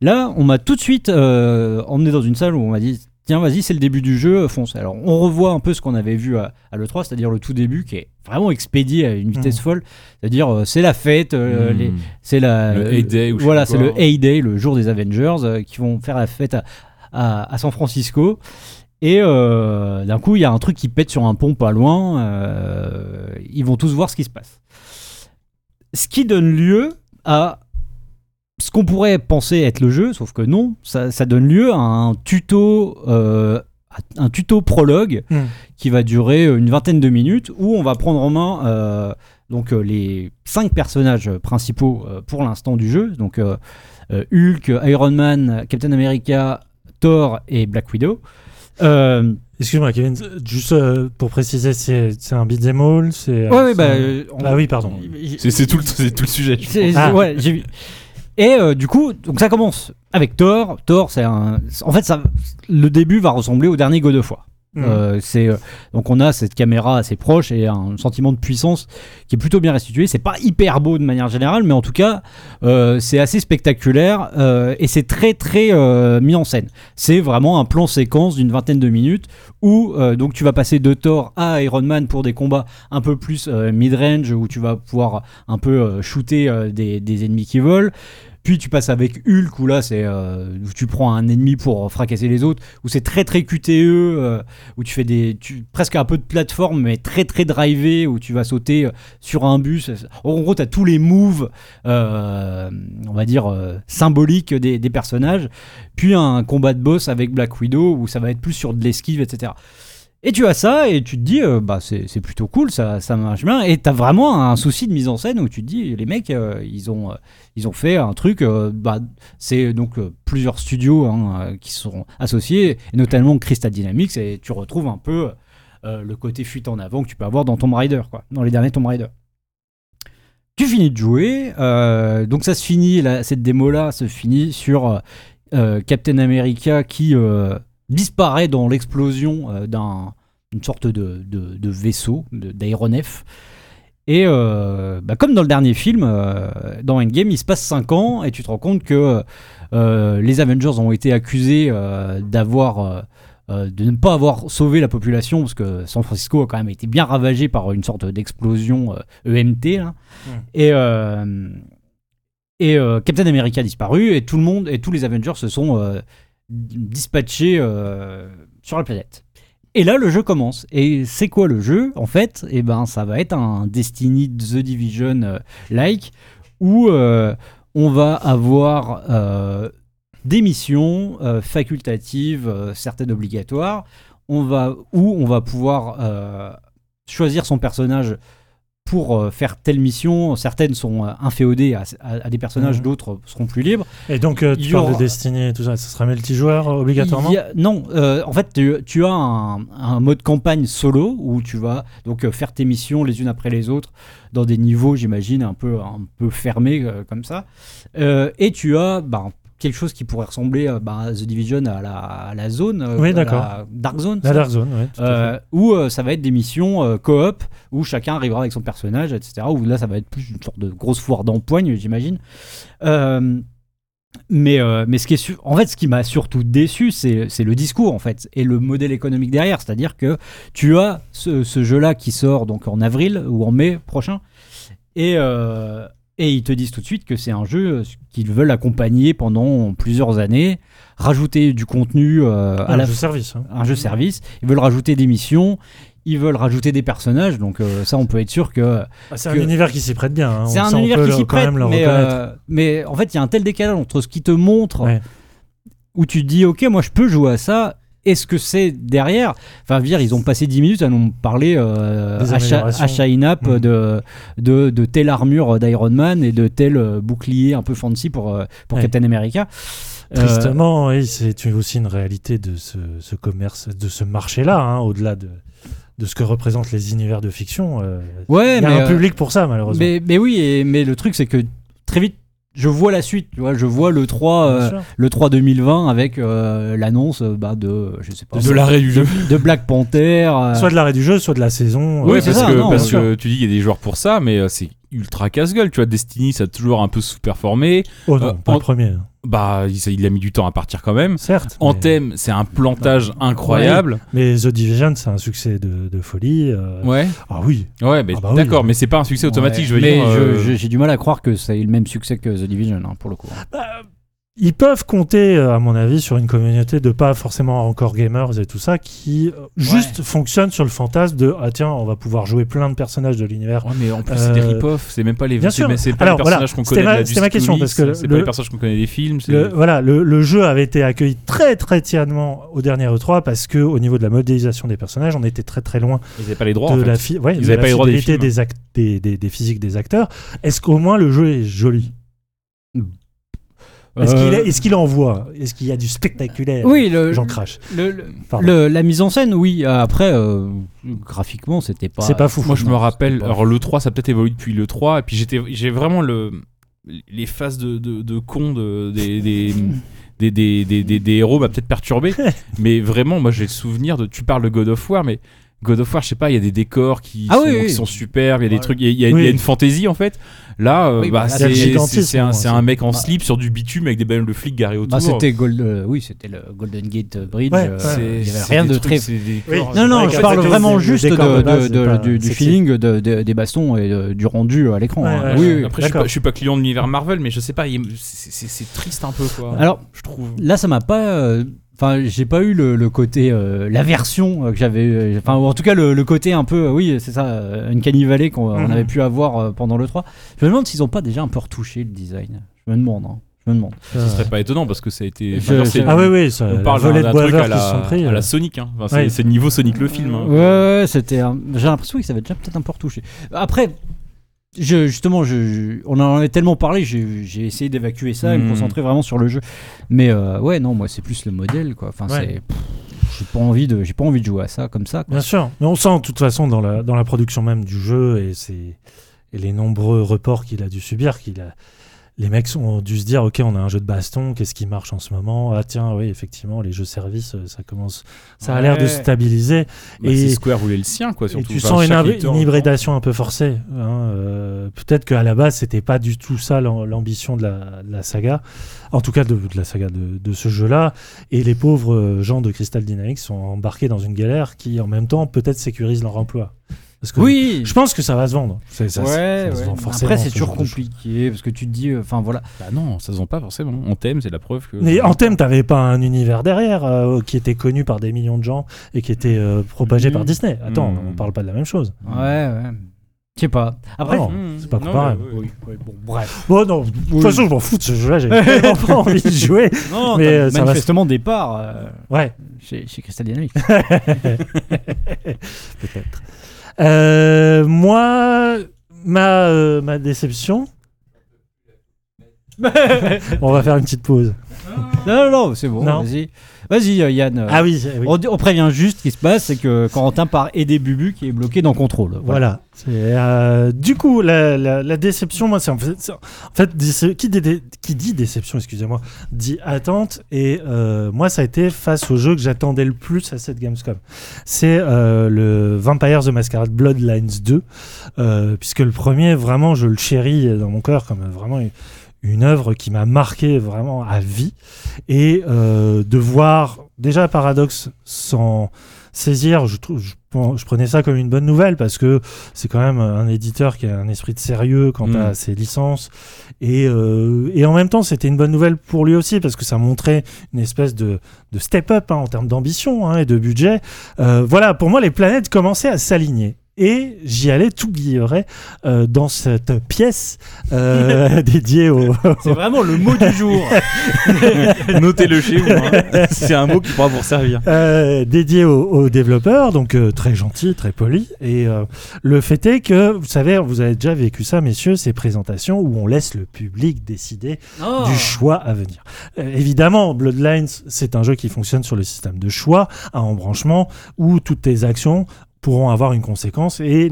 Là, on m'a tout de suite euh, emmené dans une salle où on m'a dit tiens, vas-y, c'est le début du jeu, fonce. Alors, on revoit un peu ce qu'on avait vu à, à l'E3, c'est-à-dire le tout début qui est vraiment expédié à une vitesse Mhm. folle. C'est-à-dire, euh, c'est la fête, euh, les- c'est la. Le A-Day ou je sais Voilà, c'est le A-Day, le jour des Avengers, euh, qui vont faire la fête à, à- à San Francisco. Et euh, d'un coup, il y a un truc qui pète sur un pont pas loin. euh, ils vont tous voir ce qui se passe. Ce qui donne lieu à ce qu'on pourrait penser être le jeu, sauf que non, ça, ça donne lieu à un tuto, euh, un tuto prologue Hmm. qui va durer une vingtaine de minutes où on va prendre en main euh, donc euh, les cinq personnages principaux euh, pour l'instant du jeu, donc Hulk, Iron Man, Captain America, Thor et Black Widow. Euh, Excuse-moi, Kevin, juste euh, pour préciser, c'est un beat'em all c'est, ouais, ouais, c'est bah, un- on- Ah oui, pardon. C'est tout, le- c'est tout le sujet. Ah. ouais, j'ai. Et euh, du coup, donc ça commence avec Thor. Thor, c'est un. En fait, ça, le début va ressembler au dernier God of War. Hmm. Euh, c'est euh, donc on a cette caméra assez proche et un sentiment de puissance qui est plutôt bien restitué. C'est pas hyper beau de manière générale, mais en tout cas euh, c'est assez spectaculaire et c'est très très mis en scène. C'est vraiment un plan séquence d'une vingtaine de minutes où donc tu vas passer de Thor à Iron Man pour des combats un peu plus euh, mid-range où tu vas pouvoir un peu shooter des, des ennemis qui volent. Puis tu passes avec Hulk où là c'est euh, où tu prends un ennemi pour fracasser les autres où c'est très très QTE euh, où tu fais des tu, presque un peu de plateforme mais très très drivé où tu vas sauter euh, sur un bus. En gros tu as tous les moves on va dire symboliques des, des personnages. Puis un combat de boss avec Black Widow où ça va être plus sur de l'esquive etc et tu as ça et tu te dis euh, bah c'est plutôt cool ça ça marche bien. Et t'as vraiment un souci de mise en scène où tu te dis les mecs euh, ils ont euh, ils ont fait un truc bah, c'est donc plusieurs studios hein, qui sont associés et notamment Crystal Dynamics et tu retrouves un peu le côté fuite en avant que tu peux avoir dans Tomb Raider quoi dans les derniers Tomb Raider. Tu finis de jouer donc ça se finit là, cette démo là se finit sur Captain America qui disparaît dans l'explosion euh, d'un une sorte de, de- de vaisseau, d'aéronef. Et euh, bah, comme dans le dernier film, euh, dans Endgame, il se passe 5 ans et tu te rends compte que euh, les Avengers ont été accusés d'avoir de ne pas avoir sauvé la population parce que San Francisco a quand même été bien ravagé par une sorte d'explosion EMT là. Mm. et et Captain America a disparu et tout le monde et tous les Avengers se sont dispatchés euh, sur la planète. Et là, le jeu commence. Et c'est quoi le jeu? En fait, eh ben, ça va être un Destiny The Division euh, où euh, on va avoir des missions facultatives, certaines obligatoires. On va où on va pouvoir choisir son personnage pour euh, faire telle mission. Certaines sont euh, inféodées à, à- à des personnages, Mhm. d'autres seront plus libres. Et donc, euh, tu parles aura- de Destiny et tout ça, ça sera multijoueur euh, obligatoirement a- non, euh, en fait, tu, tu as un, un mode campagne solo où tu vas donc faire tes missions les unes après les autres dans des niveaux, j'imagine, un peu, un peu fermés comme ça. Et tu as bah, quelque chose qui pourrait ressembler euh, bah, à The Division à la, à la zone, euh, Oui, à la Dark Zone. La ça Dark Zone, ouais. tout à fait. euh, où euh, ça va être des missions euh, coop où chacun arrivera avec son personnage, etc. Où là, ça va être plus une sorte de grosse foire d'empoigne, j'imagine. Euh, mais, euh, mais ce qui est su- en fait, ce qui m'a surtout déçu, c'est c'est le discours en fait et le modèle économique derrière. C'est-à-dire que tu as ce, ce jeu-là qui sort donc en avril ou en mai prochain et euh, et ils te disent tout de suite que c'est un jeu euh, qu'ils veulent accompagner pendant plusieurs années, rajouter du contenu euh, à un la jeu service. hein. un jeu service. Ils veulent rajouter des missions, ils veulent rajouter des personnages. Donc euh, ça, on peut être sûr que Ah, c'est que- un univers qui s'y prête bien. hein. c'est un univers qui s'y prête. Mais, euh, mais en fait, il y a un tel décalage entre ce qui te montre, Ouais. où tu te dis, ok, moi je peux jouer à ça. Et ce que c'est derrière Enfin, dire, ils ont passé 10 minutes à nous parler euh, à, Up Mhm. de, de, de telle armure d'Iron Man et de tel euh, bouclier un peu fancy pour, euh, pour Ouais. Captain America. Euh, Tristement, oui, c'est aussi une réalité de ce, ce commerce, de ce marché-là, hein, au-delà de, de ce que représentent les univers de fiction. euh, ouais, il y a mais, un public pour ça, malheureusement. Mais, mais oui, et- mais le truc c'est que très vite, je vois la suite. Tu vois, je vois le 3, Bien euh, le 3 2020 avec euh, l'annonce euh, bah, de, je sais pas, De l'arrêt du jeu. de Black Panther. euh, Soit de l'arrêt du jeu, soit de la saison. Oui, parce, ça, que, non, parce que tu dis qu'il y a des joueurs pour ça, mais euh, c'est ultra casse-gueule. Tu vois, Destiny, ça a toujours un peu sous-performé. Oh non, Euh, pas en- le premier. Bah, il, il a mis du temps à partir quand même. Certes. En mais, thème, c'est un plantage incroyable. mais The Division, c'est un succès de, de folie. euh, Ouais, Ah oui. ouais, mais Ah bah oui. d'accord, mais c'est pas un succès automatique, ouais. je veux mais dire. euh, je- j'ai du mal à croire que ça ait le même succès que The Division hein, pour le coup. Ils peuvent compter, euh, à mon avis, sur une communauté de pas forcément encore gamers et tout ça, qui euh, juste fonctionne sur le fantasme de ah tiens, on va pouvoir jouer plein de personnages de l'univers. Ouais, mais en plus, c'est des Euh, rip-off, c'est même pas les, bien c'est sûr. mais c'est pas Alors, les voilà, qu'on connaît ma- de la ma question, parce que c'est le- pas les personnages qu'on connaît des films. c'est- Le, voilà, le, le jeu avait été accueilli très très tièdement au dernier E3 parce que au niveau de la modélisation des personnages, on était très très loin Ils avaient pas les droits. de en fait. la, fi- ouais, Ils de avaient la pas les droits des films. des, act- des, des- des physiques des acteurs. Est-ce qu'au moins le jeu est joli? Est-ce qu'il est- est-ce qu'il envoie? Est-ce qu'il y a du spectaculaire? Euh, Oui, J'en crache. le- le- Pardon. le- la mise en scène, oui. Après, euh, graphiquement, c'était pas. C'est pas fou. Moi, je me rappelle, alors le 3, ça a peut-être évolué depuis le 3, et puis j'étais, j'ai vraiment le, les phases de, de, de cons de, des, des, des, des, des, des- des héros m'a peut-être perturbé, mais vraiment, moi j'ai le souvenir de. Tu parles de God of War, mais God of War, je sais pas, il y a des décors qui, Ah sont, oui, oui. qui sont superbes, il y a des Ouais. trucs, il y a, il y a- Oui. il y a une fantaisie en fait. Là, euh, Oui, bah, bah, là, c'est, un, mec en bah. slip sur du bitume avec des ballons de flics garés autour. Bah, c'était Gold, euh, oui, c'était le Golden Gate Bridge. Ouais, euh, ouais. il y avait c'est rien de trucs, très. des Oui. Non, non, je parle vraiment juste du, feeling de- de- des bastons et de- du rendu à l'écran. Ouais, hein. oui. Après, je suis, pas, je suis pas client de l'univers Marvel, mais je sais pas, c'est, triste un peu quoi. Alors, je trouve. Là, ça m'a pas. Enfin, j'ai pas eu le, le côté. euh, l'aversion que j'avais. euh, Enfin, ou en tout cas, le, le côté un peu. euh, oui, c'est ça, euh, une cannibale qu'on on Mhm. avait pu avoir pendant le 3. Je me demande s'ils ont pas déjà un peu retouché le design. Je me demande. hein. Je me demande. Ce serait pas étonnant parce que ça a été. Je- enfin, genre, c'est- je- Ah oui, oui, ça, On parle d'un truc à la, pris. à la Sonic. Hein. Enfin, c'est Ouais. c'est le niveau Sonic le film. hein. Ouais, ouais, c'était. un- J'ai l'impression que ça avait déjà peut-être un peu retouché. Après. Je, justement, je, je- on en a tellement parlé, j'ai essayé d'évacuer ça et me Mhm. concentrer vraiment sur le jeu. Mais euh, ouais, non, moi c'est plus le modèle quoi. Enfin, Ouais. J'ai pas envie de, j'ai pas envie de jouer à ça comme ça. quoi. Bien sûr, mais on sent de toute façon dans la, dans la production même du jeu et les nombreux reports qu'il a dû subir qu'il a, les mecs ont dû se dire ok on a un jeu de baston qu'est-ce qui marche en ce moment? Ah tiens oui effectivement les jeux services euh, ça commence ça a l'air de se stabiliser. Bah, Et- c'est Square voulait le sien, quoi. et tu sens une, hybridation un peu forcée hein, euh, peut-être qu'à la base c'était pas du tout ça l'am- l'ambition de la, de la saga en tout cas de, de la saga de, de ce jeu là et les pauvres euh, gens de Crystal Dynamics sont embarqués dans une galère qui en même temps peut-être sécurise leur emploi parce que Oui. je pense que ça va se vendre C'est- ça, ouais, ça se ouais. vend forcément, Après, c'est ce toujours compliqué parce que tu te dis, euh, enfin voilà. Bah non, ça se vend pas forcément. En thème, c'est la preuve que. Mais en thème, t'avais pas un univers derrière euh, qui était connu par des millions de gens et qui était euh, propagé par Disney. Attends, Mhm. on parle pas de la même chose. Ouais, ouais. Je sais pas. Après, Non, Mmh. c'est pas Non, comparable. mais oui. oui, bon, bref. Bon, non, de toute façon, je m'en fous de ce jeu-là, j'ai vraiment pas envie de jouer. Non, Mais, euh, ça va manifestement départ euh, Ouais, chez, chez Crystal Dynamics. peut-être. Euh, moi, ma, euh, ma déception. on va faire une petite pause. non, non, non, c'est bon. Non. Vas-y, vas-y, euh, Yann. Ah oui, oui. On, on prévient juste ce qui se passe, c'est que Corentin part aider Bubu qui est bloqué dans contrôle. Voilà. Euh, du coup, la, la- la déception, moi, c'est en fait, en fait déce- qui, dé- qui dit déception, excusez-moi, dit attente. Et euh, moi, ça a été face au jeu que j'attendais le plus à cette Gamescom. C'est le Vampire the Masquerade Bloodlines 2, euh, puisque le premier, vraiment, je le chéris dans mon cœur comme vraiment une, une œuvre qui m'a marqué vraiment à vie. Et euh, de voir déjà Paradox s'en saisir, je, trouve, je, je prenais ça comme une bonne nouvelle parce que c'est quand même un éditeur qui a un esprit de sérieux quant Mm. à ses licences. Et, euh, et en même temps, c'était une bonne nouvelle pour lui aussi parce que ça montrait une espèce de, de step-up hein, en termes d'ambition hein, et de budget. Euh, voilà, pour moi, les planètes commençaient à s'aligner. Et j'y allais tout guilleret euh, dans cette pièce euh, dédiée au, C'est vraiment le mot du jour. Notez-le chez vous. hein. C'est un mot qui pourra vous servir. euh, dédié aux, aux développeurs, donc euh, très gentil, très poli. Et euh, le fait est que, vous savez, vous avez déjà vécu ça, messieurs, ces présentations où on laisse le public décider Oh. du choix à venir. Euh, évidemment, Bloodlines, c'est un jeu qui fonctionne sur le système de choix à embranchement où toutes tes actions pourront avoir une conséquence et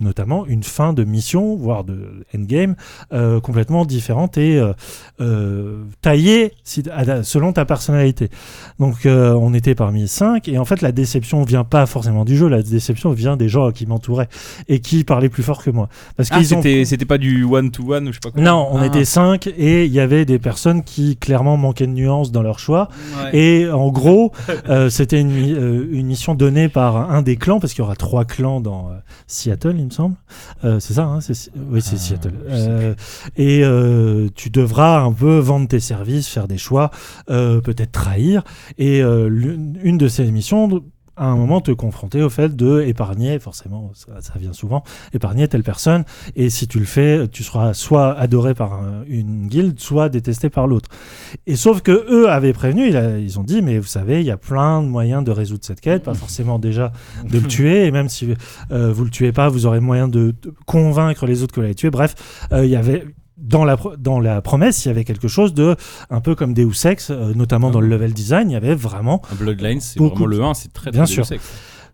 notamment une fin de mission, voire de endgame, euh, complètement différente et euh, euh, taillée si- à- selon ta personnalité. Donc euh, on était parmi cinq et en fait la déception vient pas forcément du jeu, la déception vient des gens qui m'entouraient et qui parlaient plus fort que moi. Parce Ah, ont c'était pas du one to one ou je sais pas quoi. non, on Ah. était cinq et il y avait des personnes qui clairement manquaient de nuances dans leur choix. Et en gros, c'était une, une mission donnée par un des clans, parce qu'il y aura trois clans dans Seattle, me semble. Euh, c'est ça, hein c'est, Si- oui, c'est Ah, Seattle. Euh, et euh, tu devras un peu vendre tes services, faire des choix, peut-être trahir. Et une de ces missions à un moment te confronter au fait de épargner, forcément, ça, ça vient souvent, épargner telle personne. Et si tu le fais, tu seras soit adoré par un- une guilde, soit détesté par l'autre. Et sauf que eux avaient prévenu, ils ont dit, mais vous savez, il y a plein de moyens de résoudre cette quête, pas forcément déjà de le tuer, et même si euh, vous le tuez pas, vous aurez moyen de, de convaincre les autres que vous l'avez tué. Bref, euh, il y avait dans la, dans la promesse, il y avait quelque chose de un peu comme Deus Ex, euh, notamment dans le level design, il y avait vraiment Un Bloodlines, c'est Beaucoup vraiment le 1, c'est très Bien très sûr. Deus Ex.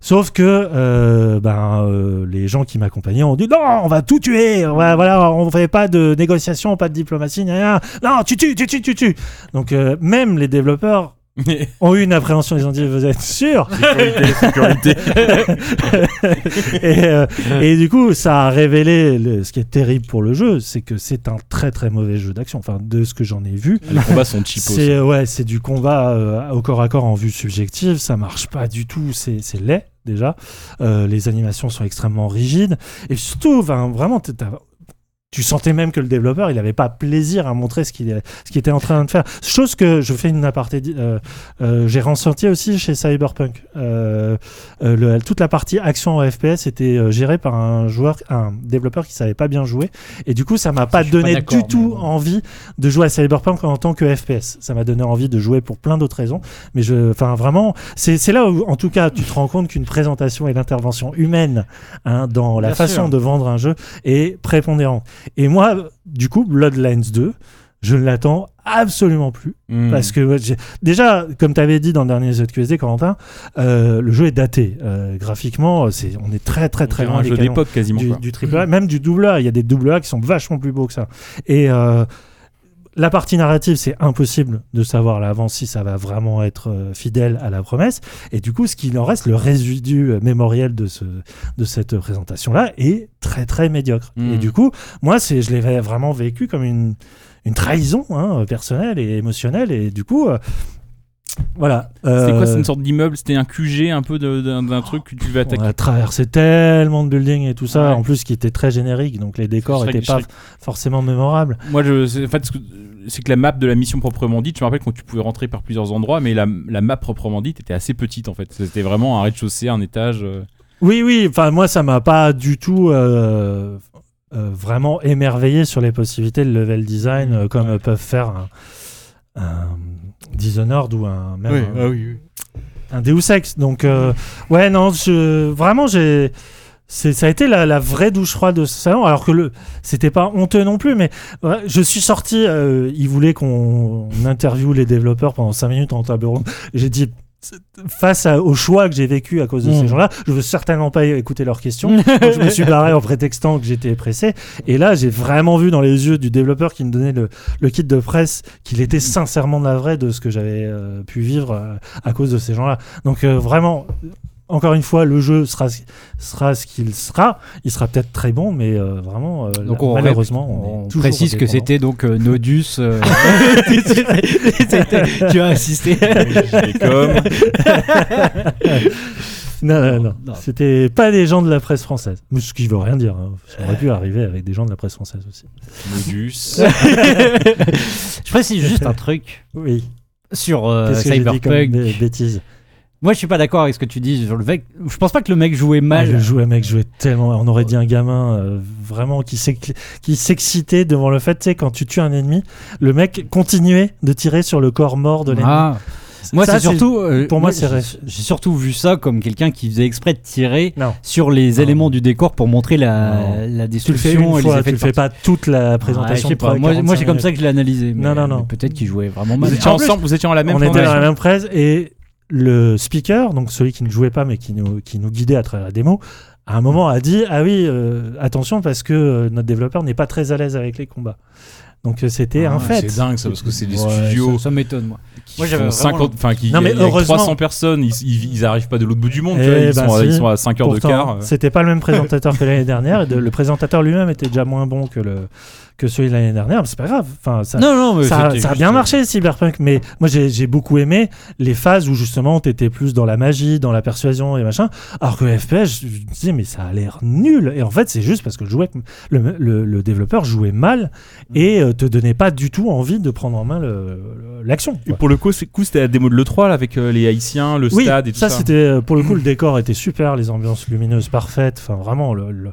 Sauf que euh, ben, euh, les gens qui m'accompagnaient ont dit non, on va tout tuer, on va- voilà, on fait pas de négociation, pas de diplomatie, rien. Non, tu tues, tu tues, tu tues. Donc euh, même les développeurs ont eu une appréhension, ils ont dit vous êtes sûr sécurité, sécurité. et, euh, et du coup, ça a révélé le- ce qui est terrible pour le jeu, c'est que c'est un très très mauvais jeu d'action. Enfin, de ce que j'en ai vu, Les combats sont cheapos. c'est ouais, c'est du combat euh, au corps à corps en vue subjective. Ça marche pas du tout. C'est c'est laid déjà. Euh, les animations sont extrêmement rigides et surtout, vraiment, t'as- tu sentais même que le développeur, il avait pas plaisir à montrer ce qu'il ce qu'il était en train de faire. Chose que je fais une aparté, euh, euh, j'ai ressenti aussi chez Cyberpunk. Euh, le- toute la partie action en FPS était gérée par un joueur, un développeur qui savait pas bien jouer, et du coup, ça m'a pas donné du tout mais envie de jouer à Cyberpunk en tant que FPS. Ça m'a donné envie de jouer pour plein d'autres raisons, mais je, enfin, vraiment, c'est c'est là où, en tout cas, tu te rends compte qu'une présentation et l'intervention humaine hein, dans la Bien façon sûr. de vendre un jeu est prépondérante. Et moi, du coup, Bloodlines 2, je ne l'attends absolument plus. Hmm. Parce que déjà, comme tu avais dit dans le dernier ZQSD, Corentin, euh, le jeu est daté. Euh, graphiquement, c'est, on est très très très loin un des jeu d'époque quasiment. du, quoi. du triple A, même du double A. Il y a des double A qui sont vachement plus beaux que ça. Et, euh, la partie narrative, c'est impossible de savoir à l'avance si ça va vraiment être euh, fidèle à la promesse. Et du coup, ce qu'il en reste, le résidu euh, mémoriel de, ce, de cette présentation-là, est très très médiocre. Mhm. Et du coup, moi, c'est, je l'ai vraiment vécu comme une, une trahison hein, personnelle et émotionnelle. Et du coup, euh, voilà. C'était quoi Euh, C'est une sorte d'immeuble C'était un QG un peu d'un truc que tu devais attaquer on a traversé tellement de buildings et tout ça, Ouais. en plus qui était très générique, donc les décors n'étaient pas forcément mémorables. Moi, je, en fait, c'est que la map de la mission proprement dite, je me rappelle quand tu pouvais rentrer par plusieurs endroits, mais la, la map proprement dite était assez petite en fait. C'était vraiment un rez-de-chaussée, un étage. euh. Oui, oui, enfin moi ça m'a pas du tout euh, euh, vraiment émerveillé sur les possibilités de level design euh, comme euh, peuvent faire un, un Dishonored ou un, même un, un Deus Ex. Donc euh, ouais, non, je, vraiment j'ai... Ça a été la, la vraie douche froide de ce salon, alors que le c'était pas honteux non plus, mais ouais, je suis sorti. euh, ils voulaient qu'on interviewe les développeurs pendant 5 minutes en table ronde. J'ai dit face à- au choix que j'ai vécu à cause de ces gens-là, je veux certainement pas écouter leurs questions. Je me suis barré en prétextant que j'étais pressé. Et là, j'ai vraiment vu dans les yeux du développeur qui me donnait le, le kit de presse qu'il était sincèrement navré de ce que j'avais euh, pu vivre euh, à cause de ces gens-là. Donc euh, vraiment, encore une fois, le jeu sera, sera ce qu'il sera. Il sera peut-être très bon, mais euh, vraiment, euh, Donc là, on, malheureusement, on, on, est toujours précise que c'était donc euh, Nodus. euh, tu as insisté. Et comme Non, non, non. Non. C'était pas des gens de la presse française. Ce qui veut rien dire. hein. Ça aurait pu arriver avec des gens de la presse française aussi. Modus. Je précise juste un truc Oui. sur euh, Cyberpunk. bêtise? Moi, je suis pas d'accord avec ce que tu dis sur le mec. Je pense pas que le mec jouait Ah, mal. le jouet, mec, jouait tellement. On aurait dit un gamin euh, vraiment qui s'ex- qui s'excitait devant le fait, tu sais, quand tu tues un ennemi, le mec continuait de tirer sur le corps mort de l'ennemi. Ah. Moi, c'est surtout. euh, pour moi, j'ai- c'est- J'ai surtout vu ça comme quelqu'un qui faisait exprès de tirer Non. sur les Non. éléments du décor pour montrer la, la Tu le fais destruction une et fois, les tu le fais pas toute la présentation. pas. Moi, moi 45 c'est comme ça que je l'ai analysé. Non, non, non. Peut-être qu'il jouait vraiment mal. Vous étiez ensemble, vous étiez en la même On était dans la même presse et le speaker, donc celui qui ne jouait pas mais qui nous, qui nous guidait à travers la démo, à un moment a dit Ah oui, euh, attention parce que euh, notre développeur n'est pas très à l'aise avec les combats. Donc euh, c'était un Ah, fait. C'est dingue ça, parce que c'est des Ouais, studios Ça, ça m'étonne, moi. qui Moi, j'avais font vraiment 50, enfin qui Non, mais il y a heureusement- 300 personnes, ils, ils, ils arrivent pas de l'autre bout du monde, tu Eh vois, ils, ben sont à, ils sont à 5 heures Pourtant, de quart. C'était pas le même présentateur que l'année dernière. Et de- le présentateur lui-même était déjà moins bon que, le, que celui de l'année dernière. Mais c'est pas grave. Enfin, ça, Non, non, mais ça, c'était ça a juste- bien marché Cyberpunk, mais moi j'ai beaucoup aimé les phases où justement t'étais plus dans la magie, dans la persuasion et machin, alors que FPS, je me disais mais ça a l'air nul. Et en fait c'est juste parce que le, jouet, le, le- le développeur jouait mal et euh, te donnait pas du tout envie de prendre en main l'action. Et pour le coup, c'était la démo de l'E3 là, avec euh, les Haïtiens, le Oui, stade et tout ça, ça. c'était euh, pour le coup le décor était super, les ambiances lumineuses parfaites, enfin vraiment le, le,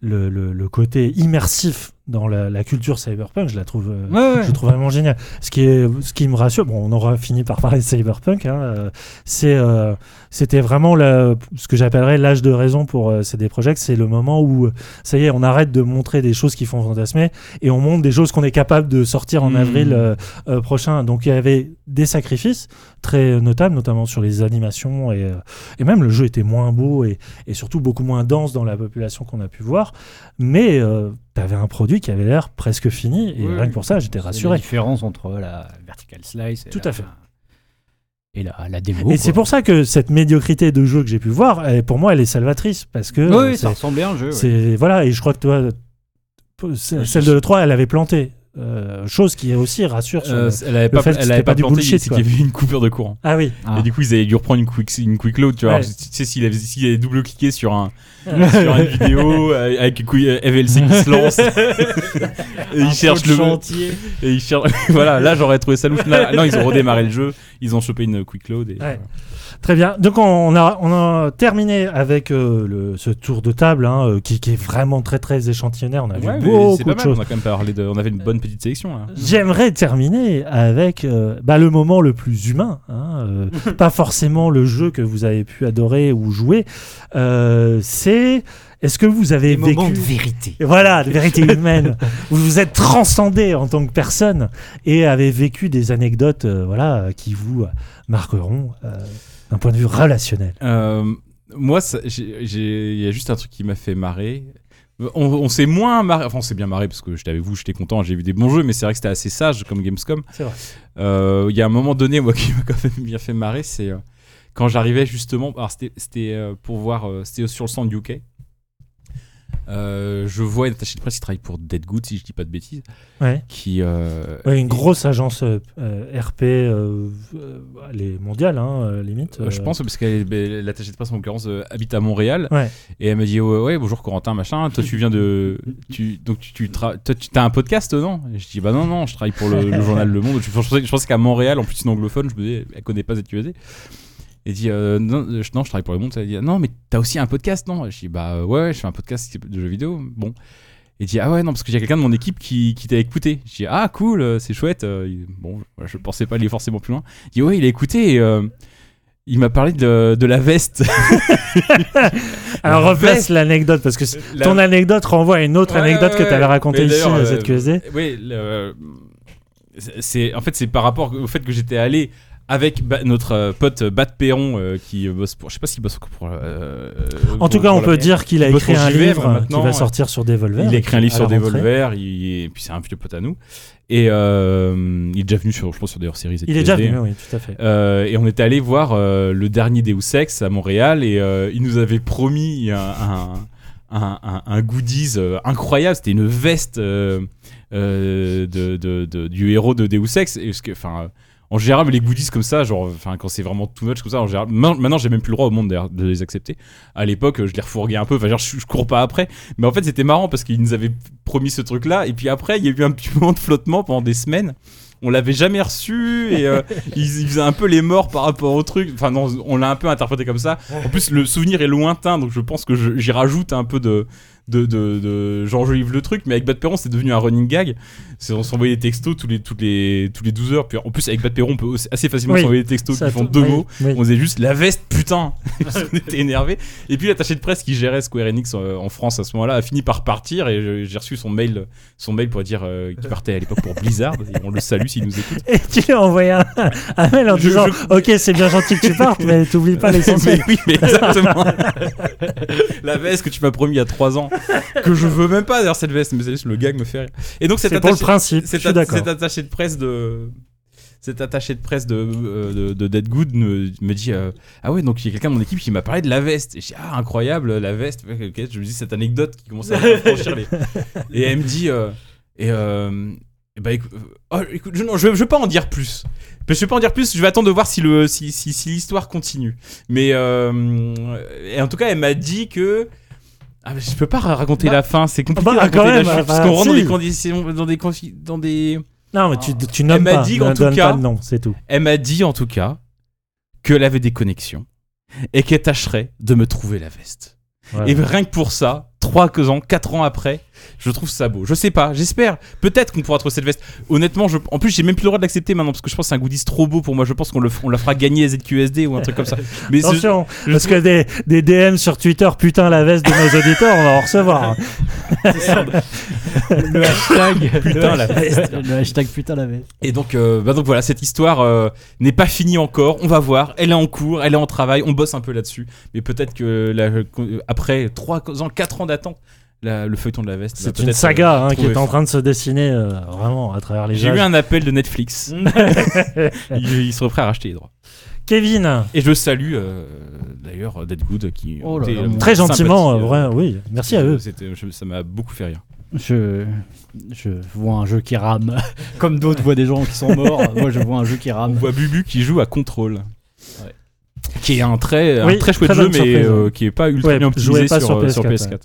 le, le- le côté immersif dans la, la culture cyberpunk, je la trouve, euh, Ouais, ouais. je trouve vraiment génial. Ce qui est, ce qui me rassure, bon, on aura fini par parler de cyberpunk, hein, euh, c'est, euh, c'était vraiment la- ce que j'appellerais l'âge de raison pour euh, CD Projekt, c'est le moment où ça y est, on arrête de montrer des choses qui font fantasmer et on montre des choses qu'on est capable de sortir en Mhm. avril euh, prochain. Donc il y avait des sacrifices très notables, notamment sur les animations et, et même le jeu était moins beau et, et surtout beaucoup moins dense dans la population qu'on a pu voir. Mais tu avais un produit qui avait l'air presque fini et Oui, rien que pour ça, j'étais C'est La rassuré. différence entre la vertical slice et Tout la- à fait. Et la, la démo. Et c'est pour ça que cette médiocrité de jeu que j'ai pu voir, elle- pour moi, elle est salvatrice parce que Oui, ça ressemblait à un jeu. ouais. c'est voilà et je crois que toi, celle de l'E3, elle avait planté. Euh, chose qui est aussi rassure. sur Euh, le- elle avait pas, fait que elle avait pas pas du planté, bullshit, c'est qu'il y avait eu une coupure de courant. Ah oui. Ah. Et du coup, ils avaient dû reprendre une quick, une quick load, tu vois. Ouais. Alors, Tu sais, s'il avait, s'il avait double-cliqué sur, un, sur une vidéo euh, avec FLC qui se lance, et il cherche le. chantier. Et il cherche. voilà, là, j'aurais trouvé ça louche. Là, non, ils ont redémarré le jeu, ils ont chopé une quick load. Et, Ouais. Très bien. Donc on a, on a terminé avec euh, le, ce tour de table hein, qui, qui est vraiment très très échantillonnaire. On a Ouais, vu beaucoup de choses. On a quand même parlé de. On avait une bonne petite sélection là. J'aimerais terminer avec euh, bah, le moment le plus humain. hein, euh, pas forcément le jeu que vous avez pu adorer ou jouer. Euh, c'est est-ce que vous avez Des moments vécu de vérité. Voilà, de vérité humaine. vous vous êtes transcendé en tant que personne et avez vécu des anecdotes euh, voilà, qui vous marqueront euh, d'un point de vue relationnel. Euh, moi, il y a juste un truc qui m'a fait marrer. On, on s'est moins marré, enfin on s'est bien marré parce que j'étais avec vous, j'étais content, j'ai vu des bons jeux, mais c'est vrai que c'était assez sage comme Gamescom. C'est vrai. Euh, Il y a un moment donné, moi, qui m'a quand même bien fait marrer, c'est euh, quand j'arrivais justement, alors c'était- euh, pour voir, c'était sur le stand UK. Euh, je vois une attachée de presse qui travaille pour Dead Good, si je dis pas de bêtises, Ouais. qui. euh, Ouais, une grosse agence euh, RP, elle est mondiale, hein, euh, limite. Je pense parce qu'elle est- l'attachée de presse en l'occurrence habite à Montréal Ouais. et elle m'a dit ouais, ouais, bonjour Corentin machin toi tu viens de tu donc tu, tu tra- toi tu as un podcast non? Et je dis bah non non je travaille pour le, le journal Le Monde je, pensais, je pensais qu'à Montréal en plus une anglophone je me disais elle connaît pas ZQSD et dit euh, non, euh, je, non je travaille pour Le Monde. Ça dit non mais t'as aussi un podcast non? Je dis bah ouais, ouais je fais un podcast de jeux vidéo. Bon. Et dit ah ouais non parce que j'ai quelqu'un de mon équipe qui, qui t'a écouté. Je dis ah cool euh, c'est chouette. Il- bon je pensais pas aller forcément plus loin. Il dit ouais il a écouté et euh, il m'a parlé de, de la veste. Alors La replace l'anecdote parce que La- ton anecdote renvoie à une autre Ouais, anecdote ouais, que tu avais ouais. racontée ici à ZQSD. Oui, le- c'est- c'est en fait c'est par rapport au fait que j'étais allé avec Ba- notre euh, pote Bat Perron euh, qui bosse pour je sais pas s'il bosse encore pour euh, En pour- tout cas, pour on la- peut dire qu'il a bosse écrit pour un JVM livre qui maintenant, va ouais. sortir sur Devolver. il a écrit un livre à sur la rentrée. Devolver, il, et puis c'est un vieux pote à nous. Et euh, il est déjà venu sur, je pense, sur des hors-séries. Il est déjà venu, oui, tout à fait. Euh, et on était allé voir euh, le dernier Deus Ex à Montréal et euh, il nous avait promis un, un, un, un- un goodies euh, incroyable. C'était une veste euh, euh, de, de- de- du héros de Deus Ex. Et parce que, enfin, euh, en général, les goodies comme ça, genre, enfin, quand c'est vraiment too much comme ça, en général, ma- maintenant, j'ai même plus le droit au monde de les accepter. À l'époque, je les refourguais un peu. Enfin, genre, je, je cours pas après. Mais en fait, c'était marrant parce qu'ils nous avaient promis ce truc-là. Et puis après, il y a eu un petit moment de flottement pendant des semaines. On l'avait jamais reçu et euh, ils, ils faisaient un peu les morts par rapport au truc. Enfin, non, on l'a un peu interprété comme ça. En plus, le souvenir est lointain, donc je pense que j'y rajoute un peu de. De, de, de j'enjolive le truc, mais avec Bad Perron, c'est devenu un running gag. C'est, on s'envoyait des textos tous les, toutes les, tous les 12 heures. Puis en plus, avec Bad Perron, on peut assez facilement Oui. s'envoyer des textos qui font deux oui, mots. oui. On faisait juste la veste, putain qu'on était énervé. Et puis l'attaché de presse qui gérait Square Enix euh, en France à ce moment-là a fini par partir et j'ai reçu son mail, son mail pour dire euh, qu'il partait à l'époque pour Blizzard. Et on le salue s'il nous écoute. Et tu lui as envoyé un, un mail en Je- disant je- Ok, c'est bien gentil que tu partes, mais t'oublies pas l'essentiel. Oui, mais exactement. la veste que tu m'as promis il y a 3 ans, que je veux même pas d'ailleurs cette veste, mais c'est juste le gag me fait rire. Et donc C'est pour le attaché, principe, cette attachée de presse de cet attaché de presse de, euh, de, de Dead Good me, me dit euh, ah ouais donc il y a quelqu'un de mon équipe qui m'a parlé de la veste et je dis ah incroyable la veste je me dis cette anecdote qui commence à franchir les et elle me dit euh, et euh, bah écoute, oh, écoute, je, non, je, je vais pas en dire plus. Je vais pas en dire plus. Je vais attendre de voir si le si, si, si l'histoire continue. Mais et en tout cas, elle m'a dit que ah, mais je peux pas raconter Bah, la fin. C'est compliqué bah, de raconter quand la chute parce bah, qu'on rentre dans des conditions, dans des confi- dans des. Non, mais tu, tu nommes m'a pas. dit, ne en tout cas- nom, c'est tout. Elle m'a dit en tout cas qu'elle avait des connexions et qu'elle tâcherait de me trouver la veste. Voilà. Et rien que pour ça, 3 ans, 4 ans après, je trouve ça beau. Je sais pas, j'espère. Peut-être qu'on pourra trouver cette veste. Honnêtement, je... en plus, j'ai même plus le droit de l'accepter maintenant parce que je pense que c'est un goodies trop beau pour moi. Je pense qu'on le... on la fera gagner à ZQSD ou un truc comme ça. Mais Attention, je parce que des, des DM sur Twitter, putain la veste de nos auditeurs, on va en recevoir. hein. le hashtag Putain, le la hashtag- le hashtag putain la veste. Et donc, euh, bah donc voilà, cette histoire euh, n'est pas finie encore. On va voir. Elle est en cours, elle est en travail. On bosse un peu là-dessus. Mais peut-être que la- euh, après 3 ans, 4 ans d'attente, la- le feuilleton de la veste. C'est une peut-être, saga euh, hein, qui est en train de se dessiner euh, vraiment à travers les J'ai eu un appel de Netflix. ils, ils seraient prêts à racheter les droits. Kevin, Et je salue euh, d'ailleurs Dead Good qui Oh là là, euh, très gentiment, euh, vrai, oui, merci à eux. Je- ça m'a beaucoup fait rire. Je, je vois un jeu qui rame. Comme d'autres voient des gens qui sont morts. Moi, je vois un jeu qui On rame. voit Bubu qui joue à Control. Qui est un très, Oui, un très chouette très jeu, mais euh, ouais. qui est pas ultra Ouais, bien optimisé sur, sur sur PS4, PS4.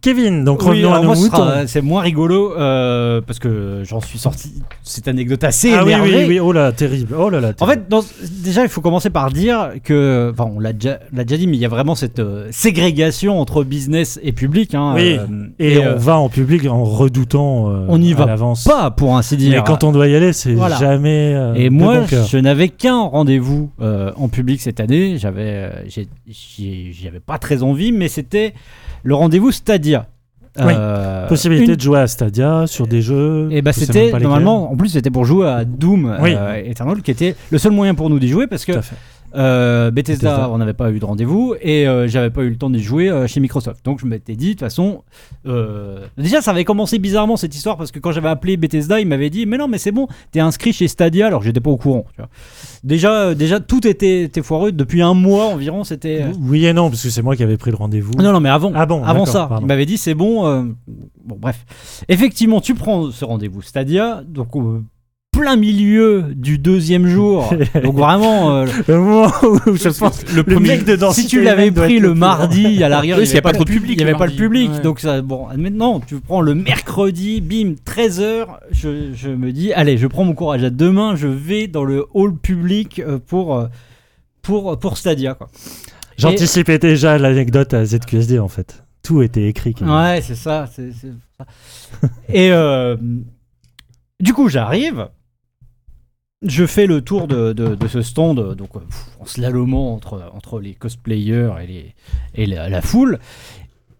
Kevin, donc Oui, revenons à nos moutons. c'est moins rigolo euh, parce que j'en suis sorti cette anecdote assez Ah oui, énervé. oui, oui, oh là, terrible. Oh là là. En terrible. fait, dans- déjà, il faut commencer par dire que, enfin, on l'a déjà, dit, mais il y a vraiment cette euh, ségrégation entre business et public. Hein, Oui, euh, et, on va en public en redoutant On y à va l'avance. pas, pour ainsi dire. Mais quand on doit y aller, c'est Voilà. jamais. Et moi, bon je n'avais qu'un rendez-vous en public cette année. J'avais, euh, j'ai- j'y j'y avais pas très envie, mais c'était le rendez-vous Stadia. Oui. Euh, Possibilité une- de jouer à Stadia sur des jeux. Et bah je sais c'était normalement, en plus c'était pour jouer à Doom Oui. euh, Eternal, qui était le seul moyen pour nous d'y jouer parce que Tout à fait. Euh, Bethesda, Bethesda. on n'avait pas eu de rendez-vous et euh, j'avais pas eu le temps d'y jouer euh, chez Microsoft. Donc je m'étais dit, de toute façon, déjà ça avait commencé bizarrement cette histoire parce que quand j'avais appelé Bethesda, ils m'avaient dit, mais non, mais c'est bon, t'es inscrit chez Stadia, alors j'étais pas au courant. tu vois. Déjà, déjà tout était, était foireux depuis un mois environ. C'était. Oui et non, parce que c'est moi qui avais pris le rendez-vous. non, non, mais avant, Ah bon, avant ça, pardon. il m'avait dit c'est bon. Bon, bref. Effectivement, tu prends ce rendez-vous Stadia, donc plein milieu du deuxième jour. donc vraiment, euh, Le moment où je pense Le le mec de Density si tu l'avais pris le mardi à l'arrière, Oui, il n'y y a pas trop de public Il n'y avait pas le public, Ouais. donc ça, bon. Maintenant, tu prends le mercredi, bim, 13h. Je, je me dis, allez, je prends mon courage à deux mains, je vais dans le hall public euh, pour euh, pour pour Stadia, quoi. J'anticipais déjà l'anecdote à ZQSD en fait. Tout était écrit. Ouais, c'est ça. c'est- c'est ça. Et euh, du coup, j'arrive. Je fais le tour de, ce stand, donc euh, en slalomant entre, les cosplayers et, la, foule.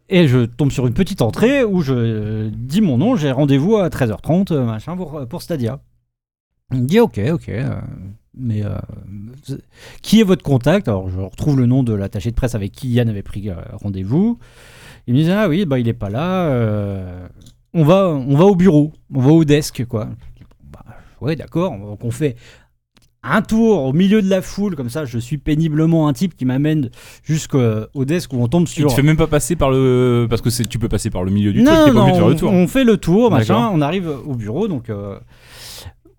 Et je tombe sur une petite entrée où je euh, dis mon nom, j'ai rendez-vous à 13h30, euh, machin, pour, Stadia. Il me dit ok, ok, mais qui est votre contact? Alors je retrouve le nom de l'attaché de presse avec qui Yann avait pris rendez-vous. Il me dit ah oui, bah il est pas là. on va, on va au bureau, on va au desk quoi. Ouais d'accord. Donc on fait un tour au milieu de la foule comme ça. Je suis péniblement un type qui m'amène jusqu'au desk où on tombe sur. te fait même pas passer par le. Parce que tu peux passer par le milieu du non, truc, t'es pas non, obligé de faire le on- tour. On fait le tour, machin. On arrive au bureau, donc euh,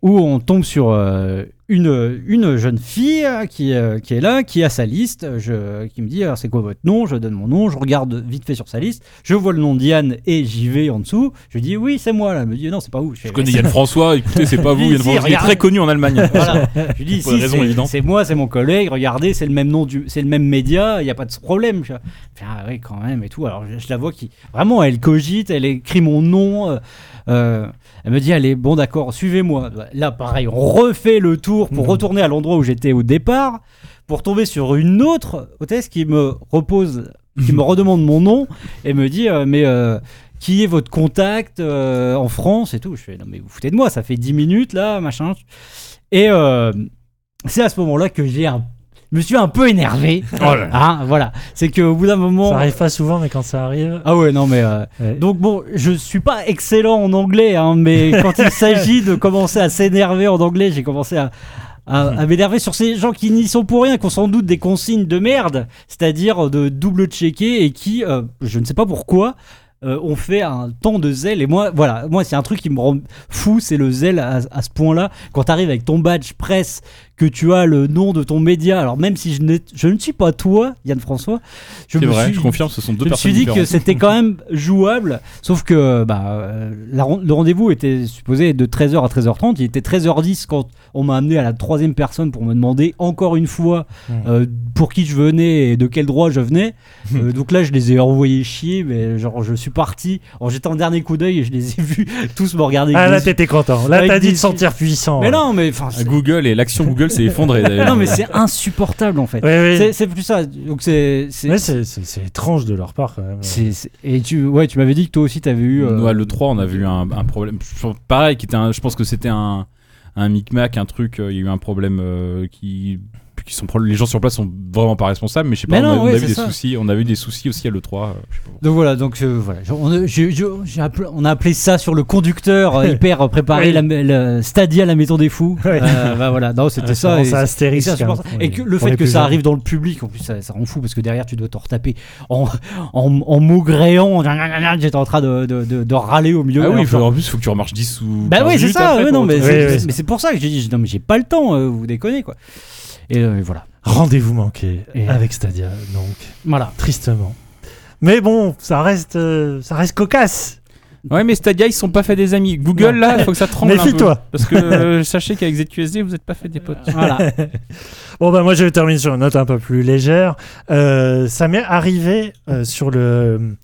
où on tombe sur euh, une, une jeune fille euh, qui, euh, qui est là, qui a sa liste, je, qui me dit c'est quoi votre nom? Je donne mon nom, je regarde vite fait sur sa liste, je vois le nom de Yann et j'y vais en dessous. Je dis oui, c'est moi là. Elle me dit non, c'est pas vous. Je connais Yann François, écoutez, c'est pas vous, Yann si, François. Il est très connu en Allemagne. Voilà. Je lui dis si, c'est- moi, c'est mon collègue. Regardez, c'est le même nom du, c'est le même média. Il y a pas de problème. Je ah oui, quand même et tout. Alors je, je la vois qui, vraiment, elle cogite, elle écrit mon nom. euh, elle me dit allez, bon d'accord, suivez-moi. Là, pareil, on refait le tour pour Mhm. retourner à l'endroit où j'étais au départ, pour tomber sur une autre hôtesse qui me repose, qui me redemande mon nom et me dit euh, mais euh, qui est votre contact euh, en France et tout. Je fais non mais vous foutez de moi, ça fait 10 minutes là, machin. Et c'est à ce moment-là que j'ai un je me suis un peu énervé. Hein, voilà, c'est qu'au bout d'un moment Ça arrive pas souvent, mais quand ça arrive. Ah ouais, non mais euh, ouais. donc bon, je suis pas excellent en anglais, hein, mais quand il s'agit de commencer à s'énerver en anglais, j'ai commencé à, à, à m'énerver sur ces gens qui n'y sont pour rien, qui ont sans doute des consignes de merde, c'est-à-dire de double-checker et qui, euh, je ne sais pas pourquoi, euh, ont fait un temps de zèle. Et moi, voilà, moi c'est un truc qui me rend fou, c'est le zèle à, à ce point-là. Quand tu arrives avec ton badge presse, que tu as le nom de ton média, alors même si je, je ne suis pas toi, Yann François, je me vrai, suis je confirme, ce sont deux je me suis dit que c'était quand même jouable, sauf que bah, euh, la le rendez-vous était supposé être de 13h à 13h30. Il était 13h10 quand on m'a amené à la troisième personne pour me demander encore une fois Mhm. euh, pour qui je venais et de quel droit je venais. Euh, donc là, je les ai envoyés chier, mais genre je suis parti en jetant un dernier coup d'œil et je les ai vus tous me regarder. Ah là, t'étais content. Là, t'as dit des- de sentir puissant. Mais non, mais enfin, Google et l'action Google s'est effondrée d'ailleurs. non, mais c'est insupportable en fait. Oui, oui. C'est- plus ça. Donc c'est c'est- Ouais, étrange de leur part quand même. et tu ouais, tu m'avais dit que toi aussi t'avais eu. euh, Nous, à l'E3, on a vu un, un problème. Pareil, qui était un- je pense que c'était un, un micmac, un truc. euh, Il y a eu un problème euh, qui. Qui sont, les gens sur place sont vraiment pas responsables, mais je sais pas, Mais on, a, non, on a c'est des ça. soucis. On a vu des soucis aussi à l'E3. euh, je sais pas pourquoi. Donc voilà, donc euh, voilà, Je- on, a- je- je- j'ai appelé- on a appelé ça sur le conducteur euh, hyper euh, préparé, la, la Stadia, la maison des fous. Ouais. Euh, bah voilà, non, c'était ça. et Ça et, Et que le fait que ça jeunes. arrive dans le public, en plus, ça, ça rend fou parce que derrière, tu dois te retaper en, en, en maugréant. J'étais en train de, de, de- de râler au milieu. Ah oui, en plus, il faut que tu remarches 10 ou. Bah 15 oui, c'est ça. non, mais c'est pour ça que j'ai dit, non, mais j'ai pas le temps, euh, vous déconnez quoi. Et euh, voilà. Rendez-vous manqué Et- avec Stadia, donc Voilà. tristement. Mais bon, ça reste, euh, ça reste cocasse. Ouais, mais Stadia, ils sont pas fait des amis. Google, Non. là, il faut que ça tremble. un peu. Méfie-toi. Parce que euh, sachez qu'avec ZQSD, vous êtes pas fait des potes. Voilà. Bon bah moi je vais terminer sur une note un peu plus légère. Euh, ça m'est arrivé euh, sur le,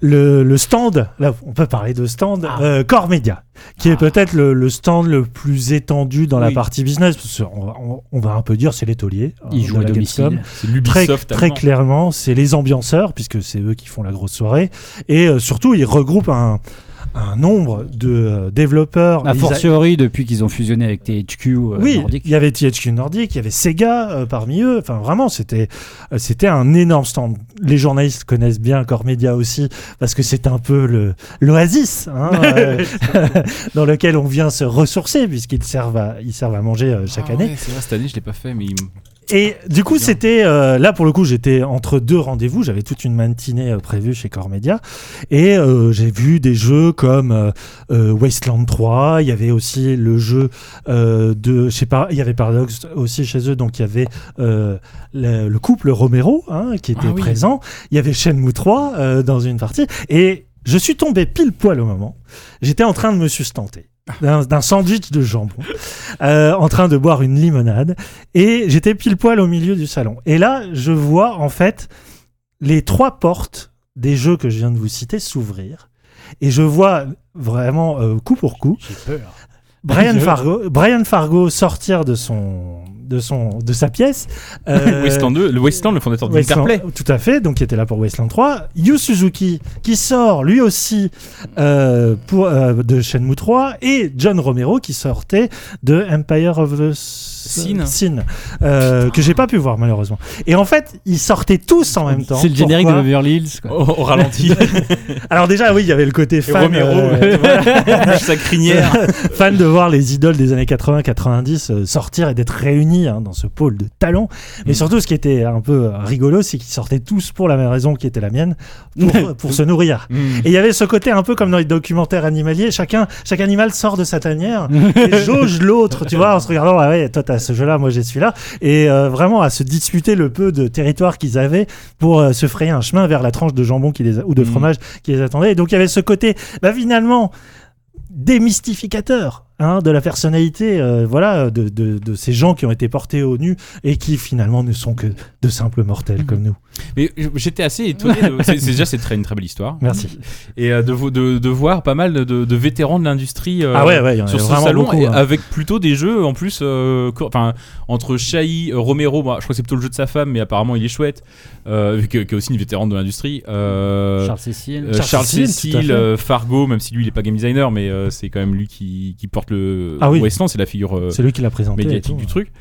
le le stand. Là, on peut parler de stand. Ah. euh, Core Media, qui est peut-être le, le stand le plus étendu dans la partie business. Parce qu'on on, on va un peu dire c'est l'étolier. hein, Ils jouent à domicile. C'est Très, très clairement, c'est les ambianceurs, puisque c'est eux qui font la grosse soirée. Et euh, surtout, ils regroupent un, un nombre de euh, développeurs. A fortiori, depuis qu'ils ont fusionné avec THQ euh, oui, Nordic. il y avait THQ Nordic, il y avait Sega euh, parmi eux. Enfin, vraiment, c'était euh, c'était un énorme stand. Les journalistes connaissent bien Core Media aussi parce que c'est un peu le l'oasis hein, euh, dans lequel on vient se ressourcer puisqu'ils servent à ils servent à manger euh, chaque Ah année. ouais, c'est vrai, cette année, je l'ai pas fait, mais Et du coup, c'était euh, là pour le coup, j'étais entre deux rendez-vous. J'avais toute une matinée euh, prévue chez Core Media et euh, j'ai vu des jeux comme euh, euh, Wasteland 3. Il y avait aussi le jeu euh, de, je sais pas, il y avait Paradox aussi chez eux, donc il y avait euh, le, le couple Romero hein, qui était Ah oui. présent. Il y avait Shenmue 3 euh, dans une partie et je suis tombé pile poil au moment. J'étais en train de me sustenter d'un sandwich de jambon, euh, en train de boire une limonade, et j'étais pile poil au milieu du salon. Et là, je vois en fait les trois portes des jeux que je viens de vous citer s'ouvrir, et je vois vraiment euh, coup pour coup J'ai peur. Brian Fargo, Brian Fargo sortir de son de son de sa pièce. euh, Wasteland 2, le Wasteland, le fondateur d'Interplay. Tout à fait, donc qui était là pour Wasteland 3. Yu Suzuki qui sort lui aussi euh, pour, euh, de Shenmue 3 et John Romero qui sortait de Empire of the Sin. Sin, euh, que j'ai pas pu voir malheureusement. Et en fait, ils sortaient tous en même temps. C'est le générique Pourquoi de Beverly Hills. quoi. Au, au ralenti. Alors déjà, oui, il y avait le côté fan, Romero, euh, ouais. sa crinière. fan de voir les idoles des années 80-90 euh, sortir et d'être réunis hein, dans ce pôle de talent. Mais Mm. surtout, ce qui était un peu rigolo, c'est qu'ils sortaient tous pour la même raison qui était la mienne, pour, pour se nourrir. Mm. Et il y avait ce côté un peu comme dans les documentaires animaliers, chacun, chaque animal sort de sa tanière et jauge l'autre, tu vois, en se regardant, ah ouais, toi t'as ce jeu-là, moi j'ai celui-là, et euh, vraiment à se disputer le peu de territoire qu'ils avaient pour euh, se frayer un chemin vers la tranche de jambon qui les a- ou de Mhm. fromage qui les attendait. Et donc il y avait ce côté, bah finalement, démystificateur hein, de la personnalité euh, voilà de, de, de ces gens qui ont été portés au nu et qui finalement ne sont que de simples mortels comme nous. Mais j'étais assez étonné. de- c'est- déjà, c'est très, une très belle histoire. Merci. Et euh, de, vo- de, de voir pas mal de, de vétérans de l'industrie euh, ah ouais, ouais, sur ce salon, beaucoup, et hein. avec plutôt des jeux en plus. euh, Enfin, entre euh, Romero, bah, je crois que c'est plutôt le jeu de sa femme, mais apparemment il est chouette, euh, vu que- qui est aussi une vétérane de l'industrie. Euh, Charles Cécile. euh, Charles Charles, Cécile, euh, Fargo, même si lui il est pas game designer, mais euh, c'est quand même lui qui, qui porte le Ah oui. Wasteland, c'est la figure euh, C'est lui qui l'a présenté. et médiatique tout. du truc.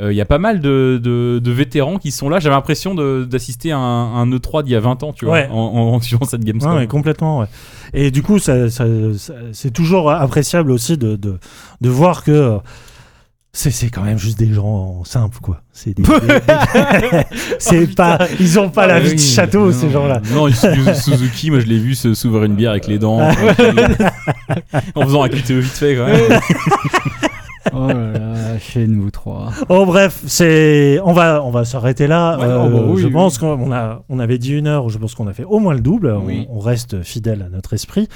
Euh, Il y a pas mal de, de, de vétérans qui sont là. J'avais l'impression de- d'assister à un, un E3 d'il y a 20 ans, tu vois, Ouais. en, en, en suivant cette Gamescom. Ouais, complètement. Ouais. Et du coup, ça, ça- ça- c'est toujours appréciable aussi de, de, de voir que euh, c'est quand même juste des gens simples, quoi. C'est des, pas, ils ont pas la Ah vie de oui, château, non, ces gens-là. Non, Yu Suzuki, moi je l'ai vu se s'ouvrir une bière avec les dents. en faisant un QTE vite fait, quand même. Oh là là, chez nous trois. Oh bref, c'est, on va, on va s'arrêter là. Ouais, Euh, oh, bah oui, je oui. pense qu'on a, on avait dit une heure. Je pense qu'on a fait au moins le double. On- Oui. On, reste fidèle à notre esprit,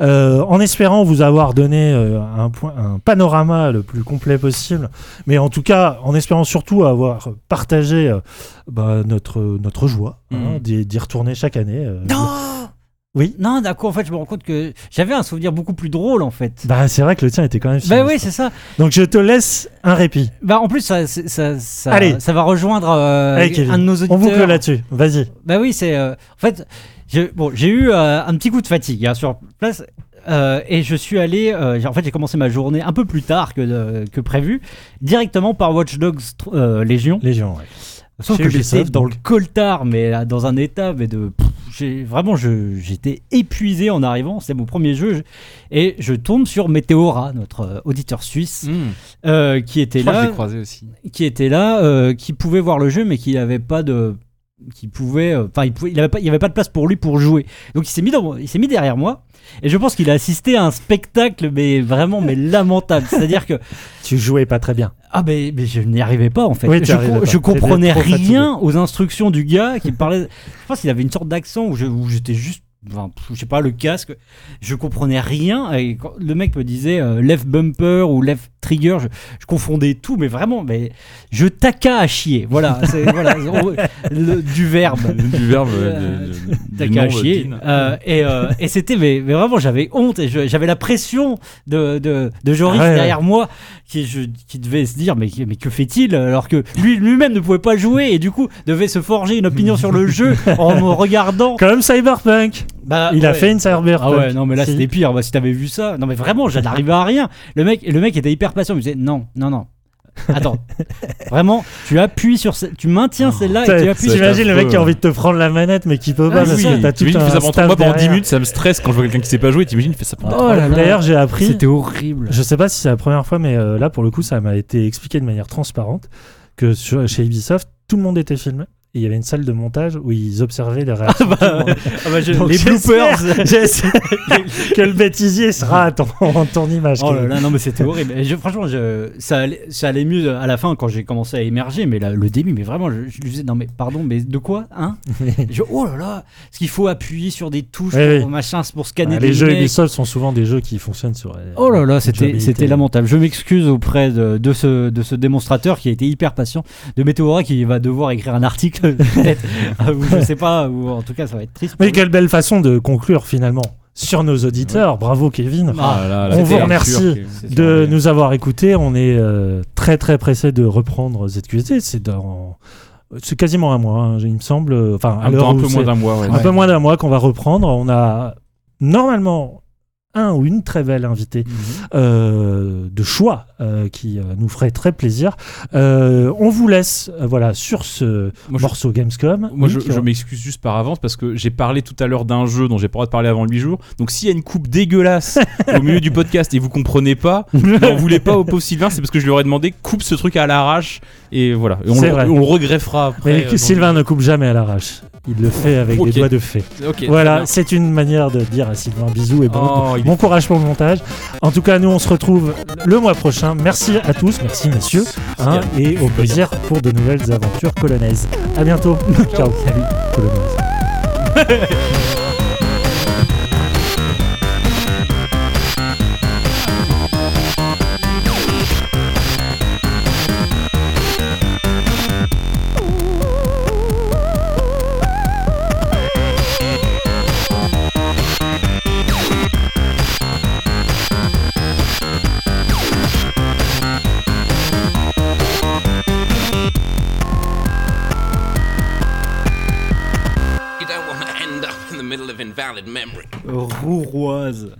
Euh, en espérant vous avoir donné euh, un point, un panorama le plus complet possible. Mais en tout cas, en espérant surtout avoir partagé bah, notre notre joie hein, Mhm. d'y d'y retourner chaque année. euh, Non Oui. Non, d'accord, en fait, je me rends compte que j'avais un souvenir beaucoup plus drôle, en fait. Bah, c'est vrai que le tien était quand même. Bah oui, c'est ça. Donc je te laisse un répit. Bah en plus, ça, ça, ça, Allez. ça va rejoindre euh, Allez, un de nos auditeurs. On boucle là-dessus. Vas-y. Bah oui, c'est. euh, en fait, j'ai bon, j'ai eu euh, un petit coup de fatigue hein, sur place. euh, et je suis allé, euh, en fait j'ai commencé ma journée un peu plus tard que, que prévu, directement par Watch Dogs Légion. Légion. Ouais. Sauf que j'étais dans donc. le coltard, mais dans un état, mais de. pff, j'ai vraiment, j'étais épuisé en arrivant. C'est mon premier jeu, je- et je tombe sur Météora, notre euh, auditeur suisse, Mmh. euh, qui était Je crois que je là, l'ai croisé aussi. qui était là, euh, qui pouvait voir le jeu, mais qui n'avait pas de, qui pouvait, euh, enfin, il pouvait, il avait pas, il avait pas de place pour lui pour jouer. Donc il s'est mis dans, il s'est mis derrière moi, et je pense qu'il a assisté à un spectacle, mais vraiment, mais lamentable. C'est-à-dire que Tu jouais pas très bien. ah mais, mais je n'y arrivais pas en fait. Oui, je, pas. je comprenais rien aux instructions du gars qui parlait. je pense qu'il avait une sorte d'accent où je- où j'étais juste. Enfin, je sais pas le casque, je comprenais rien. Et quand le mec me disait euh, left bumper ou left trigger, je, je confondais tout, mais vraiment, mais je taca à chier. Voilà, c'est voilà le- du verbe. Du verbe. Euh, du- à euh, chier. Euh, et euh, et c'était mais, mais vraiment j'avais honte et j'avais la pression de de, de Joris ouais, derrière moi qui je, qui devait se dire mais mais que fait-il alors que lui lui-même ne pouvait pas jouer et du coup devait se forger une opinion sur le jeu en me regardant. Comme Cyberpunk. Bah, Il a fait une cyberpunk. Ah ouais, non, mais là Si. c'était pire. Bah, si t'avais vu ça, non, mais vraiment, je n'arrivais à rien. Le mec, le mec était hyper patient. Il me disait non, non, non. Attends, vraiment, tu appuies sur, ce- tu maintiens celle-là et tu appuies. T'imagines le mec qui a envie de te prendre la manette mais qui peut Ah pas oui, parce oui. que t'as tout fait un ça pendant moi pendant 10 derrière. minutes, ça me stresse quand je vois quelqu'un qui sait pas jouer. T'imagines, il fait ça pendant. Oh là. D'ailleurs, j'ai appris. C'était horrible. Je sais pas si c'est la première fois, mais euh, là, pour le coup, ça m'a été expliqué de manière transparente que sur- chez Ubisoft, tout le monde était filmé. Et il y avait une salle de montage où ils observaient les réactions. Ah bah, je- Donc, les bloopers. que le bêtisier sera à ton, en ton image. Oh là là, non mais c'était horrible. Et je- franchement, je- ça, allait, ça allait mieux à la fin quand j'ai commencé à émerger, mais là, le début, mais vraiment, je, je lui disais non mais pardon, mais de quoi, hein? Je, Oh là là, est-ce qu'il faut appuyer sur des touches, Oui, pour, oui. machin, pour scanner Ah, des les jeux. Ubisoft sont souvent des jeux qui fonctionnent sur. euh, Oh là là, c'était lamentable. Je m'excuse auprès de, de ce, de ce démonstrateur qui a été hyper patient, de Meteora qui va devoir écrire un article, peut-être, euh, ou je sais pas, ou en tout cas ça va être triste. Mais quelle belle façon de conclure finalement sur nos auditeurs. Bravo Kevin. Ah, là là, on vous remercie de nous avoir écoutés. On est euh, très très pressé de reprendre ZQSD. C'est dans c'est quasiment un mois, hein, il me semble. Enfin, Un, peu moins d'un mois. ouais. un peu moins d'un mois qu'on va reprendre. On a normalement un ou une très belle invitée Mhm. euh, de choix euh, qui euh, nous ferait très plaisir. On vous laisse voilà sur ce Moi, je- morceau Gamescom. Moi, Oui, je, m'excuse juste par avance parce que j'ai parlé tout à l'heure d'un jeu dont j'ai pas le droit de parler avant 8 jours. Donc, s'il y a une coupe dégueulasse au milieu du podcast et vous comprenez pas, n'en voulez pas au pauvre Sylvain, c'est parce que je lui aurais demandé coupe ce truc à l'arrache et voilà. Et on, le, on le après. Mais Sylvain ne coupe jamais à l'arrache. Il le fait avec des doigts de fée. Voilà, c'est une manière de dire à Sylvain bisous et bon, Oh, il bon courage pour le montage. En tout cas, nous on se retrouve le mois prochain. Merci à tous, merci messieurs, hein, et au plaisir pour de nouvelles aventures colonnaises. À bientôt. Ciao. Salut. invalid memory. Rouroise.